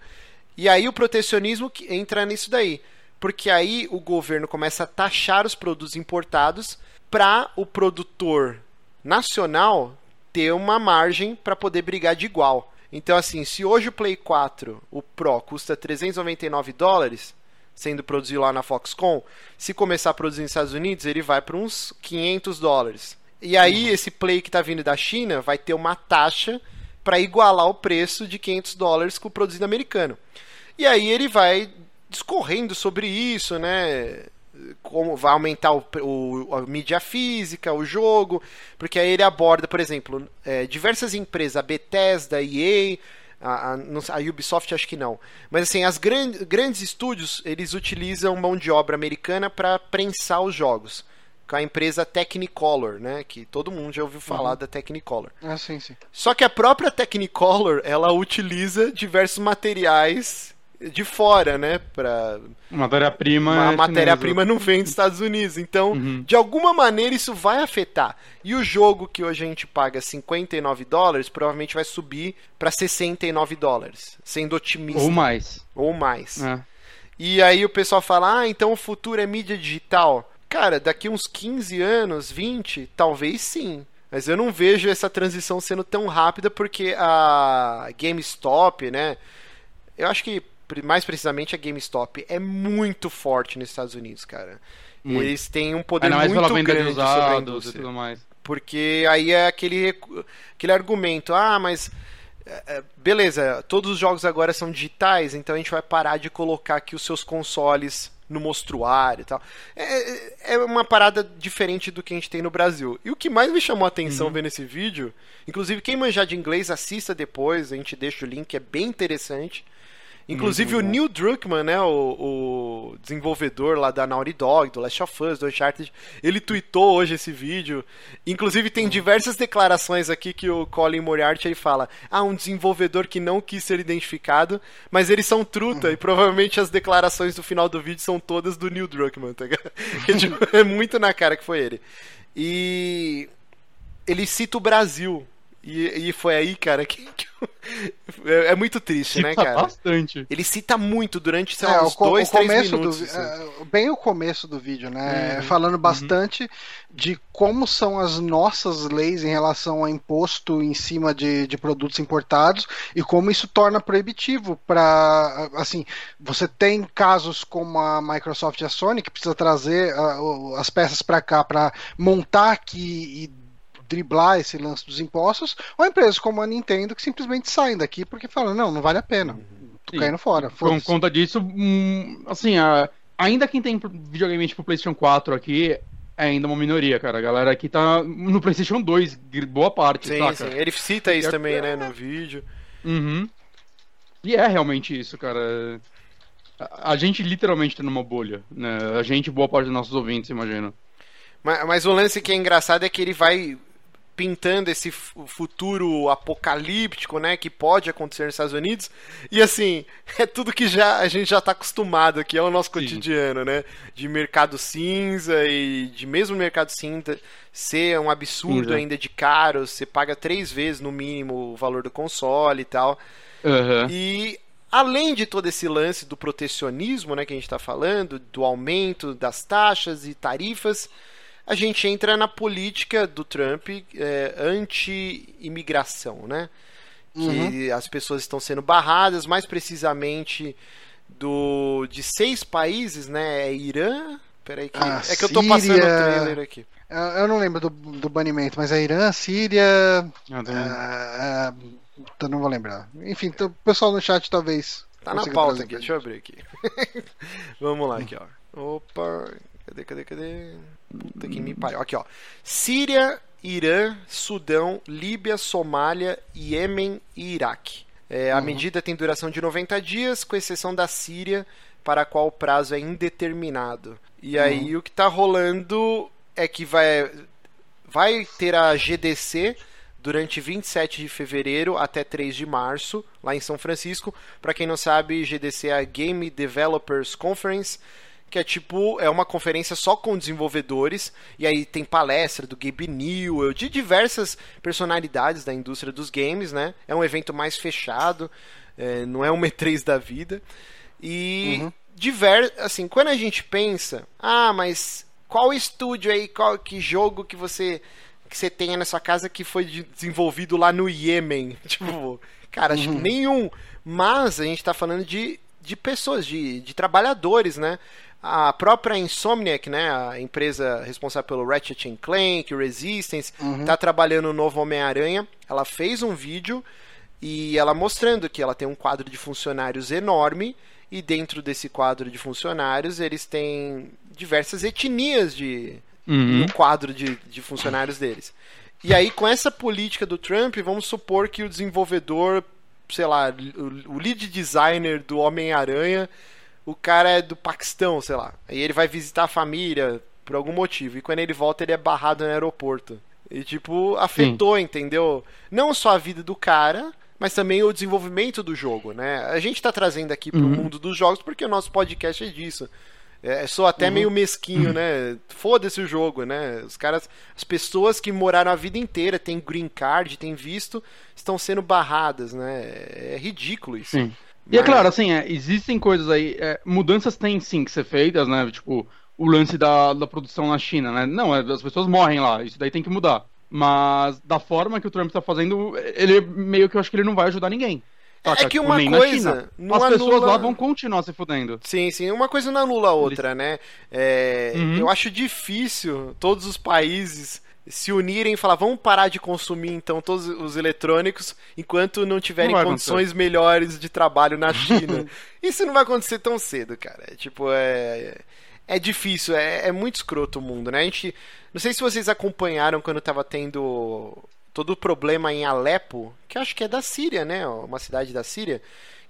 E aí o protecionismo que entra nisso daí. Porque aí o governo começa a taxar os produtos importados para o produtor nacional ter uma margem para poder brigar de igual. Então, assim, se hoje o Play 4, o Pro, custa 399 dólares, sendo produzido lá na Foxconn, se começar a produzir nos Estados Unidos, ele vai para uns 500 dólares. E aí, esse Play que está vindo da China vai ter uma taxa para igualar o preço de 500 dólares com o produzido americano. E aí ele vai discorrendo sobre isso, né? Como vai aumentar o, o- a mídia física, o jogo, porque aí ele aborda, por exemplo, é, diversas empresas, a Bethesda, a EA, a, a, a Ubisoft acho que não, mas assim, as gran, grandes estúdios, eles utilizam mão de obra americana para prensar os jogos, com a empresa Technicolor, né, que todo mundo já ouviu falar da Technicolor. Ah, sim, sim. Só que a própria Technicolor, ela utiliza diversos materiais de fora, né, para Matéria-prima. a é matéria-prima não vem dos Estados Unidos. Então, Uhum. de alguma maneira isso vai afetar. E o jogo que hoje a gente paga 59 dólares, provavelmente vai subir para 69 dólares, sendo otimista Ou mais. ou mais. É. E aí o pessoal fala: "Ah, então o futuro é mídia digital". Cara, daqui uns 15 anos, 20, talvez sim. Mas eu não vejo essa transição sendo tão rápida porque a GameStop, né? Eu acho que mais precisamente a GameStop é muito forte nos Estados Unidos, cara. Muito. Eles têm um poder muito grande sobre a indústria. tudo mais. Porque aí é aquele, aquele argumento, ah, mas é, é, beleza, todos os jogos agora são digitais, então a gente vai parar de colocar aqui os seus consoles no mostruário e tal. É, é, é uma parada diferente do que a gente tem no Brasil. E o que mais me chamou a atenção uhum. vendo esse vídeo, inclusive quem manjar de inglês assista depois, a gente deixa o link, é bem interessante. Inclusive o Neil Druckmann, né, o, o, desenvolvedor lá da Naughty Dog, do Last of Us, do Uncharted, ele tweetou hoje esse vídeo. Inclusive tem diversas declarações aqui que o Colin Moriarty ele fala: "Ah, um desenvolvedor que não quis ser identificado, mas eles são truta e provavelmente as declarações do final do vídeo são todas do Neil Druckmann, tá tipo, é muito na cara que foi ele. E ele cita o Brasil e, e foi aí, cara, que, que é, é, muito triste, cita né, cara? Bastante. Ele cita muito durante, sei lá, é, uns o, dois, o três minutos. Do, assim. é, bem o começo do vídeo, né? Uhum. Falando bastante uhum. de como são as nossas leis em relação a imposto em cima de, de produtos importados e como isso torna proibitivo para, assim, você tem casos como a Microsoft e a Sony que precisa trazer uh, as peças para cá para montar aqui e driblar esse lance dos impostos, ou empresas como a Nintendo que simplesmente saem daqui porque falam, não, não vale a pena. Tô caindo fora. Por conta disso, hum, assim, a, ainda quem tem videogame tipo PlayStation 4 aqui é ainda uma minoria, cara. A galera aqui tá no PlayStation 2, boa parte. Sim, saca? sim. Ele cita isso é, também, é... né, no vídeo. Uhum. E é realmente isso, cara. A, a gente literalmente tá numa bolha, né? A gente, boa parte dos nossos ouvintes, imagina. Mas, mas o lance que é engraçado é que ele vai pintando esse futuro apocalíptico, né, que pode acontecer nos Estados Unidos. E assim, é tudo que já a gente já está acostumado aqui, é o nosso Sim. cotidiano, né? De mercado cinza e de mesmo mercado cinza ser um absurdo ainda de caro, você paga três vezes no mínimo o valor do console e tal. Uhum. E além de todo esse lance do protecionismo, né, que a gente está falando, do aumento das taxas e tarifas, a gente entra na política do Trump é, anti-imigração, né? Uhum. Que as pessoas estão sendo barradas, mais precisamente do de seis países, né? É Irã. Peraí, que... é que eu tô passando o trailer aqui. Eu não lembro do, do banimento, mas é Irã, Síria. Ah, uh, não vou lembrar. Enfim, então, o pessoal no chat talvez. Tá na pauta aqui, deixa eu abrir aqui. Vamos lá, aqui, ó. Opa, cadê, cadê, cadê? Puta que me pariu. Aqui, ó. Síria, Irã, Sudão, Líbia, Somália, Iêmen e Iraque. É, a uhum. medida tem duração de 90 dias, com exceção da Síria, para a qual o prazo é indeterminado. E aí uhum. o que está rolando é que vai, vai ter a GDC durante 27 de fevereiro até 3 de março, lá em São Francisco. Para quem não sabe, GDC é a Game Developers Conference que é tipo, é uma conferência só com desenvolvedores, e aí tem palestra do Gabe Newell, de diversas personalidades da indústria dos games, né? É um evento mais fechado, é, não é um E3 da vida. E uhum. diver, assim, quando a gente pensa, ah, mas qual estúdio aí, qual que jogo que você que você tenha na sua casa que foi desenvolvido lá no Iêmen? Tipo, cara, acho uhum. que nenhum. Mas a gente está falando de, de pessoas, de, de trabalhadores, né? A própria Insomniac, né, a empresa responsável pelo Ratchet Clank, Resistance, está uhum. Tá trabalhando no novo Homem-Aranha. Ela fez um vídeo e ela mostrando que ela tem um quadro de funcionários enorme e dentro desse quadro de funcionários eles têm diversas etnias de uhum. no quadro de, de funcionários deles. E aí com essa política do Trump, vamos supor que o desenvolvedor, sei lá, o, o lead designer do Homem-Aranha o cara é do Paquistão, sei lá. E ele vai visitar a família por algum motivo. E quando ele volta, ele é barrado no aeroporto. E, tipo, afetou, Sim. entendeu? Não só a vida do cara, mas também o desenvolvimento do jogo, né? A gente tá trazendo aqui pro uhum. mundo dos jogos porque o nosso podcast é disso. É, sou até uhum. meio mesquinho, uhum. né? Foda-se o jogo, né? Os caras, as pessoas que moraram a vida inteira, têm green card, têm visto, estão sendo barradas, né? É ridículo isso. Sim. E é claro, assim, é, existem coisas aí. É, mudanças têm sim que ser feitas, né? Tipo, o lance da, da produção na China, né? Não, é, as pessoas morrem lá, isso daí tem que mudar. Mas da forma que o Trump tá fazendo, ele meio que eu acho que ele não vai ajudar ninguém. Saca? É que uma tipo, coisa. As anula... pessoas lá vão continuar se fudendo. Sim, sim. Uma coisa não anula a outra, né? É... Uhum. Eu acho difícil todos os países se unirem e falar, vamos parar de consumir então todos os eletrônicos enquanto não tiverem não condições acontecer. melhores de trabalho na China. Isso não vai acontecer tão cedo, cara. É, tipo, é. É difícil, é, é muito escroto o mundo, né? A gente. Não sei se vocês acompanharam quando tava tendo todo o problema em Alepo, que acho que é da Síria, né? Uma cidade da Síria,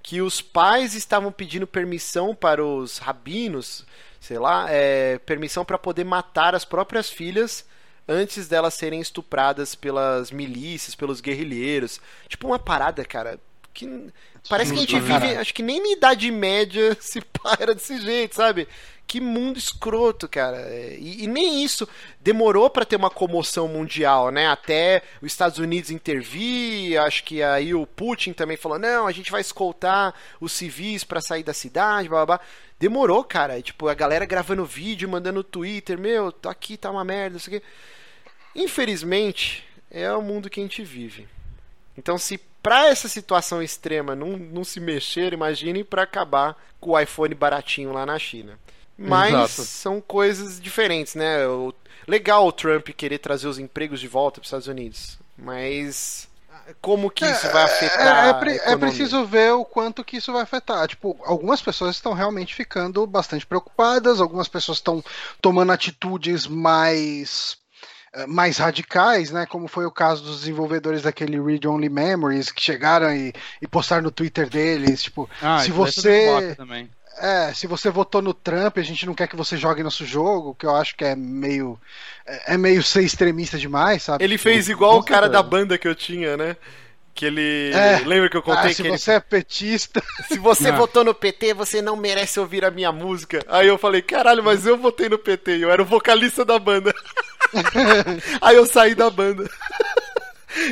que os pais estavam pedindo permissão para os rabinos, sei lá, é, permissão para poder matar as próprias filhas antes delas serem estupradas pelas milícias, pelos guerrilheiros. Tipo uma parada, cara, que parece que a gente vive, acho que nem na Idade Média se para desse jeito, sabe? Que mundo escroto, cara. E, e nem isso demorou para ter uma comoção mundial, né? Até os Estados Unidos intervir, acho que aí o Putin também falou: "Não, a gente vai escoltar os civis para sair da cidade", blá, blá, blá. Demorou, cara. Tipo, a galera gravando vídeo, mandando no Twitter, meu, tá aqui, tá uma merda, isso aqui. Infelizmente, é o mundo que a gente vive. Então, se para essa situação extrema não, não se mexer, imagine para acabar com o iPhone baratinho lá na China. Mas Exato. são coisas diferentes, né? O, legal o Trump querer trazer os empregos de volta para os Estados Unidos, mas como que isso vai é, afetar? É, é, é, preciso ver o quanto que isso vai afetar. Tipo, algumas pessoas estão realmente ficando bastante preocupadas, algumas pessoas estão tomando atitudes mais mais radicais, né? Como foi o caso dos desenvolvedores daquele Read Only Memories que chegaram e, e postaram no Twitter deles, tipo, ah, se você é, se você votou no Trump, a gente não quer que você jogue nosso jogo, que eu acho que é meio é, é meio ser extremista demais, sabe? Ele fez tipo, igual o cara da banda que eu tinha, né? Que ele. É. Lembra que eu contei ah, se que. Se você ele... é petista. Se você não. votou no PT, você não merece ouvir a minha música. Aí eu falei, caralho, mas eu votei no PT, eu era o vocalista da banda. Aí eu saí da banda.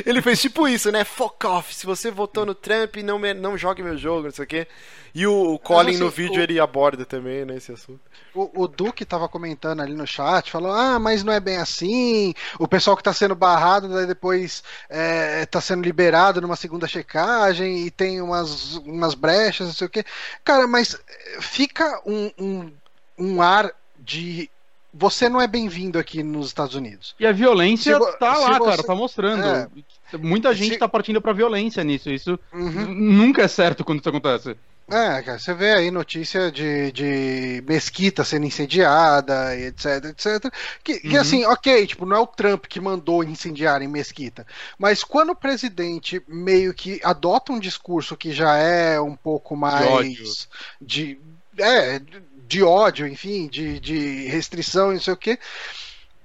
Ele fez tipo isso, né? Fuck off. Se você votou no Trump, não, me, não jogue meu jogo, não sei o quê. E o, o Colin assim, no vídeo o, ele aborda também, né, esse assunto. O, o Duque tava comentando ali no chat, falou: ah, mas não é bem assim. O pessoal que tá sendo barrado, daí depois é, tá sendo liberado numa segunda checagem e tem umas, umas brechas, não sei o quê. Cara, mas fica um, um, um ar de você não é bem-vindo aqui nos Estados Unidos. E a violência se, tá lá, você, cara, tá mostrando. É, Muita gente se, tá partindo pra violência nisso. Isso uhum. nunca é certo quando isso acontece. É, cara, você vê aí notícia de, de mesquita sendo incendiada, etc, etc. Que, uhum. que, assim, ok, tipo, não é o Trump que mandou incendiar em mesquita. Mas quando o presidente meio que adota um discurso que já é um pouco mais de, de é, de ódio, enfim, de, de restrição e não sei o quê,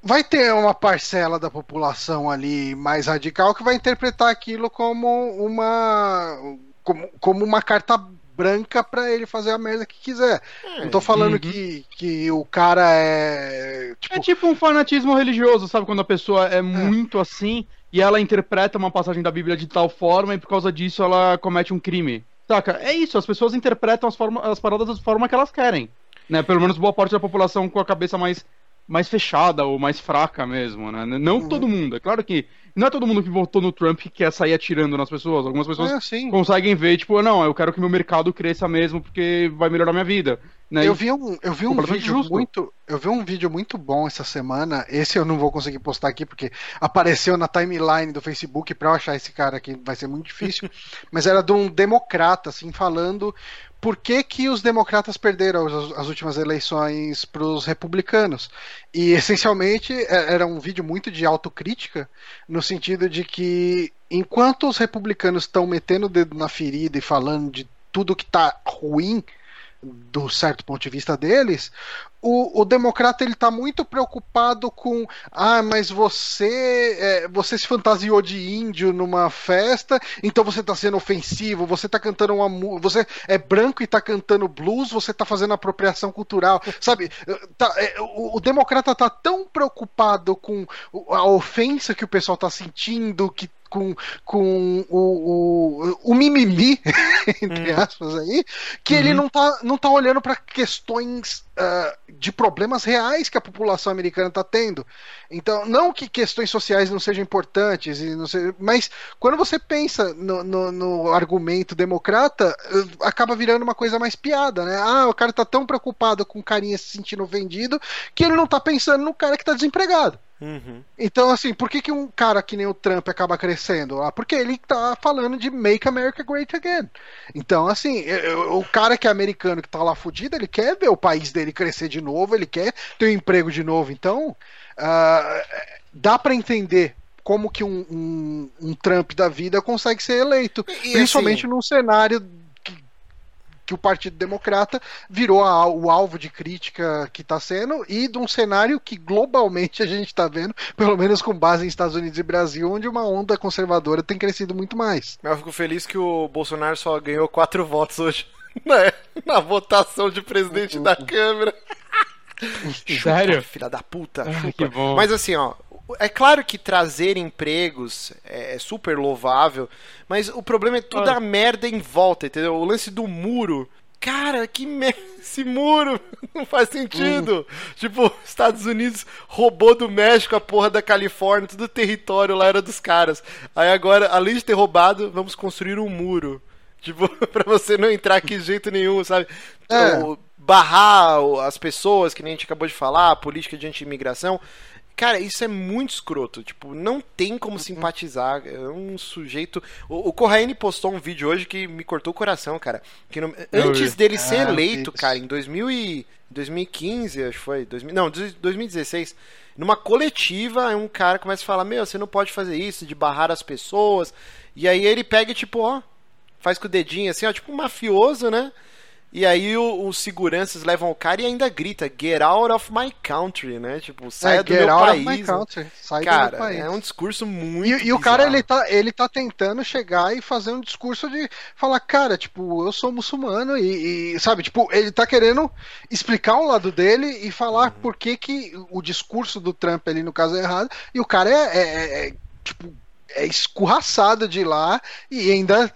vai ter uma parcela da população ali mais radical que vai interpretar aquilo como uma como, como uma carta branca para ele fazer a merda que quiser. É, não tô falando uhum. que, que o cara é tipo... é tipo um fanatismo religioso, sabe quando a pessoa é, é muito assim e ela interpreta uma passagem da Bíblia de tal forma e por causa disso ela comete um crime. Saca? É isso, as pessoas interpretam as, forma, as paradas da forma que elas querem né? Pelo menos boa parte da população com a cabeça mais, mais fechada ou mais fraca mesmo, né? Não uhum. todo mundo. É claro que não é todo mundo que votou no Trump que quer sair atirando nas pessoas. Algumas pessoas é, conseguem ver, tipo, não, eu quero que meu mercado cresça mesmo porque vai melhorar minha vida. Né? Eu vi um, eu vi um vídeo justo. muito, eu vi um vídeo muito bom essa semana. Esse eu não vou conseguir postar aqui porque apareceu na timeline do Facebook para eu achar esse cara aqui vai ser muito difícil. mas era de um democrata assim falando por que, que os democratas perderam as, as últimas eleições para os republicanos. E essencialmente é, era um vídeo muito de autocrítica, no sentido de que enquanto os republicanos estão metendo o dedo na ferida e falando de tudo que está ruim do certo ponto de vista deles, o, o democrata ele tá muito preocupado com ah, mas você é, você se fantasiou de índio numa festa, então você tá sendo ofensivo, você tá cantando uma você é branco e tá cantando blues, você tá fazendo apropriação cultural, sabe? Tá, é, o, o, democrata tá tão preocupado com a ofensa que o pessoal tá sentindo, que com, com o, o, o mimimi, entre hum. aspas, aí, que uhum. ele não tá, não tá olhando para questões uh, de problemas reais que a população americana está tendo. Então, não que questões sociais não sejam importantes, e não mas quando você pensa no, no, no, argumento democrata, acaba virando uma coisa mais piada, né? Ah, o cara tá tão preocupado com o carinha se sentindo ofendido que ele não tá pensando no cara que tá desempregado. Uhum. Então, assim, por que, que um cara que nem o Trump acaba crescendo? Ah, porque ele tá falando de Make America Great Again. Então, assim, o cara que é americano que tá lá fudido, ele quer ver o país dele crescer de novo, ele quer ter um emprego de novo. Então, uh, dá para entender como que um, um, um, Trump da vida consegue ser eleito. E, principalmente assim, num cenário que o Partido Democrata virou a, o alvo de crítica que está sendo e de um cenário que globalmente a gente está vendo, pelo menos com base em Estados Unidos e Brasil, onde uma onda conservadora tem crescido muito mais. Eu fico feliz que o Bolsonaro só ganhou quatro votos hoje né? na votação de presidente da Câmara. Sério? Chupa, filha da puta. Ah, Mas assim, ó, é claro que trazer empregos é, é super louvável, mas o problema é toda a merda em volta, entendeu? O lance do muro. Cara, que merda esse muro! Não faz sentido! Hum. Tipo, Estados Unidos roubou do México a porra da Califórnia, todo o território lá era dos caras. Aí agora, além de ter roubado, vamos construir um muro. Tipo, pra você não entrar aqui de jeito nenhum, sabe? É. Então, barrar as pessoas, que nem a gente acabou de falar, a política de anti-imigração. Cara, isso é muito escroto. Tipo, não tem como uhum. simpatizar. É um sujeito. O, o Corraine postou um vídeo hoje que me cortou o coração, cara. Que. Antes dele ser ah, eleito, cara, em 2000 e... 2015, acho que foi. 2000... Não, 2016. Numa coletiva, um cara começa a falar: Meu, você não pode fazer isso, de barrar as pessoas. E aí ele pega e, tipo, ó, faz com o dedinho assim, ó, tipo um mafioso, né? E aí os seguranças levam o cara e ainda grita Get out of my country, né? Tipo, saia é, do meu país. Né? Country, sai cara, do meu país. é um discurso muito E, e o cara, ele tá, ele tá tentando chegar e fazer um discurso de falar, cara, tipo, eu sou muçulmano e, e sabe, tipo, ele tá querendo explicar o lado dele e falar uhum. por que que o discurso do Trump ali, no caso, é errado. E o cara é, é, é, é tipo, é escorraçado de lá e ainda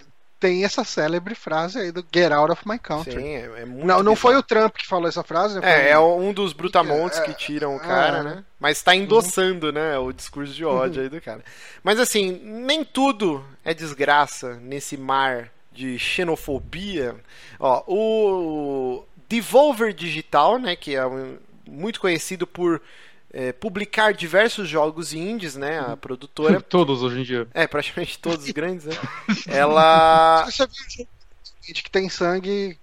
tem essa célebre frase aí do Get Out of My Country. Sim, é, é muito Não, não foi o Trump que falou essa frase. É, é um dos brutamontes que, é, tiram o cara, é, né? Mas tá endossando, uhum. né, o discurso de ódio uhum. aí do cara. Mas assim, nem tudo é desgraça nesse mar de xenofobia. Ó, o Devolver Digital, né, que é um, muito conhecido por é, publicar diversos jogos indies, né? A produtora. todos hoje em dia. É, praticamente todos os grandes, né? Ela. Você que tem sangue.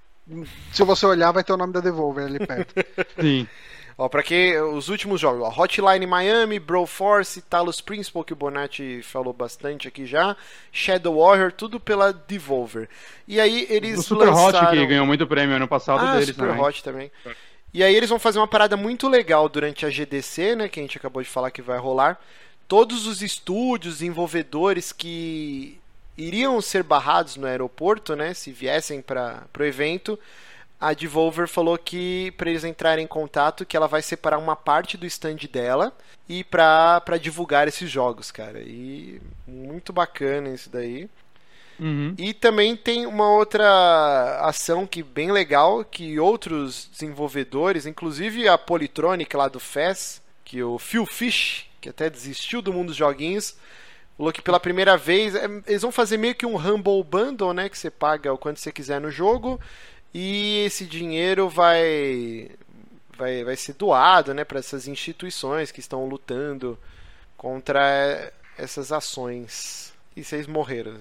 Se você olhar, vai ter o nome da Devolver ali perto. Sim. Ó, pra que os últimos jogos, ó, Hotline Miami, Broforce, Talos Principal, que o Bonatti falou bastante aqui já, Shadow Warrior, tudo pela Devolver. E aí eles o Super lançaram... Hot, que ganhou muito prêmio ano passado ah, deles Super também. Hot também. É. E aí eles vão fazer uma parada muito legal durante a GDC, né, que a gente acabou de falar que vai rolar. Todos os estúdios, desenvolvedores que iriam ser barrados no aeroporto, né, se viessem para o evento, a Devolver falou que para eles entrarem em contato, que ela vai separar uma parte do stand dela e para divulgar esses jogos, cara. E muito bacana isso daí. Uhum. E também tem uma outra ação que bem legal que outros desenvolvedores, inclusive a Polytronic lá do FES, que o Phil Fish, que até desistiu do mundo dos joguinhos, falou que pela primeira vez é, eles vão fazer meio que um Humble Bundle, né, que você paga o quanto você quiser no jogo e esse dinheiro vai vai, vai ser doado, né, para essas instituições que estão lutando contra essas ações. E vocês morreram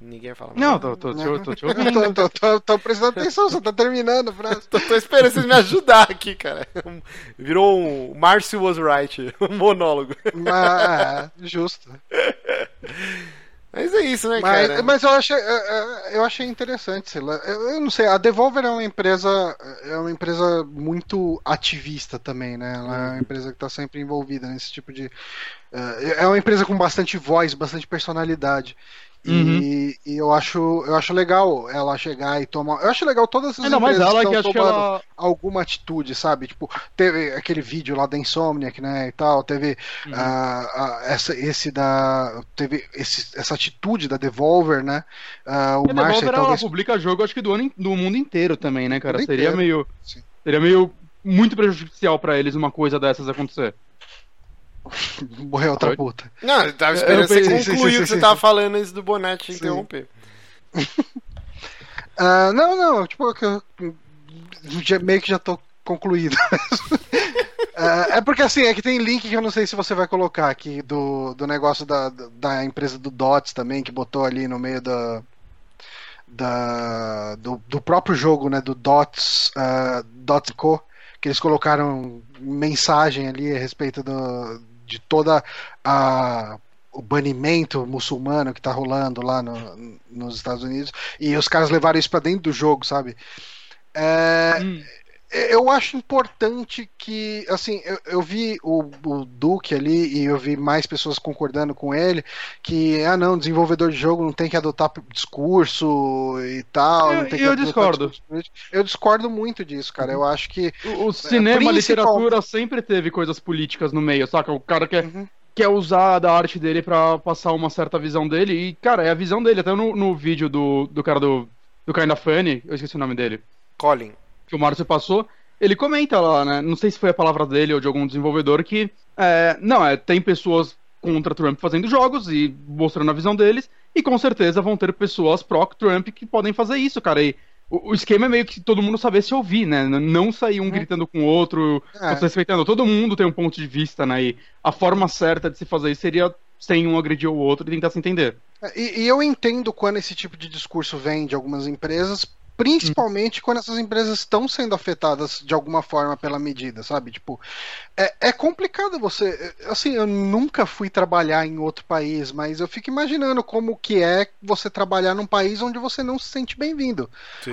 ninguém fala mais. Não, tô, tô, tô, tô te ouvindo. tô, tô, tô, tô, prestando atenção, você tá terminando a frase. tô, tô, esperando vocês me ajudar aqui, cara. Virou um Marcy was right, um monólogo. Ah, é, justo. Mas é isso, né, mas, cara? Mas eu achei, é, é, eu achei interessante, sei lá. Eu não sei, a Devolver é uma empresa, é uma empresa muito ativista também, né? Ela é uma empresa que está sempre envolvida nesse tipo de. É uma empresa com bastante voz, bastante personalidade. Uhum. E, e, eu acho eu acho legal ela chegar e tomar. Eu acho legal todas as Ainda empresas mais ela que, que tomando ela... alguma atitude, sabe? Tipo, teve aquele vídeo lá da Insomniac, né? E tal, teve uhum. uh, uh, essa, esse da. Teve esse, essa atitude da Devolver, né? Uh, o Marcia, Devolver talvez... ela publica jogo, acho que do, ano, do mundo inteiro também, né, cara? Seria inteiro. meio. Sim Seria meio muito prejudicial pra eles uma coisa dessas acontecer. Morreu outra Oi? puta. Não, eu tava esperando Eu você pensei- sim, concluir o que sim, você tava falando antes do Bonatti Sim. interromper. Ah, não, não, tipo, que eu já- meio que já tô concluído. Ah, é porque assim, é que tem link que eu não sei se você vai colocar aqui do, do negócio da, da empresa do Dots também, que botou ali no meio da, da do, do próprio jogo, né, do Dots, uh, Dots Co, que eles colocaram mensagem ali a respeito do, de toda a o banimento muçulmano que tá rolando lá no- nos Estados Unidos e os caras levaram isso pra dentro do jogo, sabe? É, Hum. Eu acho importante que, assim, eu, eu vi o, o Duque ali e eu vi mais pessoas concordando com ele que, ah, não, desenvolvedor de jogo não tem que adotar discurso e tal. Eu- não tem que eu adotar discordo. discurso. Eu discordo muito disso, cara. Eu acho que. O, o cinema, a principal- literatura sempre teve coisas políticas no meio, saca? O cara quer, Uhum. quer usar da arte dele pra passar uma certa visão dele. E, cara, é a visão dele. Até no, no vídeo do, do cara do, do Kinda Funny, eu esqueci o nome dele, Colin. Que o Márcio passou, ele comenta lá, né? Não sei se foi a palavra dele ou de algum desenvolvedor, que é, não, é, tem pessoas contra Trump fazendo jogos e mostrando a visão deles, e com certeza vão ter pessoas pró-Trump que podem fazer isso, cara. E o, o esquema é meio que todo mundo saber se ouvir, né? Não sair um Uhum. gritando com o outro, É. respeitando. Todo mundo tem um ponto de vista, né? E a forma certa de se fazer isso seria sem um agredir o outro e tentar se entender. E, e eu entendo quando esse tipo de discurso vem de algumas empresas, principalmente quando essas empresas estão sendo afetadas de alguma forma pela medida, sabe? Tipo, é, é complicado você. Assim, eu nunca fui trabalhar em outro país, mas eu fico imaginando como que é você trabalhar num país onde você não se sente bem-vindo.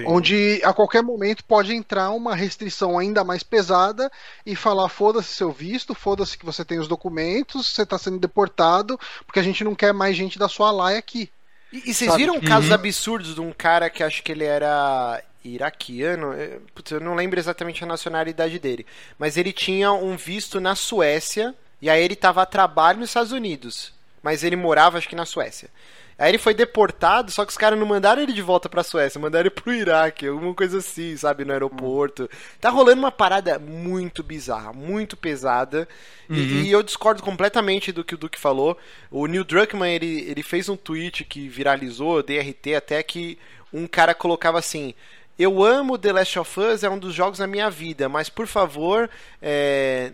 Onde a qualquer momento pode entrar uma restrição ainda mais pesada e falar: foda-se seu visto, foda-se que você tem os documentos, você está sendo deportado, porque a gente não quer mais gente da sua laia aqui. E, e vocês Sabe? viram casos Uhum. absurdos de um cara que acho que ele era iraquiano? Putz, eu não lembro exatamente a nacionalidade dele. Mas ele tinha um visto na Suécia e aí ele tava a trabalho nos Estados Unidos. Mas ele morava, acho que na Suécia. Aí ele foi deportado, só que os caras não mandaram ele de volta pra Suécia, mandaram ele pro Iraque, alguma coisa assim, sabe, no aeroporto. Tá rolando uma parada muito bizarra, muito pesada. E- E, eu discordo completamente do que o Duque falou. O Neil Druckmann, ele, ele fez um tweet que viralizou, DRT, até que um cara colocava assim. Eu amo The Last of Us, é um dos jogos da minha vida, mas por favor, é,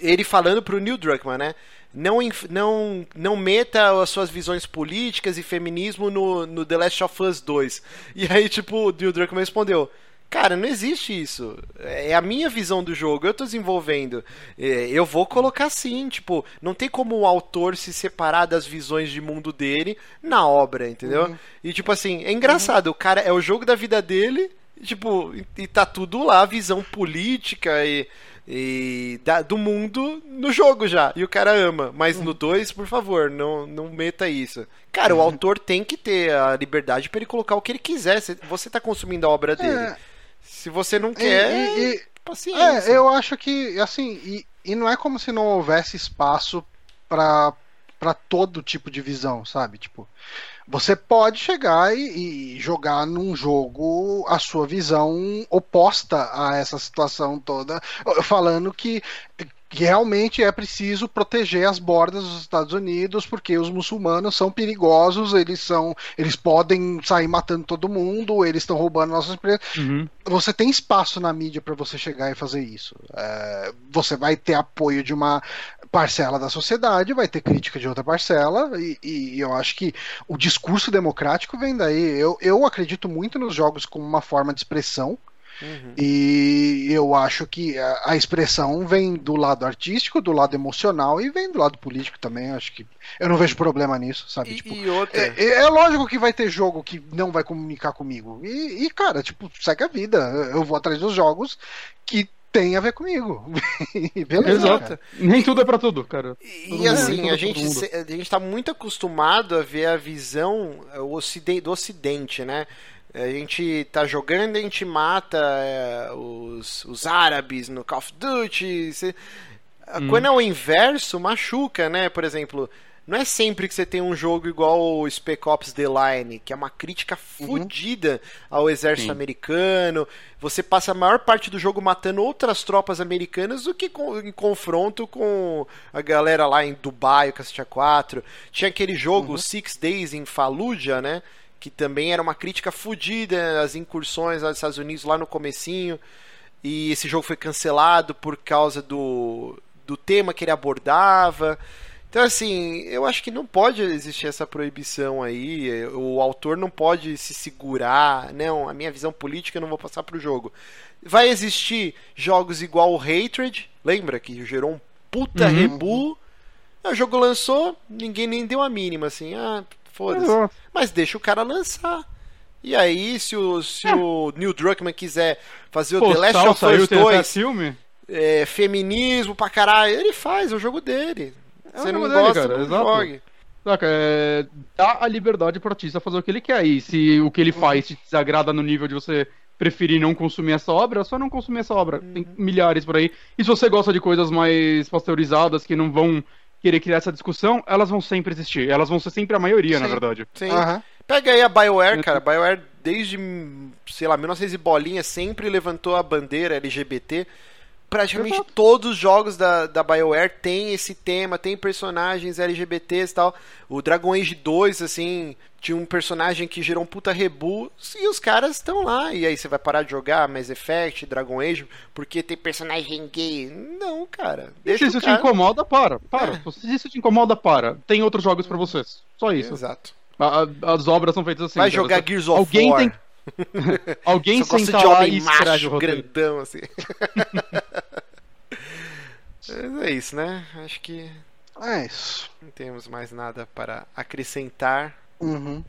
ele falando pro Neil Druckmann, né? Não, não, não meta as suas visões políticas e feminismo no, no The Last of Us 2. E aí, tipo, o Neil Druckmann respondeu: Cara, não existe isso. É a minha visão do jogo, eu tô desenvolvendo. É, Eu vou colocar sim, tipo, não tem como o autor se separar das visões de mundo dele na obra, entendeu? E tipo assim, é engraçado, o cara é o jogo da vida dele, tipo, e, e tá tudo lá, visão política e, e da- do mundo no jogo já. E o cara ama. Mas no 2, por favor, não, não meta isso. Cara, o autor tem que ter a liberdade pra ele colocar o que ele quiser. Cê- Você tá consumindo a obra dele. É. Se você não quer, e- e- paciência. É, eu acho que, assim, e, e não é como se não houvesse espaço para todo tipo de visão, sabe? Tipo, você pode chegar e, e jogar num jogo a sua visão oposta a essa situação toda, falando que que realmente é preciso proteger as bordas dos Estados Unidos porque os muçulmanos são perigosos, eles são, eles podem sair matando todo mundo, eles estão roubando nossas empresas Uhum. você tem espaço na mídia para você chegar e fazer isso. É, você vai ter apoio de uma parcela da sociedade, vai ter crítica de outra parcela, e, e eu acho que o discurso democrático vem daí. Eu, eu acredito muito nos jogos como uma forma de expressão. Uhum. E eu acho que a, a expressão vem do lado artístico, do lado emocional e vem do lado político também. Acho que eu não vejo problema nisso, sabe? E, tipo, e outra. é, é lógico que vai ter jogo que não vai comunicar comigo. E, e, cara, tipo, segue a vida. Eu vou atrás dos jogos que tem a ver comigo. E Beleza. Exato. cara. Nem tudo é pra tudo, cara. E Todo mundo, assim, a gente, se- a gente tá muito acostumado a ver a visão eh, do ocidente, né? A gente tá jogando, a gente mata eh, os, os árabes no Call of Duty. se- Hum. Quando é o inverso, machuca, né? Por exemplo, Não é sempre que você tem um jogo igual o Spec Ops The Line, que é uma crítica fodida ao exército Sim. americano. Você passa a maior parte do jogo matando outras tropas americanas do que com- em confronto com a galera lá em Dubai, o Cacete 4. Tinha aquele jogo Six Days em Fallujah, né? Que também era uma crítica fodida às incursões dos Estados Unidos lá no comecinho. E esse jogo foi cancelado por causa do, do tema que ele abordava. Então, assim, eu acho que não pode existir essa proibição aí. eh, O autor não pode se segurar. Não, a minha visão política eu não vou passar pro jogo. Vai existir jogos igual o Hatred, lembra que gerou um puta Uhum. rebu. Aí O jogo lançou, ninguém nem deu a mínima, assim, ah, foda-se. Exato. Mas deixa o cara lançar. E aí, se o, se o Neil Druckmann quiser fazer o The Last of Us teve até 2, filme? é, feminismo pra caralho, ele faz, é o jogo dele. É Você não gosta, cara, jogue. Saca, é, dá a liberdade pro artista fazer o que ele quer. E se o que ele faz te desagrada no nível de você preferir não consumir essa obra, é só não consumir essa obra. Tem milhares por aí. E se você gosta de coisas mais pasteurizadas que não vão querer criar essa discussão, elas vão sempre existir. Elas vão ser sempre a maioria, na Sim. verdade. Sim. Aham. Pega aí a BioWare, cara. A BioWare, desde, sei lá, 1900 e bolinha, sempre levantou a bandeira LGBT. Praticamente Exato. todos os jogos da, da BioWare tem esse tema, tem personagens LGBTs e tal. O Dragon Age 2, assim, tinha um personagem que gerou um puta rebu e os caras estão lá. E aí você vai parar de jogar Mass Effect, Dragon Age, porque tem personagem gay? Não, cara. Deixa se isso o te cara... incomoda, para. Para. É. Se isso te incomoda, para. Tem outros jogos pra vocês. Só isso. Exato. A- a- as obras são feitas assim. Vai cara. jogar Gears of Alguém War. tem- Alguém Só gosta senta de lá homem escreve o macho, roteiro. grandão, assim. Mas é isso, né? Acho que É isso. não temos mais nada para acrescentar. Uhum.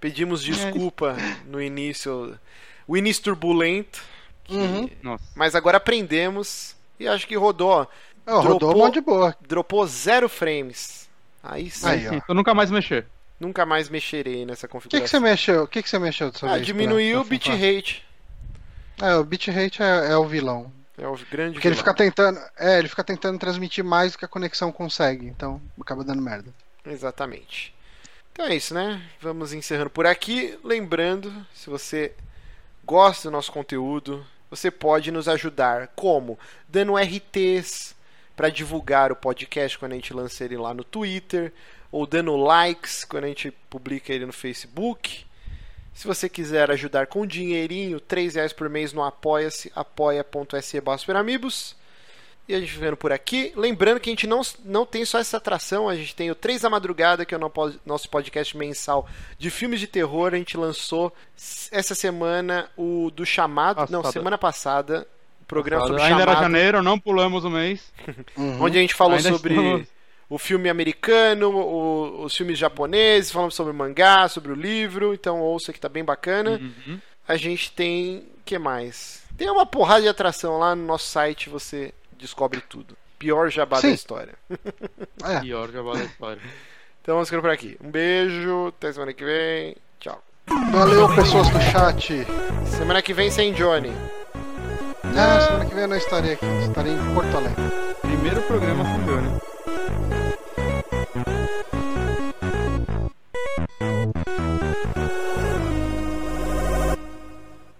Pedimos desculpa no início, o início turbulento, que- Uhum. Nossa. mas agora aprendemos e acho que rodou. Rodou Dropou- um monte de boa. Dropou zero frames. Aí sim, Aí, ó. Sim, eu nunca mais mexer. Nunca mais mexerei nessa O que, configuração. que você mexeu? O que, que você mexeu dessa Ah, vez? diminuiu o pra- pra bitrate. funcionar? É, o bitrate é, é o vilão. É o grande Porque ele vilão. fica tentando. É, ele fica tentando transmitir mais do que a conexão consegue. Então acaba dando merda. Exatamente. Então é isso, né? Vamos encerrando por aqui. Lembrando, se você gosta do nosso conteúdo, você pode nos ajudar como? Dando RTs para divulgar o podcast quando a gente lança ele lá no Twitter, ou dando likes quando a gente publica ele no Facebook. Se você quiser ajudar com dinheirinho, 3 reais por mês no apoia-se, apoia.se superamigos. E a gente vendo por aqui. Lembrando que a gente não, não tem só essa atração, a gente tem o 3 da Madrugada, que é o no- nosso podcast mensal de filmes de terror. A gente lançou essa semana o do Chamado. Não, Passada. semana passada. O programa sobre Ainda era Chamado, janeiro, não pulamos o mês. Uhum. onde a gente falou Ainda sobre estamos- o filme americano, o- os filmes japoneses, falamos sobre o mangá, sobre o livro. Então ouça que tá bem bacana. Uhum. A gente tem. que mais? Tem uma porrada de atração lá no nosso site, você descobre tudo. Pior jabá da Sim. história. É. Pior jabá da história. Então vamos ficando por aqui. Um beijo, até semana que vem. Tchau. Valeu, pessoas do chat. Semana que vem sem Johnny. Ah, semana que vem eu não estarei aqui. Estarei em Porto Alegre. Primeiro programa com o Johnny.